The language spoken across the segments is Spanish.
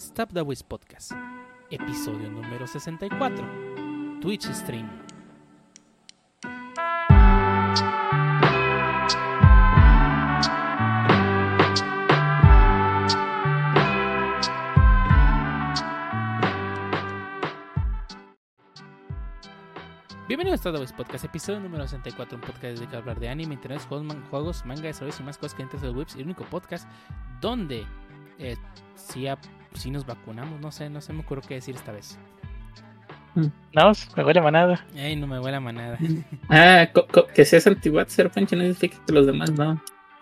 Stop the Wiz Podcast, episodio número 64, Twitch Stream. Bienvenidos a Wiz Podcast, episodio número 64, un podcast dedicado a hablar de anime, internet, juegos, man- juegos manga, desarrollos y más cosas que entran de webs el único podcast donde eh, sí, a- sí nos vacunamos, no sé, no se me ocurrió qué decir esta vez. No, me huele a manada. Ey, no me huele a manada. Ah, co- co- que seas anti-Watser, Pancho, no significa que los demás no.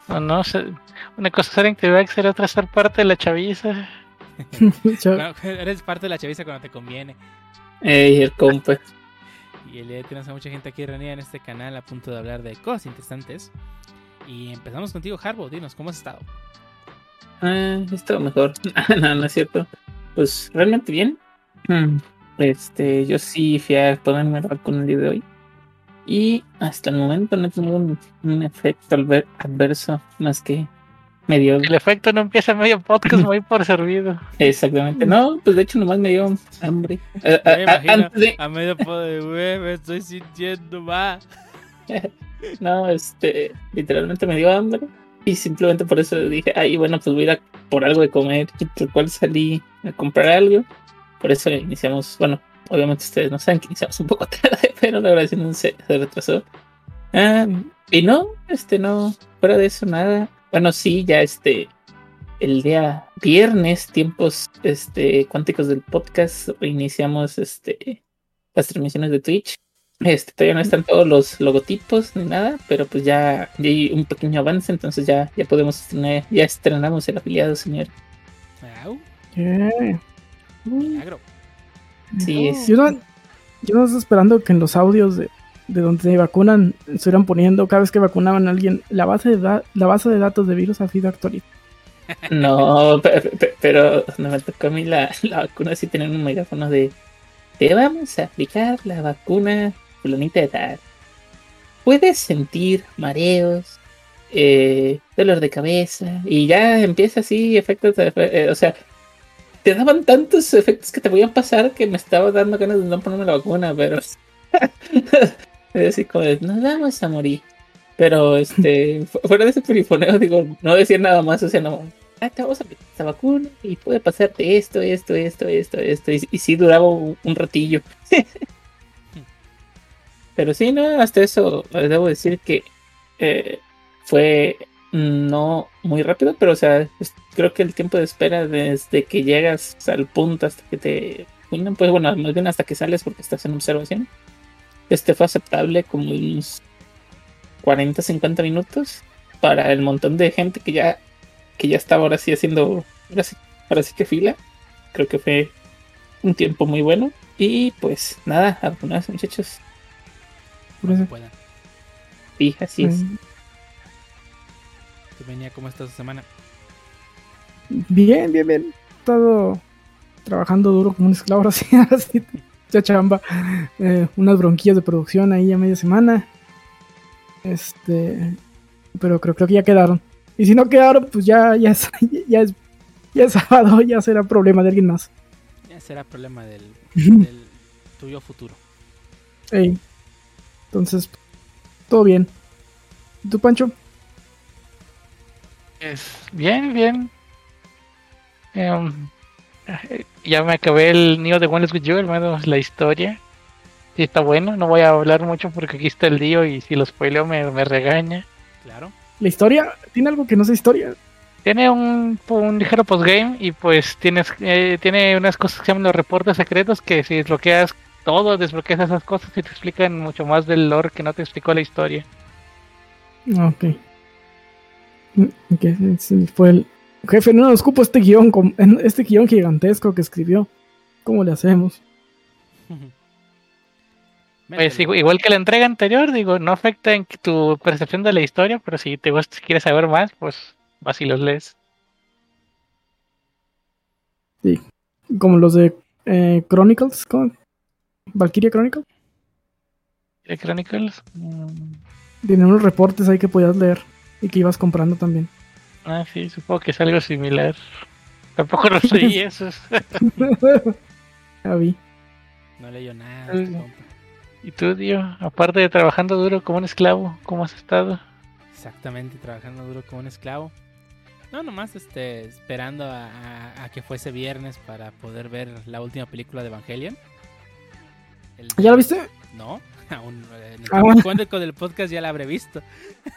No, no, se- una cosa es ser anti-vaxxer, otra es ser parte de la chaviza. Eres parte de la chaviza cuando te conviene. Ey, el compa. Y el día de hoy tenemos a mucha gente aquí reunida en este canal a punto de hablar de cosas interesantes. Y empezamos contigo, Harbo. Dinos, ¿cómo has estado? Ah, esto mejor. no, no es cierto. Pues realmente bien. Mm, Este, yo sí fui a ponerme la vacuna el día de hoy. Y hasta el momento no he tenido un, un efecto adver- adverso más que me dio. El efecto no empieza medio podcast, muy por servido. Exactamente. No, pues de hecho nomás me dio hambre. Eh, Me ah, ah, imagino, antes de- a medio poco de "Güey, me estoy sintiendo mal. No, este, literalmente me dio hambre y simplemente por eso dije, ay, bueno, pues voy a ir a por algo de comer y por cual salí a comprar algo. Por eso iniciamos, bueno, obviamente ustedes no saben que iniciamos un poco tarde, pero la grabación se, se retrasó. Y no, este, no, fuera de eso nada. Bueno, sí, ya este, el día viernes, tiempos, este, cuánticos del podcast, iniciamos, este, las transmisiones de Twitch. Este, todavía no están todos los logotipos ni nada, pero pues ya, ya hay un pequeño avance, entonces ya, ya podemos estrenar, ya estrenamos el afiliado, señor. ¿Qué? milagro. Sí, es- Yo no, yo no estoy esperando que en los audios de, de donde se vacunan estuvieran poniendo cada vez que vacunaban a alguien la base de, da- la base de datos de virus ha sido actualizada. No, pe- pe- pero no me tocó a mí la, la vacuna, sí tener un megáfono de te vamos a aplicar la vacuna fulanita de tal. Puedes sentir mareos, eh, dolor de cabeza, y ya empieza así, efectos de, eh, o sea, te daban tantos efectos que te podían pasar que me estaba dando ganas de no ponerme la vacuna, pero es así como de, nos vamos a morir. Pero este, fu- fuera de ese perifoneo, digo, no decía nada más, o sea, no, ah, te vamos a aplicar esta vacuna y puede pasarte esto, esto, esto, esto, esto, y, y sí duraba un, un ratillo. Pero sí, no, hasta eso eh, debo decir que eh, fue no muy rápido, pero o sea, creo que el tiempo de espera desde que llegas al punto hasta que te pues bueno, más bien hasta que sales porque estás en observación, este fue aceptable como unos 40, 50 minutos para el montón de gente que ya que ya estaba ahora sí haciendo ahora sí, ahora sí que fila. Creo que fue un tiempo muy bueno y pues nada, a vacunarse muchachos. Por eso. Puedan. Sí, así es. Tú venía, ¿cómo estás esta semana? Bien, bien, bien. He estado trabajando duro como un esclavo, así, así, ya chamba. Eh, unas bronquillas de producción ahí a media semana. Este, pero creo, creo que ya quedaron. Y si no quedaron, pues ya, ya, es, ya, es, ya es sábado, ya será problema de alguien más. Ya será problema del, del tuyo futuro. Ey. Entonces, todo bien. ¿Y ¿Tú, Pancho? Es bien, bien. Em, eh, ya me acabé el Neo de One With You, menos la historia. Sí, está bueno. No voy a hablar mucho porque aquí está el Dio y si lo spoileo me, me regaña. Claro. ¿La historia? ¿Tiene algo que no sea historia? Tiene un, un ligero postgame y pues tienes eh, tiene unas cosas que se llaman los reportes secretos que si desbloqueas todo, desbloqueas esas cosas y te explican mucho más del lore que no te explicó la historia. Ah, Ok. Mm, ok, ese Fue el jefe, no nos ocupo este guion, este guion gigantesco que escribió. ¿Cómo le hacemos? Pues igual, que la entrega anterior, digo, no afecta en tu percepción de la historia, pero si te gusta, si quieres saber más, pues vas y los lees. Como los de eh, Chronicles, ¿cómo? Valkyria Chronicles. ¿De Chronicles? Mm, Tienen unos reportes ahí que podías leer y que ibas comprando también. ah, sí, supongo que es algo similar. Tampoco los leí esos. Ya vi. No leyó nada. Este. ¿Y tú, tío? Aparte de trabajando duro como un esclavo, ¿cómo has estado? Exactamente, trabajando duro como un esclavo. No, nomás este, esperando a, a- a que fuese viernes para poder ver la última película de Evangelion. El- ¿Ya lo viste? No, aún. eh, en el Ah. cuando con el podcast ya la habré visto.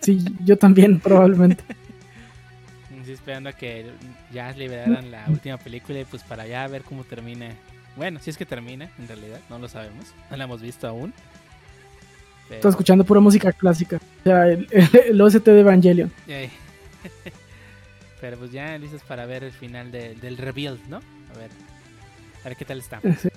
Sí, yo también, probablemente. Estoy esperando a que ya liberaran la última película y pues para ya ver cómo termina. Bueno, si es que termina, en realidad, no lo sabemos. No la hemos visto aún. Pero- Estoy escuchando pura música clásica. O sea, el, el OST de Evangelion. Pero pues ya listos para ver el final de- del rebuild, ¿no? A ver. A ver qué tal está. Sí.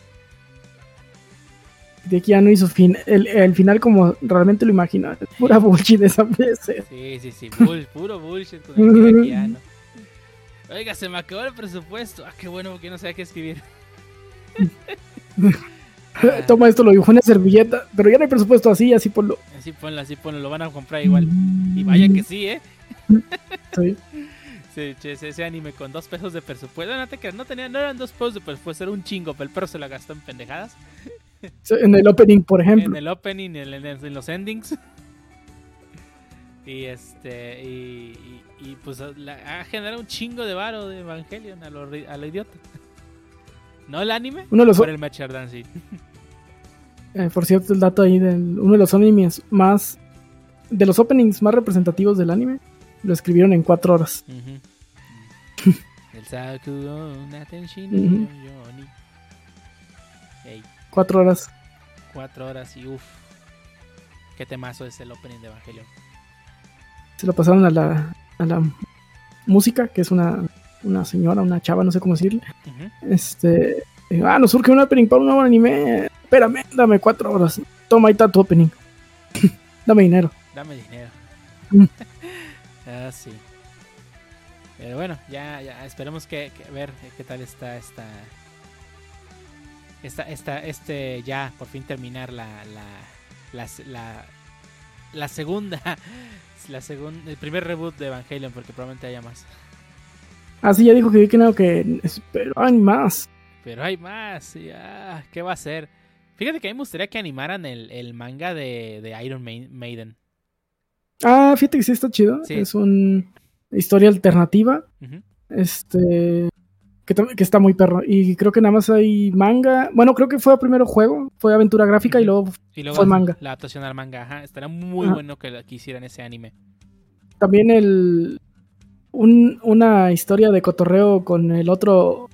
De aquí ya no hizo fin. El, el final como realmente lo imagino. Es pura bullshit esa PC. Sí, sí, sí. bull- puro bullshit con el Hideakiano. Oiga, se me acabó el presupuesto. Ah, qué bueno porque no sabía qué escribir. Ah, Toma esto, lo dibujó en una servilleta. Pero ya no hay presupuesto así, así por lo. Así ponlo, así ponlo. Lo van a comprar igual. Y vaya que sí, ¿eh? Sí. Ese, ese anime con dos pesos de presupuesto. No, te creas, no, tenía, no eran dos pesos de presupuesto, era un chingo, pero el perro se la gastó en pendejadas. En el opening, por ejemplo. En el opening, en, el- en los endings. Y este, y, y- y, pues la- ha generado un chingo de varo de Evangelion a lo, a lo idiota. No el anime, Uno de los, por el Mechar Dancing. eh, por cierto, el dato ahí del uno de los animes más. De los openings más representativos del anime. Lo escribieron en cuatro horas. El Sakugo Natenshi no Ujú. Yoni. Ey, Cuatro horas. cuatro horas y uff. Qué temazo es el opening de Evangelion. Se lo pasaron a la, a la música, que es una, una señora, una chava, no sé cómo decirle. Este. Ah, nos surge un opening para un nuevo anime. Espérame, dame cuatro horas. Toma, ahí está tu opening. dame dinero. Dame dinero. Mm. ah, sí. Pero bueno, ya, ya esperemos que, que- ver qué tal está esta. Esta, esta, este, ya por fin terminar la, la, la, la, la segunda, la segunda, el primer reboot de Evangelion, porque probablemente haya más. Ah, sí, ya dijo que, que no, que. Pero hay más. Pero hay más, y, ah, ¿qué va a ser? Fíjate que a mí me gustaría que animaran el, el manga de, de Iron Ma- Maiden. Ah, fíjate que sí está chido. Sí. Es una historia alternativa. Este. Que, está muy perro. Y creo que nada más hay manga. Bueno, creo que fue primero juego. Fue aventura gráfica y luego Y luego Fue manga. la adaptación al manga, ajá. Estaría muy Ajá. bueno que, que hicieran ese anime. también el. un- una historia de cotorreo con el otro.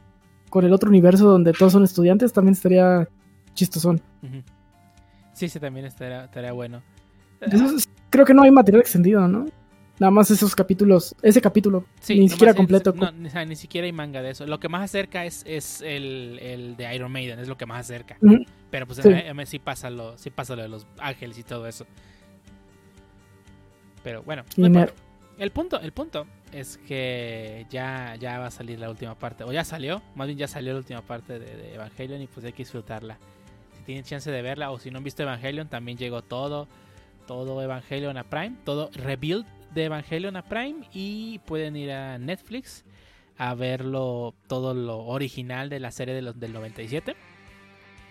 Con el otro universo donde todos son estudiantes. También estaría chistosón. Sí, sí, también estaría, estaría bueno. Esos- creo que no hay material extendido, ¿no? Nada más esos capítulos. Ese capítulo. Sí, ni siquiera es- completo. no, ni, o sea, ni siquiera hay manga de eso. Lo que más acerca es, es el, el de Iron Maiden, es lo que más acerca. Pero pues Sí. en sí pasa, lo, sí pasa lo de los ángeles y todo eso. Pero bueno, no el punto, el punto es que ya, ya va a salir la última parte. O ya salió, más bien ya salió la última parte de, de Evangelion y pues hay que disfrutarla. Si tienen chance de verla o si no han visto Evangelion, también llegó todo, todo Evangelion a Prime, todo Rebuild de Evangelion a Prime y pueden ir a Netflix a verlo todo lo original de la serie de los, del 97.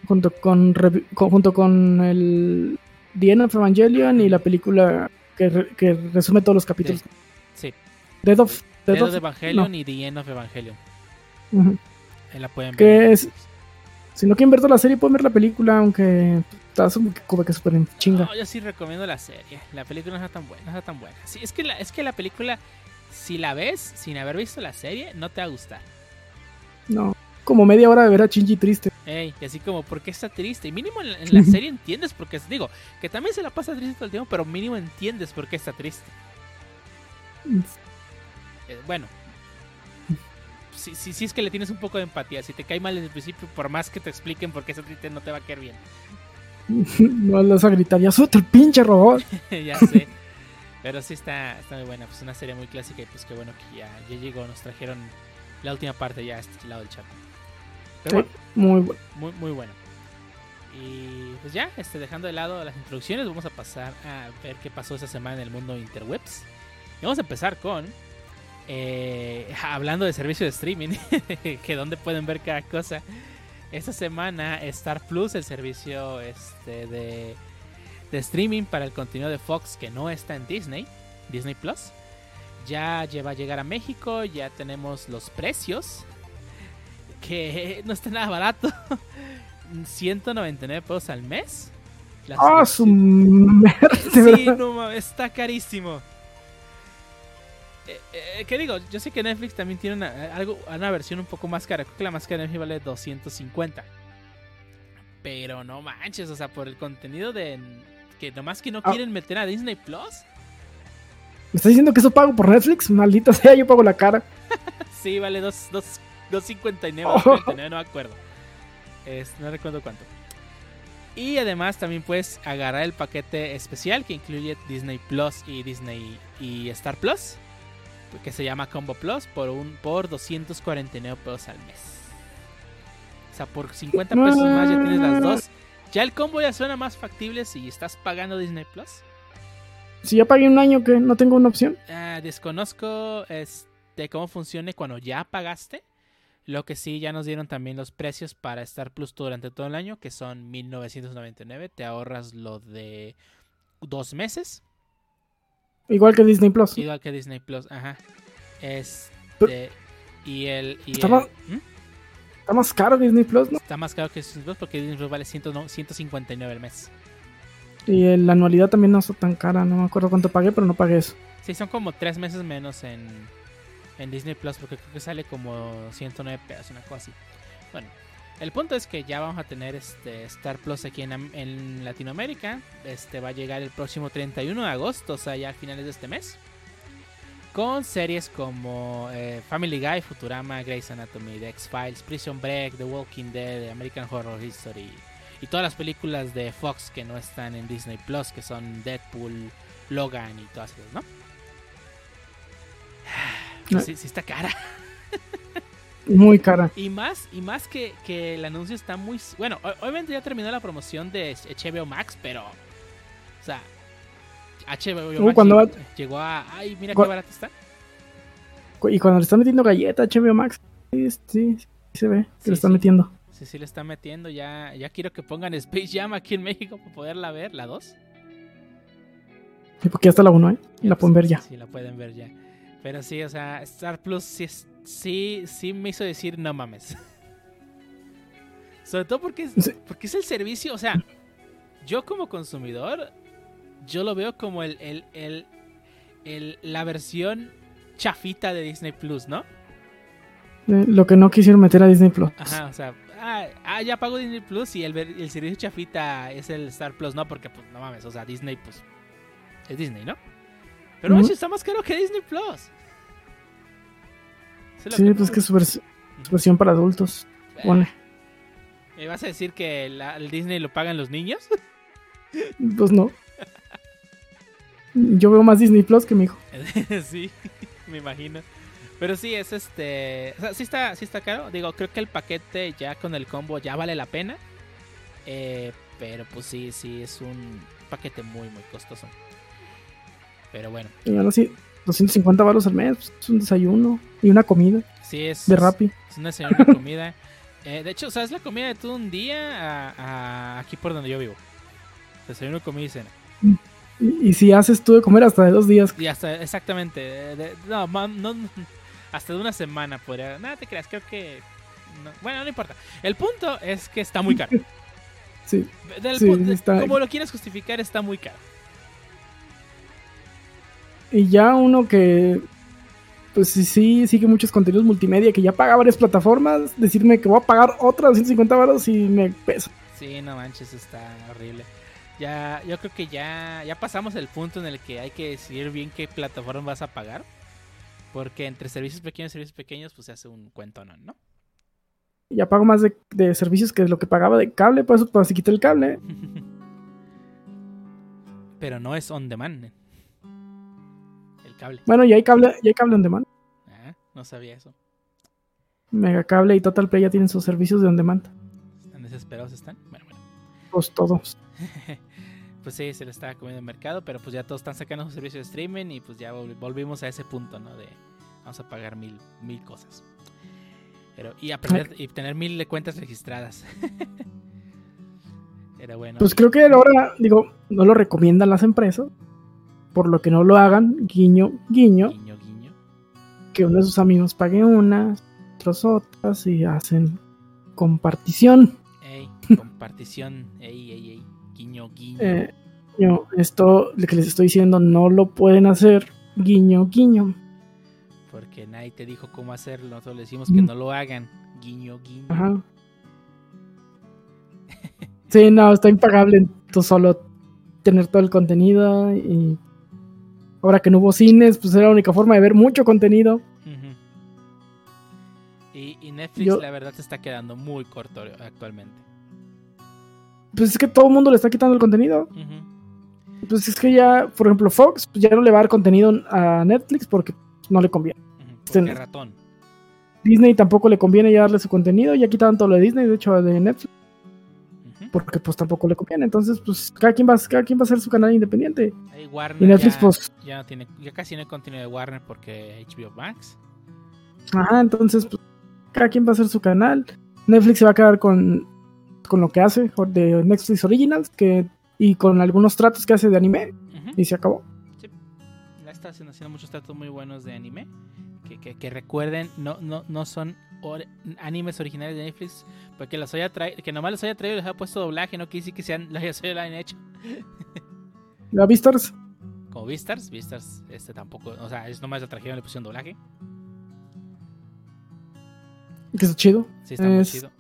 Junto con, junto con el The End of Evangelion y la película que, re- que resume todos los capítulos. Sí, Dead of. Dead Dead of- of Evangelion no. y The End of Evangelion. Ahí la pueden Que ver. es-. Si no quieren ver toda la serie, pueden ver la película, aunque está como que- súper en chinga. No, yo sí recomiendo la serie. La película no está tan buena, no está tan buena. Sí, es que la, es que la película, si la ves sin haber visto la serie, no te va a gustar. No. Como media hora de ver a Shinji triste. Ey, y así como, ¿por qué está triste? Y mínimo en la, en la serie entiendes por qué. Digo, que también se la pasa triste todo el tiempo, pero mínimo entiendes por qué está triste. Eh, bueno. Si, si, si es que le tienes un poco de empatía, si te cae mal desde el principio, por más que te expliquen por qué está triste, no te va a caer bien. No vas a gritar, ya suelta el pinche robot. ya sé. Pero sí está, está muy buena. Pues una serie muy clásica y pues qué bueno que ya, ya llegó. Nos trajeron la última parte ya a este lado del chat. Pero Sí. bueno, Muy bueno. muy, muy bueno. Y pues ya, este, dejando de lado las introducciones, vamos a pasar a ver qué pasó esa semana en el mundo interwebs. Y vamos a empezar con eh, hablando de servicio de streaming, que donde pueden ver cada cosa. Esta semana Star Plus, el servicio este, de, de streaming para el contenido de Fox que no está en Disney, Disney Plus, ya lleva a llegar a México, ya tenemos los precios, que no está nada barato, 199 pesos al mes. ¡Ah, su suscripción- mierda! Sí, no está carísimo. Eh, eh, ¿Qué digo? Yo sé que Netflix también tiene una, eh, algo, una versión un poco más cara. Creo que la más cara de Netflix vale 250. Pero no manches, o sea, por el contenido de. Que nomás que no Ah. quieren meter a Disney Plus. ¿Me estás diciendo que eso pago por Netflix? Maldita sea, yo pago la cara. Sí, vale 2, 2, 2.59, Oh. 2.49, no me acuerdo. Es- no recuerdo cuánto. Y además también puedes agarrar el paquete especial que incluye Disney Plus y Disney y Star Plus, que se llama Combo Plus por un por 249 pesos al mes. O sea, por 50 pesos más ya tienes las dos. Ya el combo ya suena más factible si estás pagando Disney Plus. Si ya pagué un año, que no tengo una opción. Ah, desconozco este, cómo funcione cuando ya pagaste. Lo que sí, ya nos dieron también los precios para Star Plus durante todo el año, que son 1999. Te ahorras lo de dos meses, Igual que Disney Plus. igual que Disney Plus. Ajá. Este. Pero- Y el. Y Estaba- el- ¿Mm? Está más caro Disney Plus, ¿no? Está más caro que Disney Plus porque Disney Plus vale 100 no, 159 al mes. Y el- la anualidad también no está tan cara. No me acuerdo cuánto pagué, pero no pagué eso. Sí, son como tres meses menos en, en Disney Plus, porque creo que sale como 109 pesos, una cosa así. Bueno, el punto es que ya vamos a tener este Star Plus aquí en, en Latinoamérica. Este va a llegar el próximo 31 de agosto, o sea, ya a finales de este mes. Con series como eh, Family Guy, Futurama, Grey's Anatomy, The X-Files, Prison Break, The Walking Dead, American Horror History y todas las películas de Fox que no están en Disney Plus, que son Deadpool, Logan y todas esas, ¿no? Ah. Sí, sí está cara. Muy cara. Y más, y más que, que el anuncio está muy... Bueno, obviamente ya terminó la promoción de HBO Max, pero... O sea, HBO Max cuando llegó, llegó a... Ay, mira qué barato está. Y cuando le están metiendo galleta a HBO Max, sí, sí, sí se ve que Sí, le están sí. metiendo. Sí, sí le está metiendo. Ya, ya quiero que pongan Space Jam aquí en México para poderla ver, la 2. Sí, porque ya está la 1, ¿eh? Y la pueden ver ya. Sí, la pueden ver ya. Pero sí, o sea, Star Plus sí, es- sí, sí me hizo decir no mames. Sobre todo porque, porque es el servicio, o sea, yo como consumidor, yo lo veo como el, el, el- el- la versión chafita de Disney Plus, ¿no? Eh, Lo que no quisieron meter a Disney Plus. Ajá, o sea, ah, ah, ya pago Disney Plus y el, el servicio chafita es el Star Plus, ¿no? Porque, pues, no mames, o sea, Disney, pues, es Disney, ¿no? Pero, Ujú. manches, está más caro que Disney Plus. Sí, pues que es su, vers- su versión para adultos. Pone. ¿Me vas a decir que la- el Disney lo pagan los niños? Pues no. Yo veo más Disney Plus que mi hijo. sí, me imagino. Pero sí, es este. O sea, sí está, sí está caro. Digo, creo que el paquete ya con el combo ya vale la pena. Eh, pero pues sí, sí, es un paquete muy, muy costoso. Pero bueno, ahora sí, 250 baros al mes. es un desayuno y una comida sí es. de Rappi. Es una señora comida. Eh, de hecho, o sea, es la comida de todo un día a- a- aquí por donde yo vivo. Desayuno, comida y cena. Y, y si haces tú de comer hasta de dos días. Y hasta, exactamente. de- de- no, hasta de una semana podría. Nada te creas, creo que. no. Bueno, no importa. El punto es que está muy caro. Sí. Del Sí, pu- de- está- Como lo quieras justificar, está muy caro. Y ya uno que. Pues sí, sí, sigue muchos contenidos multimedia, que ya paga varias plataformas. Decirme que voy a pagar otra 250 baros y me pesa. Sí, no manches, está horrible. Ya, yo creo que ya, ya pasamos el punto en el que hay que decidir bien qué plataforma vas a pagar. Porque entre servicios pequeños y servicios pequeños, pues se hace un cuento, ¿no? ¿no? Ya pago más de, de servicios que lo que pagaba de cable, por eso pues, si quité el cable. Pero no es on demand. El cable. Bueno, ya hay cable, ya hay cable on demand. Ah, no sabía eso. Megacable y Total Play ya tienen sus servicios de on demand. ¿Están desesperados están? Bueno, bueno. Pues todos. pues sí, se le estaba comiendo el mercado, pero pues ya todos están sacando su servicio de streaming y pues ya vol- volvimos a ese punto, ¿no? De Vamos a pagar mil, mil cosas. Pero, y aprender y tener mil de cuentas registradas. Era bueno. Pues creo que ahora, digo, no lo recomiendan las empresas. Por lo que no lo hagan, guiño, guiño, Guiño, guiño. que uno de sus amigos pague unas, otros otras y hacen compartición. Ey, compartición. Ey, ey, ey. Guiño, guiño. Eh, yo, esto lo que les estoy diciendo no lo pueden hacer, guiño, guiño. Porque nadie te dijo cómo hacerlo. Nosotros le decimos que Mm. no lo hagan. Guiño, guiño. Ajá. Sí, no, está impagable tú solo tener todo el contenido y ahora que no hubo cines, pues era la única forma de ver mucho contenido. Y, y Netflix, Yo- la verdad, se está quedando muy corto actualmente. Pues es que todo el mundo le está quitando el contenido. Pues es que ya, por ejemplo, Fox pues ya no le va a dar contenido a Netflix porque no le conviene. ratón. Disney tampoco le conviene ya darle su contenido, ya quitaron todo lo de Disney, de hecho de Netflix. Porque pues tampoco le conviene. Entonces, pues cada quien va, cada quien va a hacer su canal independiente. Ahí Warner Y Netflix, ya, pues, ya no tiene, ya casi no hay contenido de Warner porque HBO Max. ajá, entonces pues, cada quien va a hacer su canal. Netflix se va a quedar con, con lo que hace de Netflix Originals que, y con algunos tratos que hace de anime Ujú. y se acabó. Ya está haciendo, haciendo muchos tratos muy buenos de anime. Que, que- que recuerden, no, no, no son or- animes originales de Netflix. Porque los haya traído, que nomás los haya traído y les haya puesto doblaje, no quiere decir que sean, los haya, lo hayan hecho. ¿La Vistars? Como Vistars, Vistars, este tampoco, o sea, es nomás la trajeron y le pusieron doblaje. Que es chido. Sí, está muy Es- chido.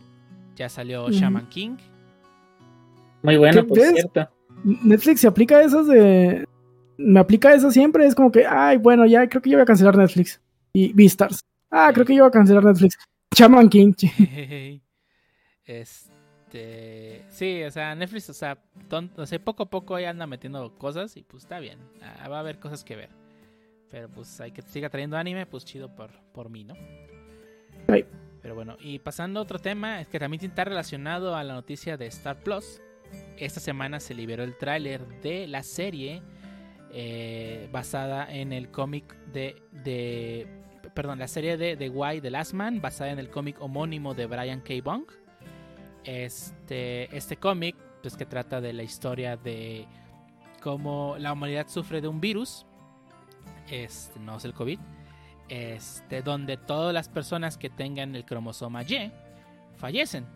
Ya salió. Shaman King. Muy bueno, ¿Qué por ves? cierto. Netflix se aplica esas de. Me aplica eso siempre. Es como que, ay, bueno, ya creo que yo voy a cancelar Netflix. Y Vistars. Ah, creo que yo voy a cancelar Netflix. Chaman King. este. Sí, o sea, Netflix, o sea, ton- o sea, poco a poco ya anda metiendo cosas y pues está bien. Ah, va a haber cosas que ver. Pero pues hay que siga trayendo anime, pues chido por, por mí, ¿no? Pero bueno, y pasando a otro tema, es que también está relacionado a la noticia de Star Plus. Esta semana se liberó el tráiler de la serie eh, basada en el cómic de, de- Perdón, la serie de The Why The Last Man, basada en el cómic homónimo de Brian K. Bong. Este, este cómic, pues que trata de la historia de cómo la humanidad sufre de un virus. Este, no es el COVID. Este, donde todas las personas que tengan el cromosoma Y fallecen.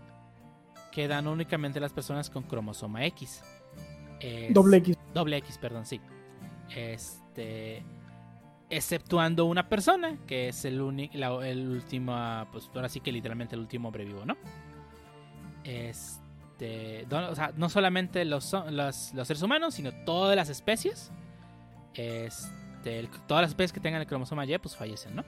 Quedan únicamente las personas con cromosoma X. Es- Doble X. Doble X, perdón, sí. Este. Exceptuando una persona, que es el, la- el último. Pues ahora sí que literalmente el último hombre vivo, ¿no? Este. do- o sea, no solamente los, los, los seres humanos, sino todas las especies. Este, todas las especies que tengan el cromosoma Y, pues fallecen, ¿no?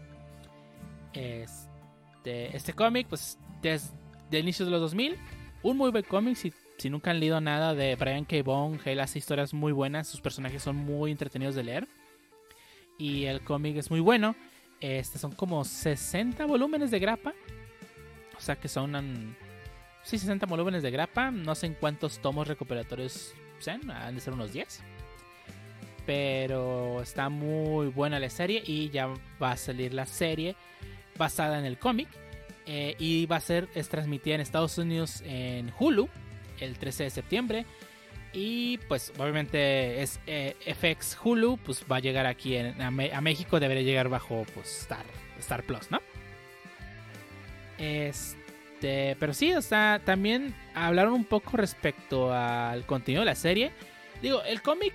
Este, este cómic, pues desde inicios de los 2000, un muy buen cómic. Si, si nunca han leído nada de Brian K. Bong, él hace historias muy buenas. Sus personajes son muy entretenidos de leer. Y el cómic es muy bueno. Este son como 60 volúmenes de grapa. O sea que son. um, sí, 60 volúmenes de grapa. No sé en cuántos tomos recuperatorios sean. Han de ser unos 10. Pero está muy buena la serie. Y ya va a salir la serie basada en el cómic. Eh, y va a ser es transmitida en Estados Unidos en Hulu el 13 de septiembre. Y pues obviamente es eh, FX Hulu, pues va a llegar aquí en, a, México, debería llegar bajo pues Star, Star Plus, ¿no? Este, pero sí, o sea, también hablaron un poco respecto al contenido de la serie. Digo, el cómic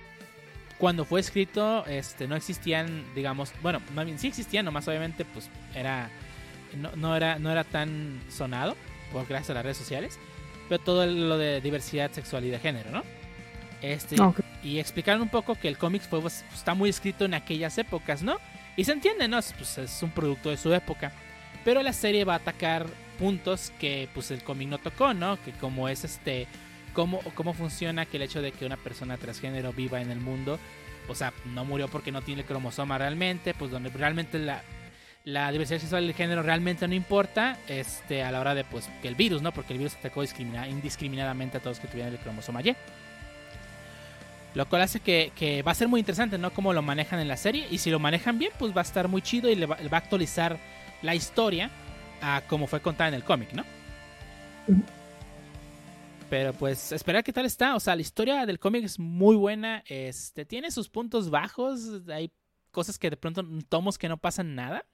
cuando fue escrito, este, no existían, digamos, bueno, sí existían, nomás obviamente pues era no, no era no era tan sonado por gracias a las redes sociales, pero todo lo de diversidad sexual y de género, ¿no? Este, y explicaron un poco que el cómic fue, pues, está muy escrito en aquellas épocas, ¿no? Y se entiende, ¿no? Es, pues, es un producto de su época. Pero la serie va a atacar puntos que pues el cómic no tocó, ¿no? Que como es este. Cómo, cómo funciona que el hecho de que una persona transgénero viva en el mundo. O sea, no murió porque no tiene cromosoma realmente. Pues donde realmente la, la diversidad sexual del género realmente no importa. Este, a la hora de pues que el virus, ¿no? Porque el virus atacó discrimina- indiscriminadamente a todos que tuvieran el cromosoma Y. Lo cual hace que, va a ser muy interesante, ¿no? Cómo lo manejan en la serie. Y si lo manejan bien, pues va a estar muy chido y le va, a actualizar la historia a como fue contada en el cómic, ¿no? Pero pues esperar qué tal está. O sea, la historia del cómic es muy buena. Este tiene sus puntos bajos. Hay cosas que de pronto tomos que no pasan nada.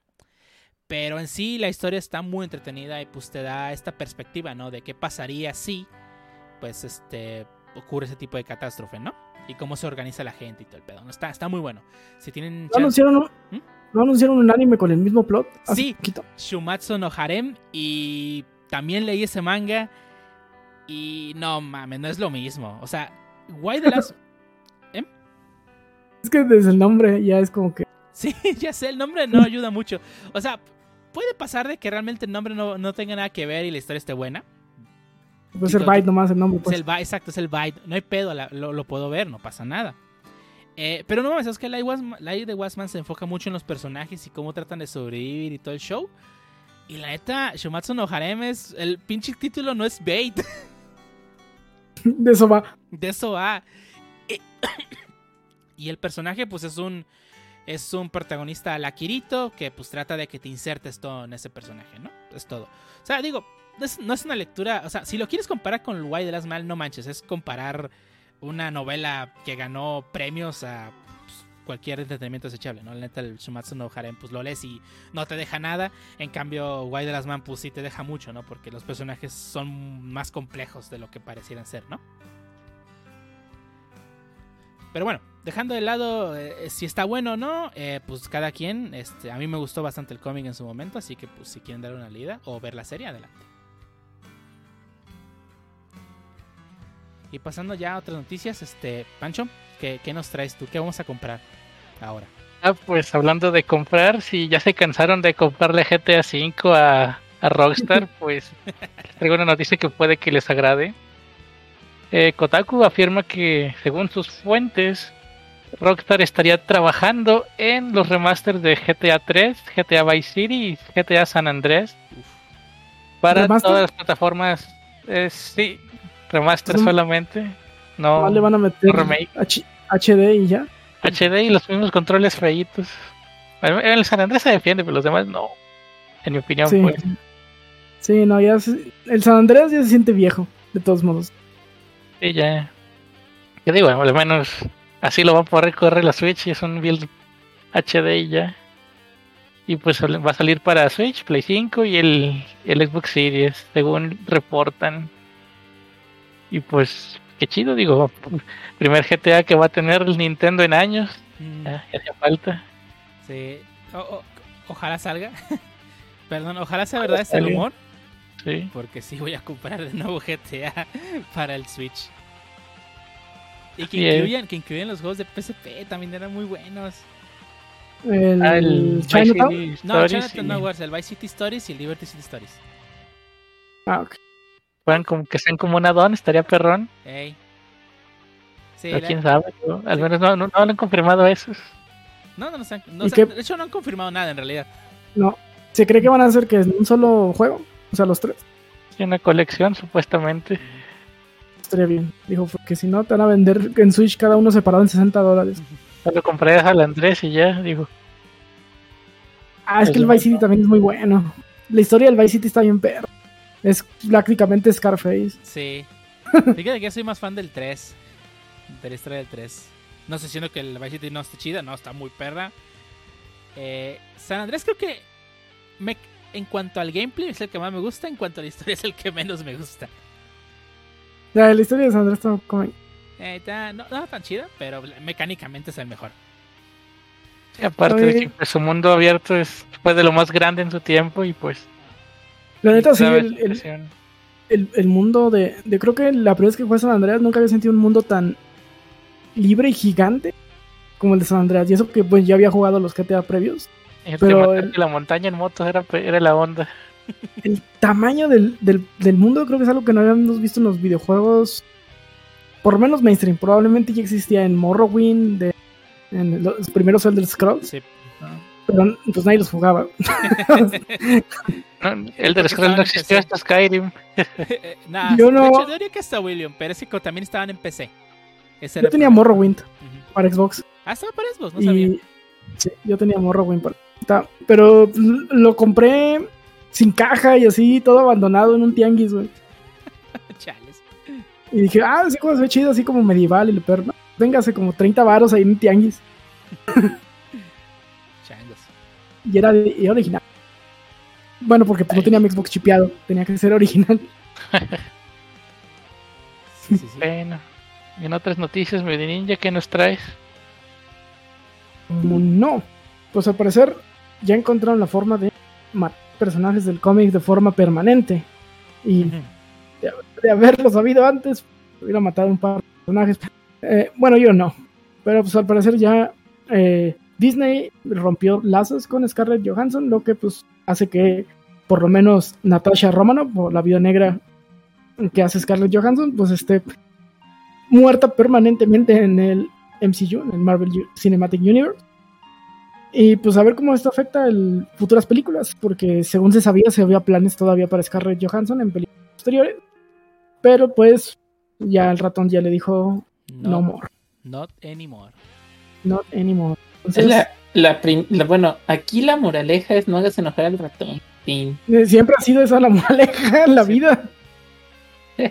Pero en sí la historia está muy entretenida y pues te da esta perspectiva, ¿no? De qué pasaría si, pues, este, ocurre ese tipo de catástrofe, ¿no? Y cómo se organiza la gente y todo el pedo. ¿no? Está, está muy bueno. Si tienen ¿No anunciaron, un, ¿Mm? ¿No anunciaron un anime con el mismo plot? Sí. poquito? Shumatsu no Harem y también leí ese manga y no mames, no es lo mismo. O sea, Why the Last... Es que desde el nombre ya es como que. Sí, ya sé, el nombre no ayuda mucho. O sea, puede pasar de que realmente el nombre no, no tenga nada que ver y la historia esté buena. Puede ser Byte nomás el nombre. Es Pues. el Byte, exacto, es el Byte. No hay pedo, la- lo, lo puedo ver, no pasa nada. Eh, pero no mames, es que la la de Wasman se enfoca mucho en los personajes y cómo tratan de sobrevivir y todo el show. Y la neta, Shumatsu no Harem es. El pinche título no es bait. De eso va. De eso va. Y el personaje, pues es un. Es un protagonista la Kirito que pues trata de que te insertes todo en ese personaje, ¿no? Es todo. O sea, digo, es, no es una lectura. O sea, si lo quieres comparar con Why de las Mal, no manches. Es comparar una novela que ganó premios a pues, cualquier entretenimiento desechable, ¿no? La neta, el Shumatsu no Harem, pues lo lees y no te deja nada. En cambio, Why de las Man, pues sí te deja mucho, ¿no? Porque los personajes son más complejos de lo que parecieran ser, ¿no? Pero bueno, dejando de lado eh, si está bueno o no, eh, pues cada quien. Este, a mí me gustó bastante el cómic en su momento, así que pues si quieren dar una leída o ver la serie, adelante. Y pasando ya a otras noticias, este, Pancho, ¿qué, qué nos traes tú? ¿Qué vamos a comprar ahora? Ah, pues hablando de comprar, si ya se cansaron de comprarle GTA V a, a Rockstar, pues les traigo una noticia que puede que les agrade. Eh, Kotaku afirma que, según sus fuentes, Rockstar estaría trabajando en los remasters de GTA 3, GTA Vice City y GTA San Andrés para ¿Remaster? todas las plataformas. Eh, sí, remaster solamente. No, le van a meter remake. H- HD y ya. HD y los mismos controles feitos. El San Andrés se defiende, pero los demás no. En mi opinión, Sí. pues. Sí, no, ya se- el San Andreas ya se siente viejo, de todos modos. Sí, ya. Yo digo, al menos así lo va a poder correr la Switch y es un build HD y ya. Y pues va a salir para Switch, Play 5 y el, el Xbox Series, según reportan. Y pues, qué chido, digo. Primer GTA que va a tener el Nintendo en años. Mm, Ya, ya hacía falta. sí. O- o- ojalá salga. Perdón, ojalá sea verdad este rumor. Sí. Porque sí voy a comprar de nuevo GTA para el Switch. Y que incluyan, que incluyan los juegos de PSP, también eran muy buenos. El, Ah, el Vice Chinatown. City No, Stories Chinatown y- no Wars, el Vice City Stories y el Liberty City Stories. Ah, ok. Fueran como que sean como un add-on, estaría perrón. Ey. Sí, Pero la- quién sabe, ¿no? al sí. menos no, no, no han confirmado esos. No, no, nos han- no ¿Y se- qué? de hecho no han confirmado nada en realidad. No. Se cree que van a hacer que es un solo juego. O sea, los tres. Sí, una colección, supuestamente. Estaría bien. Dijo, porque si no, te van a vender en Switch cada uno separado en 60 dólares. Solo comprarías al Andrés y ya, digo. Ah, es que el Vice City también es muy bueno. La historia del Vice City está bien perro. Es prácticamente Scarface. Sí. Fíjate que yo soy más fan del 3. De la historia del 3. No sé siendo que el Vice City no esté chida, no, está muy perra. Eh, San Andrés creo que me- en cuanto al gameplay es el que más me gusta, en cuanto a la historia es el que menos me gusta. Ya, la historia de San Andrés está como... Eh, está- no, no tan chida, pero mecánicamente es el mejor. Y aparte de que pues, su mundo abierto es, fue de lo más grande en su tiempo y pues. La neta, sí, el, el- presión. el- el mundo de, de... Creo que la primera vez que fue a San Andreas nunca había sentido un mundo tan libre y gigante como el de San Andreas. Y eso que pues ya había jugado los GTA previos. El pero el- la montaña en moto era, era la onda. El tamaño del, del, del mundo creo que es algo que no habíamos visto en los videojuegos. Por lo menos mainstream. Probablemente ya existía en Morrowind, de, en los primeros Elder Scrolls. Sí. Pero pues nadie los jugaba. No, el porque de Scrolls no existió hasta Skyrim. nah, Yo De no- hecho, yo diría que hasta William, pero es que también estaban en PC. Ese Yo tenía Morrowind Ujú. para Xbox. Ah, estaba para Xbox, no sabía. y sí, yo tenía Morrowind para pero lo compré sin caja y así, todo abandonado en un tianguis, güey. Chales. Y dije, ah, sí, como se ve chido, así como medieval y lo peor, ¿no? Véngase como 30 varos ahí en un tianguis. Y era, de- y original. Bueno, porque pues, no tenía mi Xbox chipeado, tenía que ser original. Sí, sí, sí. Bueno. Y en otras noticias, Medi Ninja, ¿qué nos traes? Como no. Pues al parecer ya encontraron la forma de matar personajes del cómic de forma permanente. Y Ujú. de haberlo sabido antes, hubiera matado un par de personajes. Eh, bueno, yo no. Pero pues al parecer ya eh, Disney rompió lazos con Scarlett Johansson, lo que pues hace que por lo menos Natasha Romanoff, o la vida negra que hace Scarlett Johansson, pues esté muerta permanentemente en el MCU, en el Marvel Cinematic Universe. Y pues a ver cómo esto afecta el futuras películas, porque según se sabía, se había planes todavía para Scarlett Johansson en películas posteriores. Pero pues ya el ratón ya le dijo no, No, more, not anymore. not anymore. Es Entonces, la, la prim- la- bueno, aquí la moraleja es no hagas enojar al ratón. Eh, siempre ha sido esa la moraleja en la Sí. vida.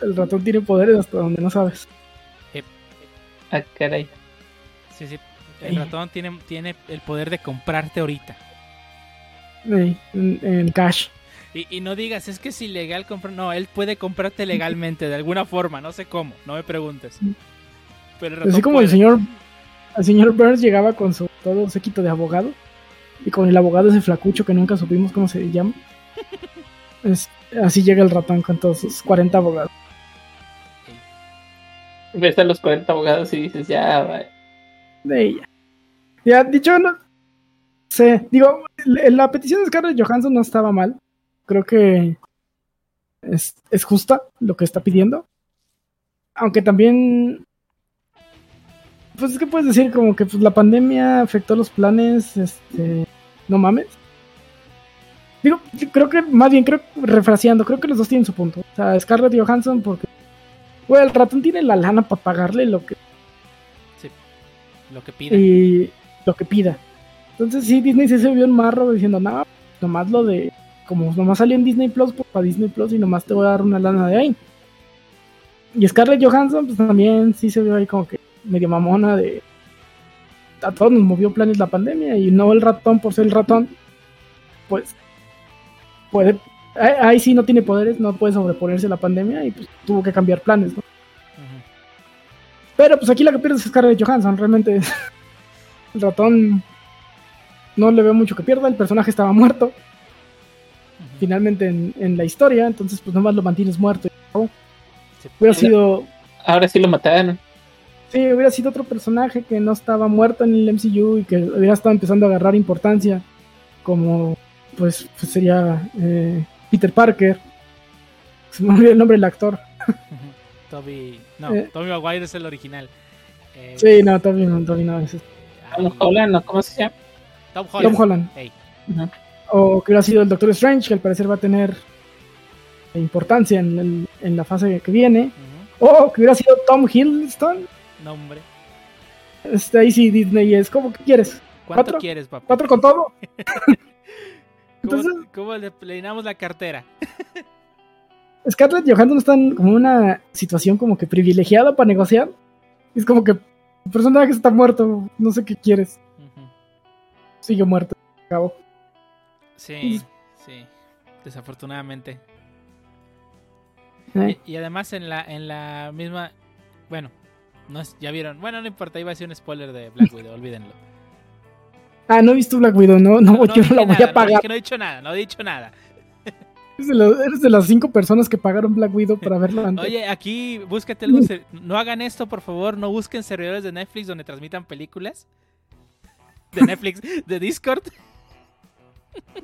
El ratón tiene poderes hasta donde no sabes. ah, caray. Sí, sí. El ratón tiene, tiene el poder de comprarte ahorita. Eh, en, en cash. Y, y no digas, es que es ilegal comprar. No, él puede comprarte legalmente, de alguna forma, no sé cómo, no me preguntes. Pero el ratón Así como el señor, el señor Burns llegaba con su todo séquito de abogado y con el abogado ese flacucho que nunca supimos cómo se llama. Es- así llega el ratón con todos sus 40 abogados. Ves a los 40 abogados y dices, ya, va. De ella. Ya, dicho, no sé, digo, la petición de Scarlett Johansson no estaba mal. Creo que es, es justa lo que está pidiendo. Aunque también, pues es que puedes decir como que pues, la pandemia afectó los planes, este, no mames. Digo, creo que, más bien, creo, refraseando, creo que los dos tienen su punto. O sea, Scarlett Johansson porque, güey, el ratón tiene la lana para pagarle lo que Lo que pide. y lo que pida. Entonces sí, Disney sí se vio en marro diciendo, no, nomás lo de, como nomás salió en Disney Plus, pues para Disney Plus y nomás te voy a dar una lana de ahí. Y Scarlett Johansson, pues también sí se vio ahí como que medio mamona de... A todos nos movió planes la pandemia y no el ratón por ser el ratón, pues puede... Ahí, ahí sí no tiene poderes, no puede sobreponerse a la pandemia y pues tuvo que cambiar planes, ¿no? Pero pues aquí la que pierde es Scarlett Johansson, realmente el ratón no le veo mucho que pierda, el personaje estaba muerto finalmente en, en la historia, entonces pues nomás lo mantienes muerto. Sí. Hubiera sido, Ahora sí lo mataron. Sí, hubiera sido otro personaje que no estaba muerto en el MCU y que hubiera estado empezando a agarrar importancia, como pues, pues sería eh, Peter Parker. Se me olvidó el nombre del actor. Toby. No, Eh. Toby Maguire es el original. Eh, Sí, no, Toby no, Toby no, es ay, Tom Holland, ¿no? ¿Cómo se llama? Tom Holland. Tom Holland. O que hubiera sido el Doctor Strange, que al parecer va a tener importancia en, el- en la fase que viene. O que hubiera sido Tom Hiddleston. No, hombre. Este, ahí sí, Disney es como que quieres. ¿Cuánto ¿Cuatro? quieres, papá? Cuatro con todo. ¿Cómo, Entonces, cómo le llenamos la cartera? Scarlett Johansson está en como una situación como que privilegiada para negociar. Es como que el personaje está muerto, no sé qué quieres. Ujú. Sigue muerto. Acabó. Sí, sí. Desafortunadamente. Eh, Y, y además en la, en la misma. Bueno, no es- ya vieron. Bueno, no importa, iba a ser un spoiler de Black Widow, olvídenlo. Ah, no he visto Black Widow, no, no, yo dije no la voy nada, a pagar. No, dije- no he dicho nada, no he dicho nada. Eres de, los- eres de las cinco personas que pagaron Black Widow para verla antes. Oye, aquí búscate algo. No hagan esto, por favor. No busquen servidores de Netflix donde transmitan películas. De Netflix, de Discord.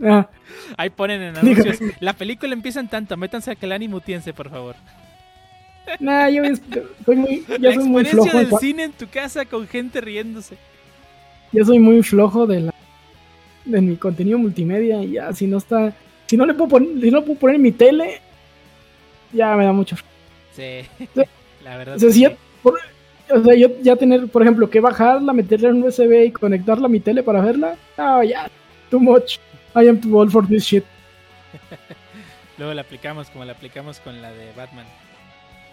Ah, Ahí ponen en Dígame. anuncios. La película empieza en tanto. Métanse a que el por favor. Nah, yo soy muy, La ya soy muy flojo. del cine en tu casa con gente riéndose. ya soy muy flojo de la de mi contenido multimedia y ya si no está si no le puedo poner si no puedo poner en mi tele ya me da mucho Sí. La verdad. o sea, si que ya, por- o sea, yo ya tener, por ejemplo, que bajarla, meterla en un USB y conectarla a mi tele para verla. No, ya, too much. I am too old for this shit. Luego la aplicamos como la aplicamos con la de Batman.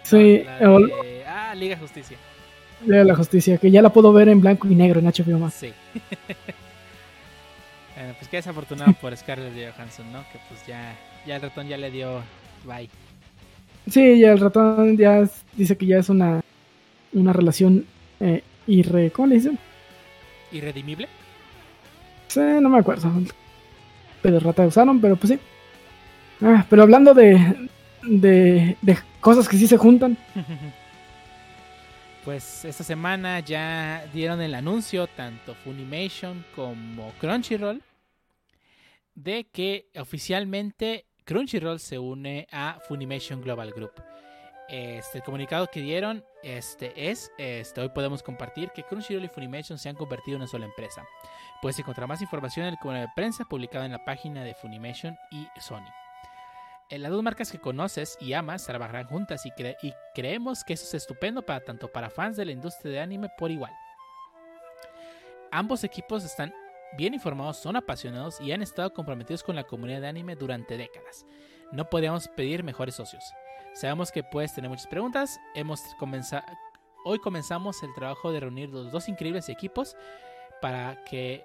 Sí, la de- Ah, Liga Justicia. de la justicia, que ya la puedo ver en blanco y negro en HBO Max. Sí. bueno, pues qué desafortunado por Scarlett Johansson, ¿no? Que pues ya, ya el ratón ya le dio bye. Sí, ya el ratón ya es- dice que ya es una, una relación eh, irre... ¿Cómo le dicen? ¿Irredimible? Sí, no me acuerdo. Pero rata usaron, pero pues sí. Ah, pero hablando de, de, cosas que sí se juntan. Pues esta semana ya dieron el anuncio, tanto Funimation como Crunchyroll, de que oficialmente Crunchyroll se une a Funimation Global Group. Este, el comunicado que dieron este, es, este, hoy podemos compartir que Crunchyroll y Funimation se han convertido en una sola empresa. Puedes encontrar más información en el comunicado de prensa publicado en la página de Funimation y Sony. Eh, Las dos marcas que conoces y amas trabajarán juntas y, cre- y creemos que eso es estupendo para tanto para fans de la industria de anime por igual. Ambos equipos están bien informados, son apasionados y han estado comprometidos con la comunidad de anime durante décadas. No podríamos pedir mejores socios. Sabemos que puedes tener muchas preguntas. Hemos comenzado hoy comenzamos el trabajo de reunir los dos increíbles equipos para que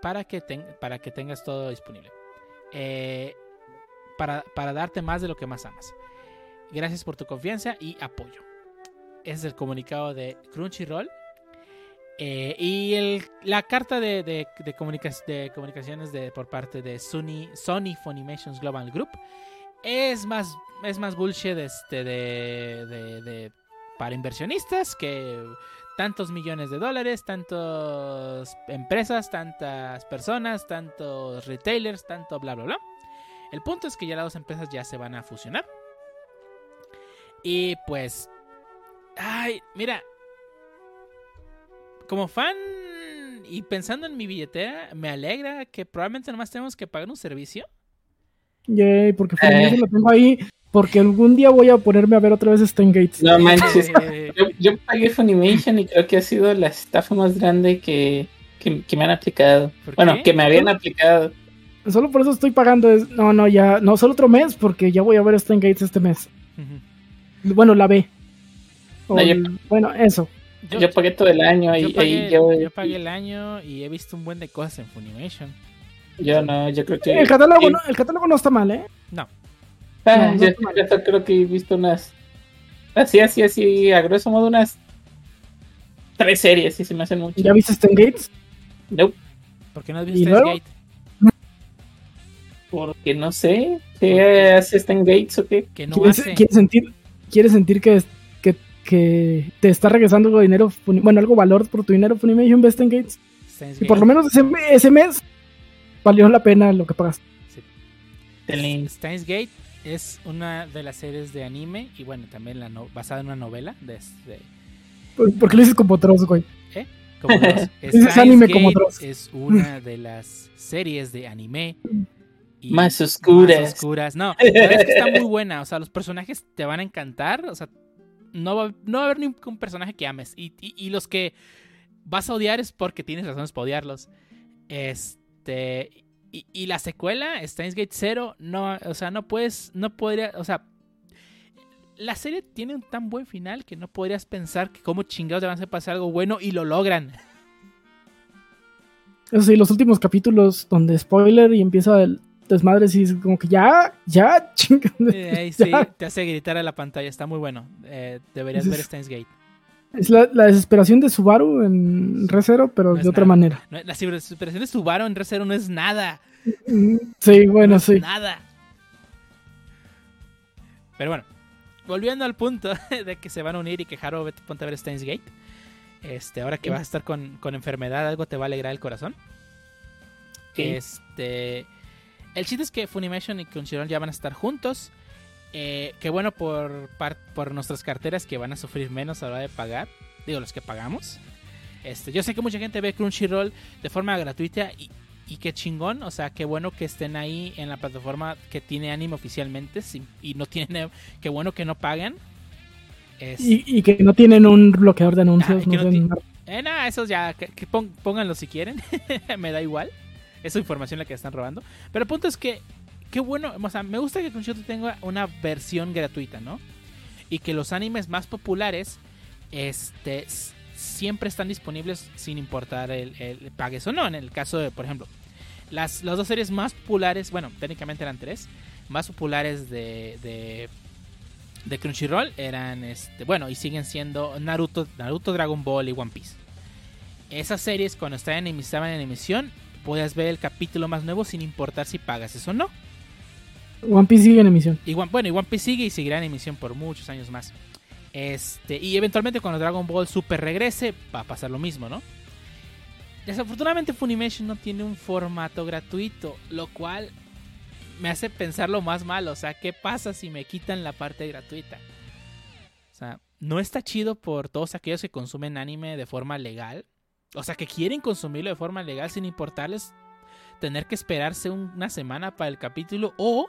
para que para que tengas todo disponible. Eh, para, para darte más de lo que más amas. Gracias por tu confianza y apoyo. Ese es el comunicado de Crunchyroll. Eh, y el- la carta de, de- de comunica- de comunicaciones por parte de Sony, Sony Funimations Global Group es más, es más bullshit este, de- para inversionistas que tantos millones de dólares, tantas empresas, tantas personas, tantos retailers, tanto bla bla bla. El punto es que ya las dos empresas ya se van a fusionar. Y pues. Ay, mira. Como fan y pensando en mi billetera, me alegra que probablemente nomás tenemos que pagar un servicio. Yay, porque Funimation Eh. lo tengo ahí. Porque algún día voy a ponerme a ver otra vez Gates. No manches. Eh, Yo, yo pagué Funimation y creo que ha sido la estafa más grande que, que, que me han aplicado. ¿Por Bueno, qué? que me habían aplicado. Solo por eso estoy pagando. es- No, no, ya. No, solo otro mes, porque ya voy a ver Stain Gates este mes. Bueno, la B. O No, yo- el- Bueno, eso. yo, Yo, pagué todo el año yo y pagué, yo, yo pagué el año y he visto un buen de cosas en Funimation. yo no, yo creo que... El catálogo, no, el catálogo no está mal, ¿eh? No, Ah, no, no yo, creo que he visto unas... Así, así, así, a grueso modo unas... Tres series, y se me hacen mucho. ¿Ya viste Stain Gates? Nope, ¿por qué no has ¿Y visto luego? Gate? Porque no sé. ¿Qué hace Stan Gates o qué? Que no ¿Quieres, hace. quieres sentir, quieres sentir que, que, que te está regresando algo de dinero, bueno, algo valor por tu dinero Funimation Best in Gates? Y por lo menos ese, me- ese mes valió la pena lo que pagaste. Telín. Steins Gate es una de las series de anime y bueno, también la no- basada en una novela de, de- ¿Por, por qué lo dices como Dross, güey? como Dross. Dices Steins anime como Dross. es una de las series de anime y Más oscuras. más oscuras. No, la verdad es que está muy buena. O sea, los personajes te van a encantar. O sea, no va, no va a haber ningún personaje que ames. Y, y- y los que vas a odiar es porque tienes razones para odiarlos. Este. Y, y la secuela, Steins Gate 0, no, o sea, no puedes, no podría, o sea, la serie tiene un tan buen final que no podrías pensar que cómo chingados te van a hacer pasar algo bueno y lo logran. Eso sí, los últimos capítulos donde spoiler y empieza el desmadre, sí, es como que ya, ya, chinga. Eh, sí, te hace gritar a la pantalla, está muy bueno. Eh, deberías ver Steins Gate. Es la, la desesperación de Subaru en ReZero, pero No de otra nada. manera. No, la superación de Subaru en ReZero no es nada. Sí, bueno, no es sí. Nada. Pero bueno, volviendo al punto de que se van a unir y que Haro vete, ponte a ver Steins Gate. Este, ahora que Sí. vas a estar con, con enfermedad, algo te va a alegrar el corazón. Sí. Este. El chiste es que Funimation y Crunchyroll ya van a estar juntos. Eh, qué bueno por, par- por nuestras carteras que van a sufrir menos a la hora de pagar. Digo, los que pagamos. Este, yo sé que mucha gente ve Crunchyroll de forma gratuita y, y qué chingón. O sea, qué bueno que estén ahí en la plataforma que tiene anime oficialmente. y no tiene. Qué bueno que no pagan. Es- Y, y que no tienen un bloqueador de anuncios. Ah, y que no Eh, esos ya, que, que pónganlo si quieren. me da igual. Esa información la que están robando. Pero el punto es que, qué bueno, o sea, me gusta que Crunchyroll tenga una versión gratuita, ¿no? Y que los animes más populares, este, siempre están disponibles sin importar el, el pagues o no. En el caso de, por ejemplo, las, las dos series más populares, bueno, técnicamente eran tres, más populares de, de, de Crunchyroll eran, este, bueno, y siguen siendo Naruto, Naruto, Dragon Ball y One Piece. Esas series cuando estaban en, estaban en emisión, podías ver el capítulo más nuevo sin importar si pagas eso o no. One Piece sigue en emisión. Y bueno, y One Piece sigue y seguirá en emisión por muchos años más. Este, y eventualmente cuando Dragon Ball Super regrese, va a pasar lo mismo, ¿no? Desafortunadamente Funimation no tiene un formato gratuito, lo cual me hace pensar lo más malo. O sea, ¿qué pasa si me quitan la parte gratuita? O sea, no está chido por todos aquellos que consumen anime de forma legal. O sea, que quieren consumirlo de forma legal sin importarles tener que esperarse un- una semana para el capítulo o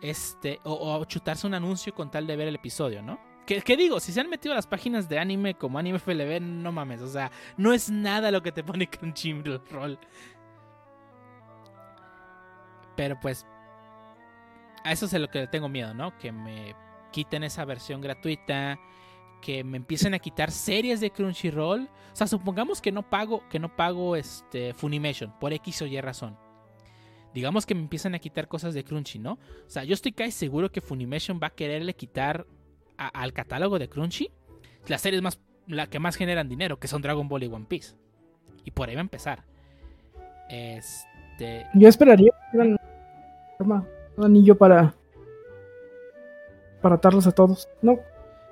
este o, chutarse un anuncio con tal de ver el episodio, ¿no? ¿Qué, qué digo? Si se han metido a las páginas de anime como Anime FLB, no mames, o sea, no es nada lo que te pone Crunchyroll. Pero pues a eso es lo que tengo miedo, ¿no? Que me quiten esa versión gratuita, que me empiecen a quitar series de Crunchyroll. O sea, supongamos que no pago, que no pago este Funimation por X o Y razón. Digamos que me empiezan a quitar cosas de Crunchy, ¿no? O sea, yo estoy casi seguro que Funimation va a quererle quitar al catálogo de Crunchy las series más la que más generan dinero, que son Dragon Ball y One Piece. Y por ahí va a empezar. Este, Yo esperaría un anillo para para atarlos a todos. No,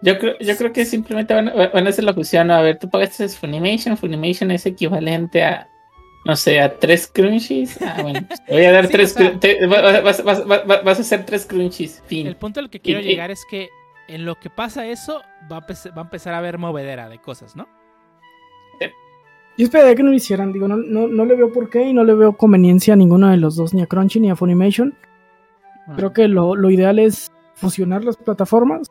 Yo creo, yo creo que simplemente van, a- van a hacer la fusión. ¿no? A ver, tú pagaste Funimation. Funimation es equivalente a, no sé, a tres crunchies. Ah, bueno, pues, te voy a dar Sí, tres. o sea- cru- te- vas, vas- vas- vas- vas a hacer tres crunchies. Fin. el punto al que quiero y- llegar es que en lo que pasa eso, va a, empe- va a empezar a haber movedera de cosas, ¿no? yo esperaría que no lo hicieran. Digo, no, no, no le veo por qué y no le veo conveniencia a ninguno de los dos, ni a Crunchy ni a Funimation. Creo que lo, lo ideal es fusionar las plataformas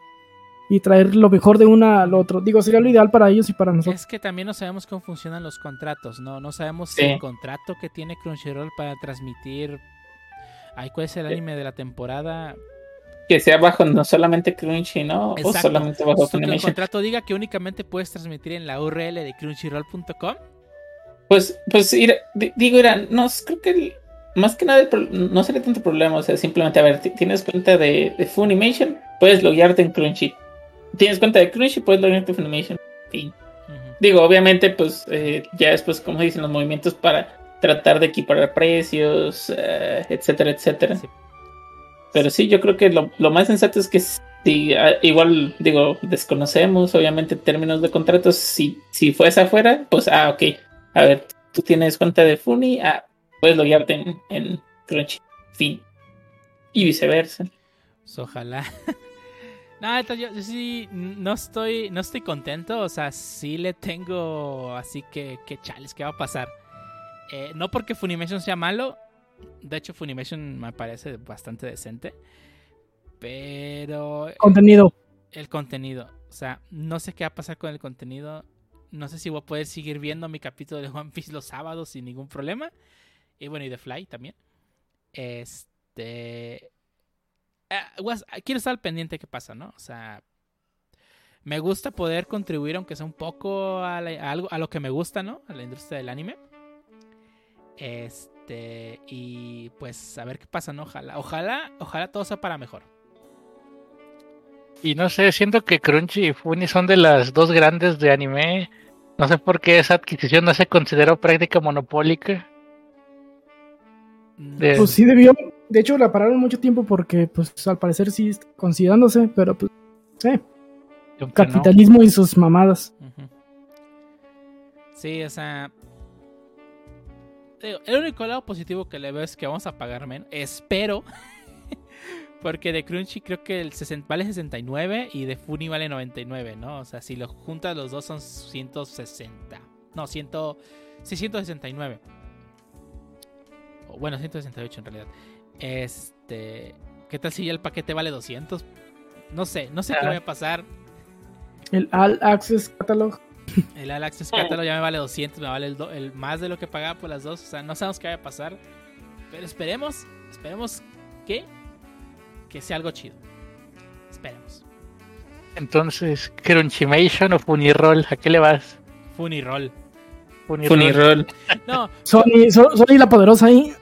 y traer lo mejor de una al otro. Digo, sería lo ideal para ellos y para nosotros. Es que también no sabemos cómo funcionan los contratos, ¿no? No sabemos Sí. si el contrato que tiene Crunchyroll para transmitir... Ay, ¿cuál es el Sí. anime de la temporada? Que sea bajo no solamente Crunchy, ¿no? O Exacto. solamente bajo Justo que el Funimation. contrato diga que únicamente puedes transmitir en la URL de crunchyroll.com. Pues, pues, ir- digo, mira, no, creo que el- más que nada el pro- no sería tanto problema. O sea, simplemente, a ver, ti- tienes cuenta de, de Funimation, puedes loguearte en Crunchy. Tienes cuenta de Crunchy, puedes loguearte en Funimation. Fin. Digo, obviamente, pues eh, ya después, como dicen, los movimientos para tratar de equiparar precios, eh, etcétera, etcétera. Sí. Pero sí, yo creo que lo, lo más sensato es que si, ah, igual, digo, desconocemos, obviamente, términos de contratos. Si, si fuese afuera, pues, ah, ok. A ver, tú tienes cuenta de Funi, ah, puedes loguearte en, en Crunchy. Fin. Y viceversa. Pues, ojalá. no, yo, yo sí no estoy, no estoy contento. O sea, sí le tengo así que, que chales, ¿qué va a pasar? Eh, no porque Funimation sea malo. De hecho, Funimation me parece bastante decente. Pero Contenido. el contenido. O sea, no sé qué va a pasar con el contenido. No sé si voy a poder seguir viendo mi capítulo de One Piece los sábados sin ningún problema. Y bueno, y de Fly también. Este. Ah, guas- quiero estar al pendiente de qué pasa, ¿no? O sea. Me gusta poder contribuir, aunque sea un poco a, la- a algo, a lo que me gusta, ¿no? A la industria del anime. Este. Y pues a ver qué pasa, ¿no? Ojalá, ojalá, ojalá todo sea para mejor. Y no sé, siento que Crunchy y Funny son de las dos grandes de anime. No sé por qué esa adquisición no se consideró práctica monopólica. De- Pues sí debió. De hecho, la pararon mucho tiempo porque, pues, al parecer sí está considerándose, pero pues, sí, no. capitalismo y sus mamadas. Sí, o sea. el único lado positivo que le veo es que vamos a pagar menos. Espero. Porque de Crunchy creo que el 60 vale 69 y de Funny vale 99, ¿no? O sea, si lo juntas los dos son 160. No, 100, sí, 169. O, Bueno, 168 en realidad. Este. ¿Qué tal si ya el paquete vale 200? No sé, no sé qué Ah. va a pasar. El All Access Catalog. El All Access Catalog ya me vale 200, me vale el, do- el más de lo que pagaba por las dos. O sea, no sabemos qué va a pasar. Pero esperemos, esperemos que, que sea algo chido. Esperemos. Entonces, Crunchimation o Funiroll, ¿a qué le vas? Funiroll. Funiroll. No, Sony, So- Sony la poderosa ahí.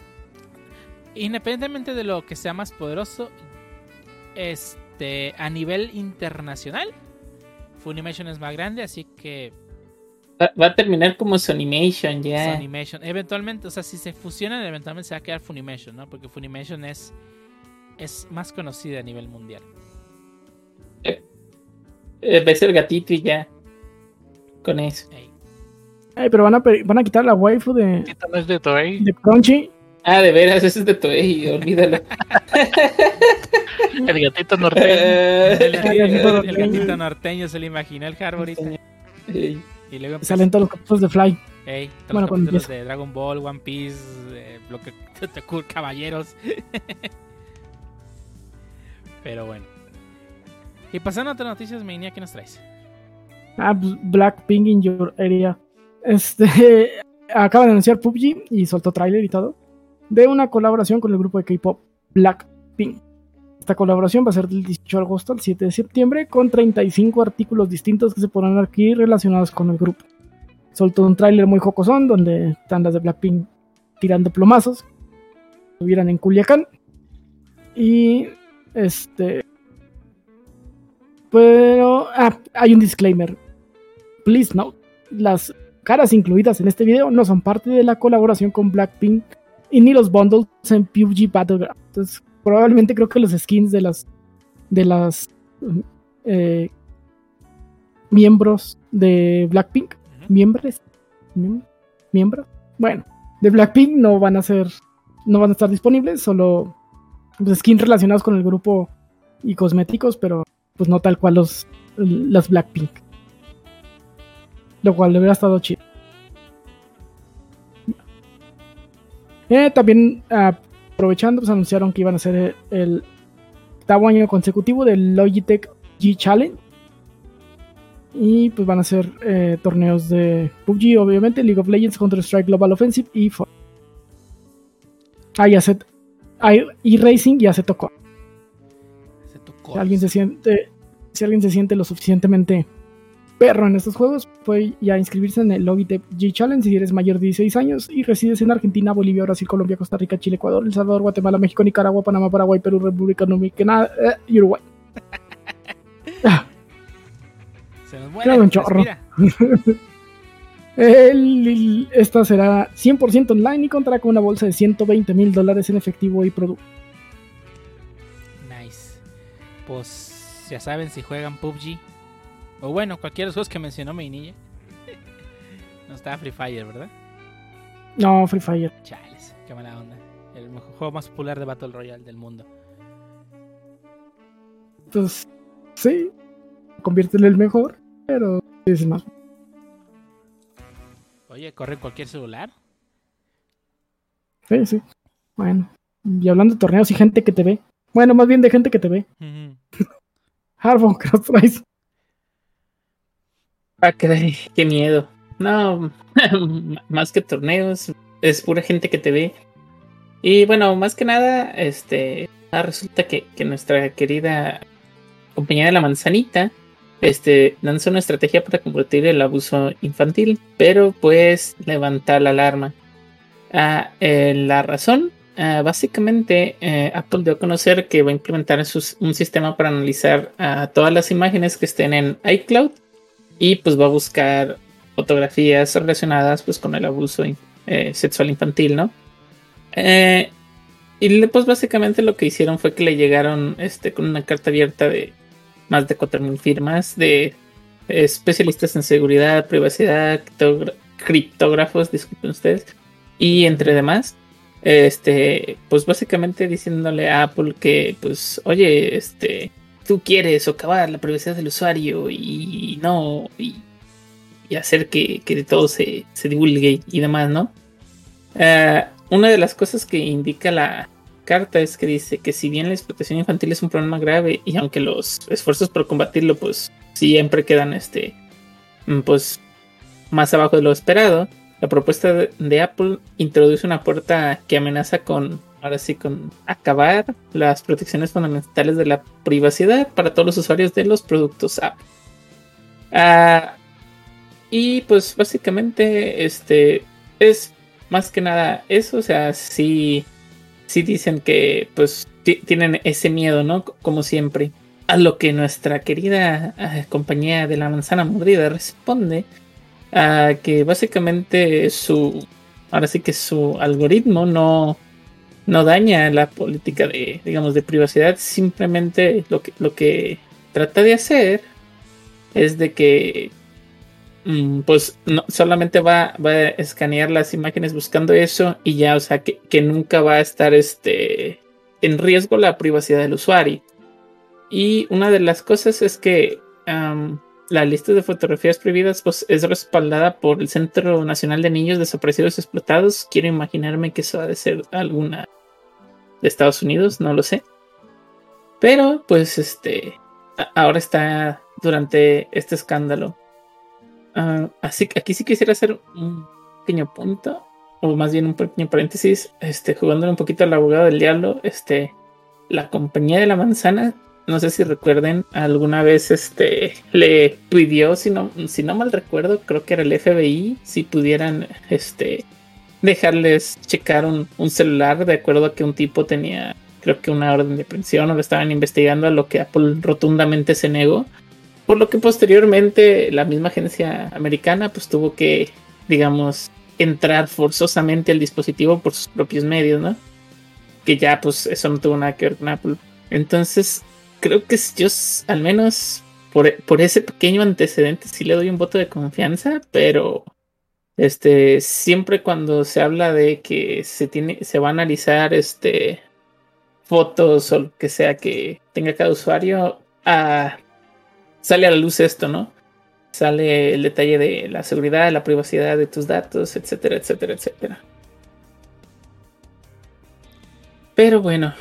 Independientemente de lo que sea más poderoso, este, a nivel internacional, Funimation es más grande, así que Va, va a terminar como Sonimation ya. Funimation, eventualmente, o sea, si se fusionan, eventualmente se va a quedar Funimation, ¿no? Porque Funimation es, es más conocida a nivel mundial. Eh, ves el gatito y ya. Con eso. Ey. Ay, pero van a, van a quitar la waifu de, no es de Toei. de Crunchy. Ah, de veras, ese es de Toei, olvídalo. El gatito norteño. El, Eh, el- el gatito norteño se lo imaginó el Harborita. eh, Y luego Salen todos los capítulos de Fly. Ey, todos Bueno, los cuando capítulos empieza. de Dragon Ball, One Piece, eh, lo que te ocurra, caballeros. Pero bueno. Y pasando a otras noticias, Meinia, ¿qué nos traes? Ah, pues, Blackpink in your area. Este acaba de anunciar PUBG y soltó tráiler y todo de una colaboración con el grupo de K-pop Blackpink. Esta colaboración va a ser del 18 de agosto al 7 de septiembre con 35 artículos distintos que se podrán adquirir relacionados con el grupo. Soltó un tráiler muy jocosón donde están las de Blackpink tirando plomazos. Estuvieran en Culiacán. Y este pero ah, hay un disclaimer. Please note, las caras incluidas en este video no son parte de la colaboración con Blackpink y ni los bundles en PUBG Battleground. Entonces, probablemente creo que los skins de las de las eh, miembros de Blackpink, miembros, Miem- miembros, bueno, de Blackpink no van a ser, no van a estar disponibles, solo pues, skins relacionados con el grupo y cosméticos, pero pues no tal cual los las Blackpink. Lo cual le hubiera estado chido. Eh, también ah, aprovechando, pues anunciaron que iban a hacer el, el octavo año consecutivo del Logitech G Challenge. Y pues van a hacer eh, torneos de PUBG, obviamente, League of Legends, Counter-Strike Global Offensive y Fortnite. Ah, ya se. Hay e-racing ya se tocó. Se tocó. Si alguien se siente, si alguien se siente lo suficientemente perro en estos juegos, puede ya inscribirse en el Logitech G Challenge si eres mayor de 16 años y resides en Argentina, Bolivia, Brasil, Colombia, Costa Rica, Chile, Ecuador, El Salvador, Guatemala, México, Nicaragua, Panamá, Paraguay, Perú, República Dominicana eh, y Uruguay. Se nos muere. un chorro. respira. el- el- esta será 100% online y contará con una bolsa de 120 mil dólares en efectivo y producto. Nice. Pues ya saben, si juegan PUBG, o bueno, cualquiera de los juegos que mencionó Meinilla. No está Free Fire, ¿verdad? No, Free Fire. Chales, qué mala onda. El mejor juego más popular de Battle Royale del mundo. Pues sí, convierte en el mejor, pero es más. Oye, corre cualquier celular. Sí, sí. Bueno, y hablando de torneos y gente que te ve. Bueno, más bien de gente que te ve. ¿qué nos traes? Ah, qué miedo. No, más que torneos, es pura gente que te ve. Y bueno, más que nada, este, ah, resulta que, nuestra querida compañera la manzanita, este, lanzó una estrategia para combatir el abuso infantil, pero pues levanta la alarma. Ah, eh, la razón, ah, básicamente, eh, Apple dio a conocer que va a implementar un sistema para analizar ah, todas las imágenes que estén en iCloud y pues va a buscar fotografías relacionadas pues con el abuso eh, sexual infantil, ¿no? Eh, y pues básicamente lo que hicieron fue que le llegaron este, con una carta abierta de más de 4.000 firmas de especialistas en seguridad, privacidad, criptógrafos, disculpen ustedes, y entre demás, este, pues básicamente diciéndole a Apple que, pues, oye, este, tú quieres socavar la privacidad del usuario y no, y, hacer que, todo se, se divulgue y demás, ¿no? Eh, una de las cosas que indica la carta es que dice que si bien la explotación infantil es un problema grave y aunque los esfuerzos por combatirlo pues siempre quedan este mm, pues más abajo de lo esperado. La propuesta de Apple introduce una puerta que amenaza con ahora sí con acabar las protecciones fundamentales de la privacidad para todos los usuarios de los productos Apple. Ah, y pues básicamente este es más que nada eso, o sea, sí, sí dicen que pues tienen ese miedo, ¿no? Como siempre. A lo que nuestra querida ah, compañía de la manzana mordida responde a que básicamente su ahora sí que su algoritmo no no daña la política de digamos de privacidad simplemente lo que lo que trata de hacer es de que mm, pues no, solamente va, va, a escanear las imágenes buscando eso y ya, o sea, que, que, nunca va a estar este, en riesgo la privacidad del usuario. Y una de las cosas es que la lista de fotografías prohibidas pues, es respaldada por el Centro Nacional de Niños Desaparecidos Explotados. Quiero imaginarme que eso ha de ser alguna de Estados Unidos, no lo sé. Pero pues este ahora está durante este escándalo. Uh, así que aquí sí quisiera hacer un pequeño punto, o más bien un pequeño paréntesis, este, jugándole un poquito al abogado del diablo, este, la compañía de la manzana, no sé si recuerden, alguna vez este, le pidió, si no, si no mal recuerdo, creo que era el FBI, si pudieran este, dejarles checar un, un celular de acuerdo a que un tipo tenía creo que una orden de aprehensión o lo estaban investigando a lo que Apple rotundamente se negó. Por lo que posteriormente la misma agencia americana pues tuvo que, digamos, entrar forzosamente al dispositivo por sus propios medios, ¿no? Que ya pues eso no tuvo nada que ver con Apple. Entonces, creo que yo al menos por, por ese pequeño antecedente sí le doy un voto de confianza, pero este siempre cuando se habla de que se tiene se va a analizar este fotos o lo que sea que tenga cada usuario, ah, sale a la luz esto, ¿no? Sale el detalle de la seguridad, la privacidad de tus datos, etcétera, etcétera, etcétera. Pero bueno,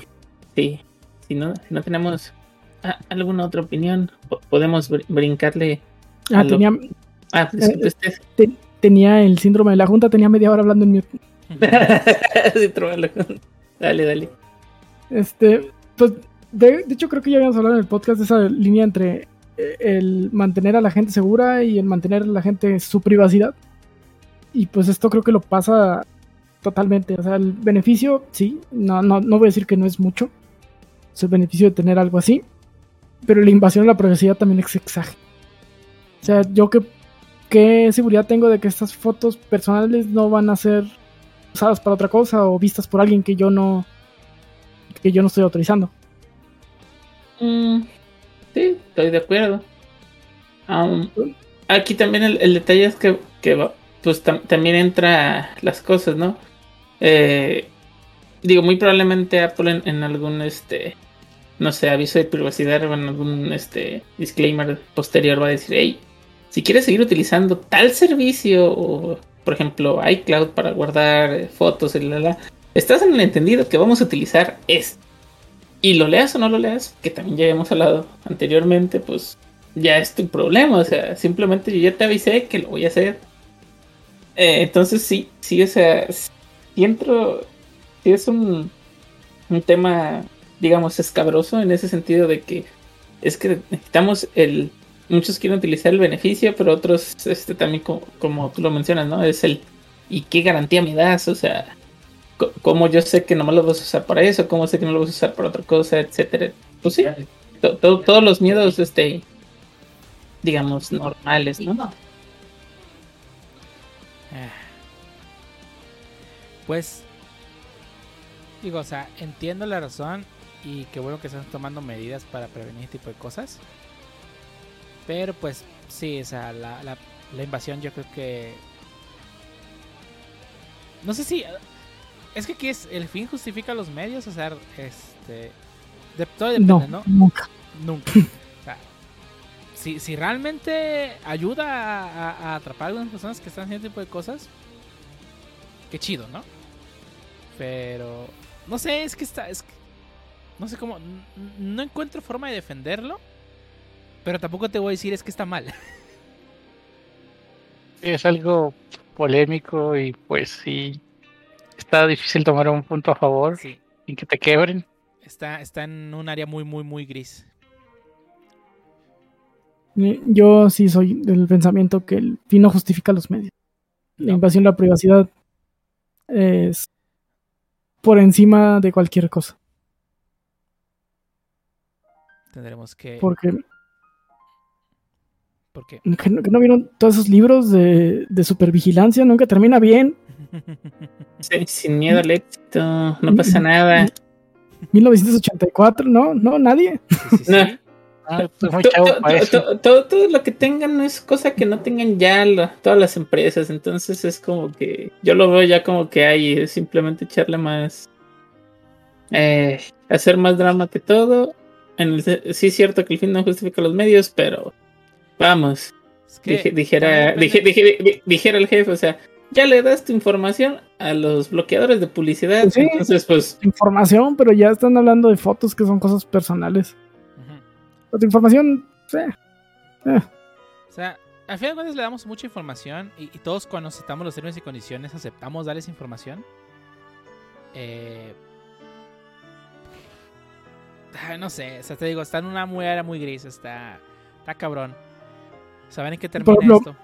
sí, si no, si no tenemos alguna otra opinión, podemos br brincarle. Ah, tenía, lo... ah, disculpe usted. Te, tenía el síndrome de la junta, tenía media hora hablando en mi. dale, dale. Este, pues, de, de, hecho creo que ya habíamos hablado en el podcast de esa línea entre eh, el mantener a la gente segura y el mantener a la gente su privacidad. Y pues esto creo que lo pasa totalmente. O sea, el beneficio, sí, no, no, no voy a decir que no es mucho. Es el beneficio de tener algo así. Pero la invasión a la privacidad también es exagerada. O sea, yo que qué seguridad tengo de que estas fotos personales no van a ser usadas para otra cosa o vistas por alguien que yo no que yo no estoy autorizando. Mm, sí, estoy de acuerdo. Um, aquí también el, el, detalle es que, que pues tam también entra las cosas, ¿no? Eh, digo, muy probablemente Apple en, en, algún este no sé, aviso de privacidad o en algún este disclaimer posterior va a decir, hey, si quieres seguir utilizando tal servicio o por ejemplo iCloud para guardar fotos, y la, estás en el entendido que vamos a utilizar esto. Y lo leas o no lo leas, que también ya hemos hablado anteriormente, pues ya es tu problema. O sea, simplemente yo ya te avisé que lo voy a hacer. Eh, entonces sí, sí, o sea, si entro, sí es un, un tema, digamos, escabroso en ese sentido de que es que necesitamos el... Muchos quieren utilizar el beneficio, pero otros, este también como, como tú lo mencionas, ¿no? Es el... ¿Y qué garantía me das? O sea, cómo yo sé que no me lo vas a usar para eso, cómo sé que no lo vas a usar para otra cosa, etcétera. Pues sí, to to todos los miedos, este, digamos, normales, ¿no? Pues, digo, o sea, entiendo la razón y qué bueno que están tomando medidas para prevenir este tipo de cosas. Pero pues sí, o sea, la, la, la invasión yo creo que... No sé si es que aquí es el fin justifica los medios, o sea, este de, todo depende, no, ¿no? Nunca. Nunca. o sea, si, si realmente ayuda a, a, a, atrapar a algunas personas que están haciendo este tipo de cosas, qué chido, ¿no? Pero no sé, es que está es que, no sé cómo no encuentro forma de defenderlo. Pero tampoco te voy a decir es que está mal. Es algo polémico y pues sí, está difícil tomar un punto a favor Sí. sin que te quebren. Está, está en un área muy, muy, muy gris. Eh, Yo sí soy del pensamiento que el fin no justifica los medios. La No. invasión de la privacidad es por encima de cualquier cosa. Tendremos que. Porque ¿Por qué? que no, que no vieron todos esos libros de, de supervigilancia, nunca termina bien. Sí, sin miedo al éxito, no pasa nada. 1984, no, no, nadie. Sí, sí. No. Ah, Todo, todo lo que tengan no es cosa que no tengan ya todas las empresas. Entonces es como que yo lo veo ya como que hay es simplemente echarle más. eh, hacer más drama que todo. En el sí es cierto que el fin no justifica los medios, pero vamos. Es que dije- dijera, dije- dije- di- dijera el jefe, o sea, ya le das tu información a los bloqueadores de publicidad. Pues sí. Entonces, pues, Información, pero ya están hablando de fotos que son cosas personales. Ujú. Otra información, sí. O sea, al final de cuentas le damos mucha información y, y todos cuando aceptamos los términos y condiciones aceptamos darles información. Eh, no sé, o sea, te digo, está en una muy área muy gris, está, está cabrón. ¿Saben en qué termina esto?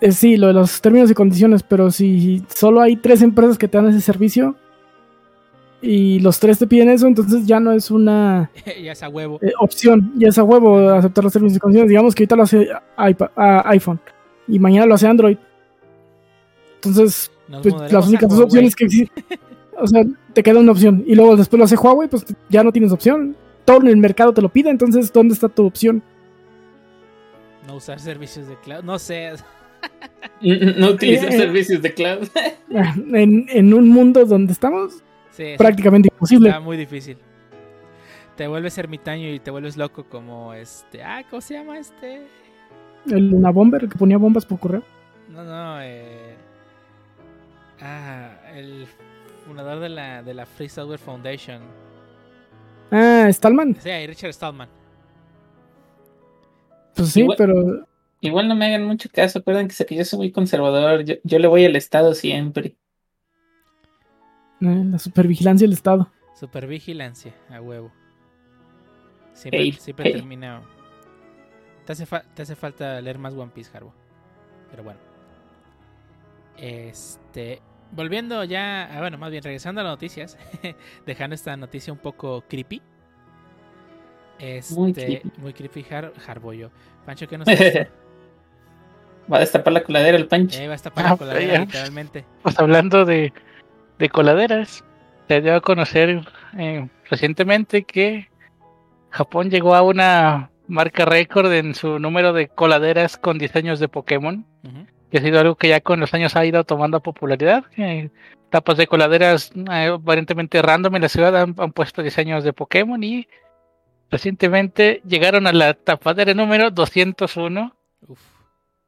Eh, sí, lo de los términos y condiciones, pero si solo hay tres empresas que te dan ese servicio y los tres te piden eso, entonces ya no es una ya es a huevo. eh, opción, ya es a huevo aceptar los términos y condiciones. Digamos que ahorita lo hace iPad, ah, iPhone y mañana lo hace Android. Entonces, pues, las únicas dos opciones que existen, o sea, te queda una opción y luego después lo hace Huawei, pues ya no tienes opción. Todo en el mercado te lo pide, entonces, ¿dónde está tu opción? No usar servicios de cloud, no sé. no utilizar Eh, servicios de cloud. En, en un mundo donde estamos, Sí, prácticamente imposible. Está muy difícil. Te vuelves ermitaño y te vuelves loco como este... Ah, ¿cómo se llama este? El, una bomber que ponía bombas por correo. No, no, eh... Ah, el fundador de la, de la Free Software Foundation. Ah, Stallman. Sí, Richard Stallman. Pues sí, Igual- pero Igual no me hagan mucho caso, acuérdense que yo soy muy conservador, yo, yo le voy al Estado siempre. eh, la supervigilancia del Estado. Supervigilancia, a huevo. Siempre, Ey, siempre ey. termina... Te hace, te hace falta leer más One Piece, Harbo. Pero bueno. Este... Volviendo ya... ah, bueno, más bien regresando a las noticias. dejando esta noticia un poco creepy. Este, Muy creepy. Muy creepy, Har Harbollo. Pancho, ¿qué nos? Va a destapar la coladera el Pancho. Eh, va a estar para la Ah, coladera, ya. literalmente. Pues hablando de, de coladeras, se dio a conocer eh, recientemente que Japón llegó a una marca récord en su número de coladeras con diseños de Pokémon. Ujú. Que ha sido algo que ya con los años ha ido tomando popularidad. eh, tapas de coladeras eh, aparentemente random en la ciudad han, han puesto diseños de Pokémon y recientemente llegaron a la tapadera número 201 Uf.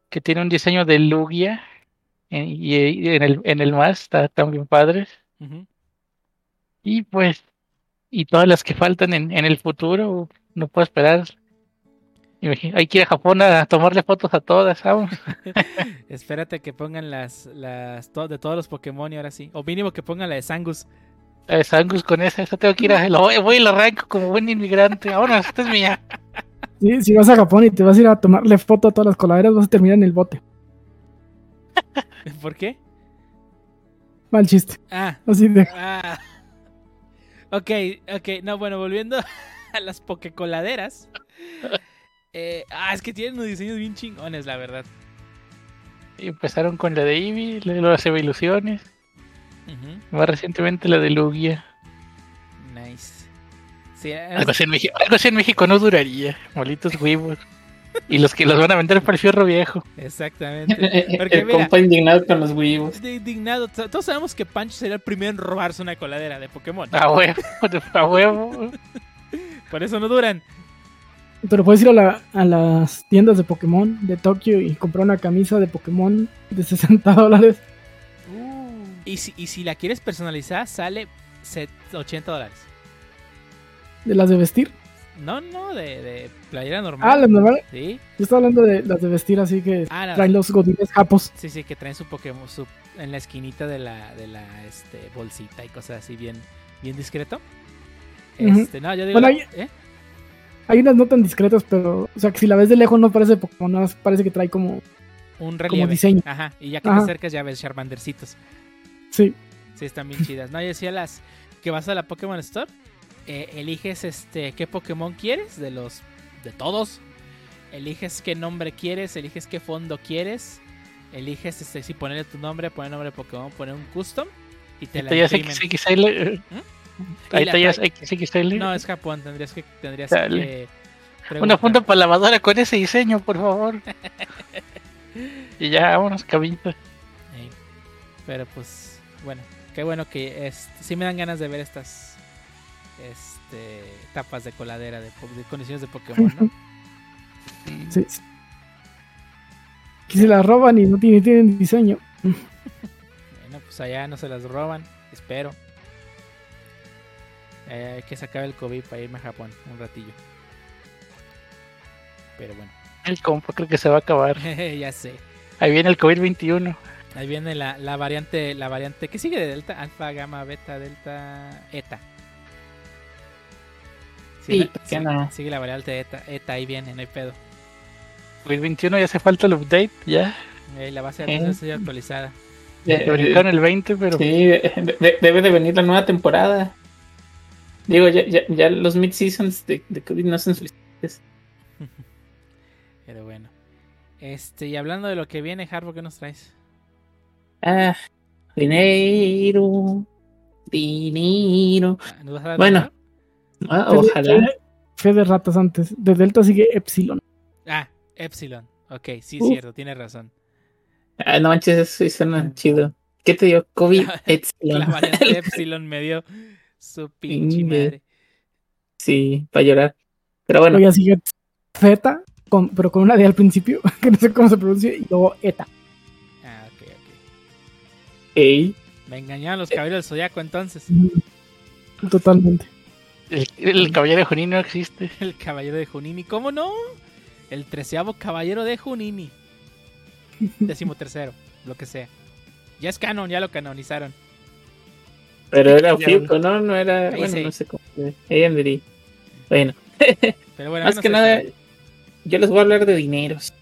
que tiene un diseño de Lugia eh, y, y en el en el más está también padres Ujú. y pues y todas las que faltan en, en el futuro no puedo esperar Hay que ir a Japón a tomarle fotos a todas vamos. Espérate que pongan las, las to- de todos los Pokémon y ahora sí. O mínimo que pongan la de Sangus. La de Sangus con esa, esa tengo que ir a. Lo voy, voy y lo arranco como buen inmigrante. Ahora, esta es mía. Sí, si vas a Japón y te vas a ir a tomarle foto a todas las coladeras, vas a terminar en el bote. ¿Por qué? Mal chiste. Ah, Así de. ah. Ok, ok. No, bueno, volviendo a las Pokecoladeras. Eh, ah, es que tienen unos diseños bien chingones, la verdad. Y empezaron con la de Eevee, luego las Eva Ilusiones. Más recientemente la de Lugia. Nice. Sí, Algo así, en México, algo así en México no duraría. Molitos huevos. Y los que los van a vender para el fierro viejo. exactamente. Porque el mira, compa indignado con los huevos. de indignado. Todos sabemos que Pancho sería el primero en robarse una coladera de Pokémon. A huevo, a huevo. Por eso no duran. Pero puedes ir a, la- a las tiendas de Pokémon de Tokio y comprar una camisa de Pokémon de 60 dólares. Y si, y si la quieres personalizar, sale set- 80 dólares. De las de vestir. No, no, de, de playera normal. Ah, las normales. Sí, Yo estaba hablando de las de vestir así que Ah, la- traen los godines japos. sí, sí, que traen su Pokémon su, en la esquinita de la, de la este, bolsita y cosas así bien, bien discreto. Este, no, yo digo. Bueno, ahí- ¿eh? Hay unas no tan discretas, pero, o sea, que si la ves de lejos no parece Pokémon, nada más parece que trae como, Un relieve. diseño. Ajá, y ya que Ajá. te acercas ya ves Charmandercitos. sí. Sí, están bien chidas. No, yo decía las que vas a la Pokémon Store, eh, eliges este qué Pokémon quieres de los de todos. Eliges qué nombre quieres, eliges qué fondo quieres, eliges este si ponerle tu nombre, poner nombre de Pokémon, poner un custom y te la Tallas imprimen. XXL. eh, Y Hay la tallas ta- XXL. No, es Japón, tendrías que tendrías que Una funda para lavadora con ese diseño, por favor. y ya, vámonos, cabinito. Ey. Pero pues, bueno, qué bueno que es, sí me dan ganas de ver estas este, tapas de coladera de, condiciones de Pokémon, ¿no? sí. Que se la roban y no tienen, tienen diseño. Bueno, pues allá no se las roban, espero. Eh, hay que se acabe el COVID para irme a Japón un ratillo. Pero bueno, El compa creo que se va a acabar. ya sé. Ahí viene el COVID-21. Ahí viene la, la variante, la variante que sigue de Delta, Alfa, Gamma, Beta, Delta, Eta. Sí, la- ¿por qué no? Sigue la variante Eta, Eta ahí viene, no hay pedo. COVID-21 ya hace falta el update, ya. Eh, la base de Eh. datos está actualizada. Eh, Lo brincaron el 20, pero Sí, de- de- debe de venir la nueva temporada. Digo, ya, ya, ya los mid-seasons de, de COVID no son suficientes. Pero bueno. Este, y hablando de lo que viene, Harbo, ¿qué nos traes? Ah, dinero. Dinero. Ah, ¿Nos vas a dar Bueno. Ah, ojalá. Fe, de ratas antes. De Delta sigue Epsilon. Ah, Epsilon. Ok, sí, Uf. cierto, tienes razón. Ah, no manches, eso sí suena chido. ¿Qué te dio? COVID, Epsilon. La variante Epsilon me dio su pinche Inge. madre. Sí, para llorar. Pero bueno, sigue con, pero con una D al principio, que no sé cómo se pronuncia, y luego Eta. Ah, ok, ok. ey, Me engañaron los caballeros del zodiaco entonces. Totalmente. el, el caballero de Junín no existe. El caballero de Junini. ¿Cómo no? El treceavo caballero de Junini. Décimo tercero, lo que sea. Ya es canon, ya lo canonizaron. Pero era Ya. Fiuco, ¿no? No era. Bueno, sí. no sé cómo. Ella. Bueno, Pero bueno, más no que nada, yo les voy a hablar de dineros.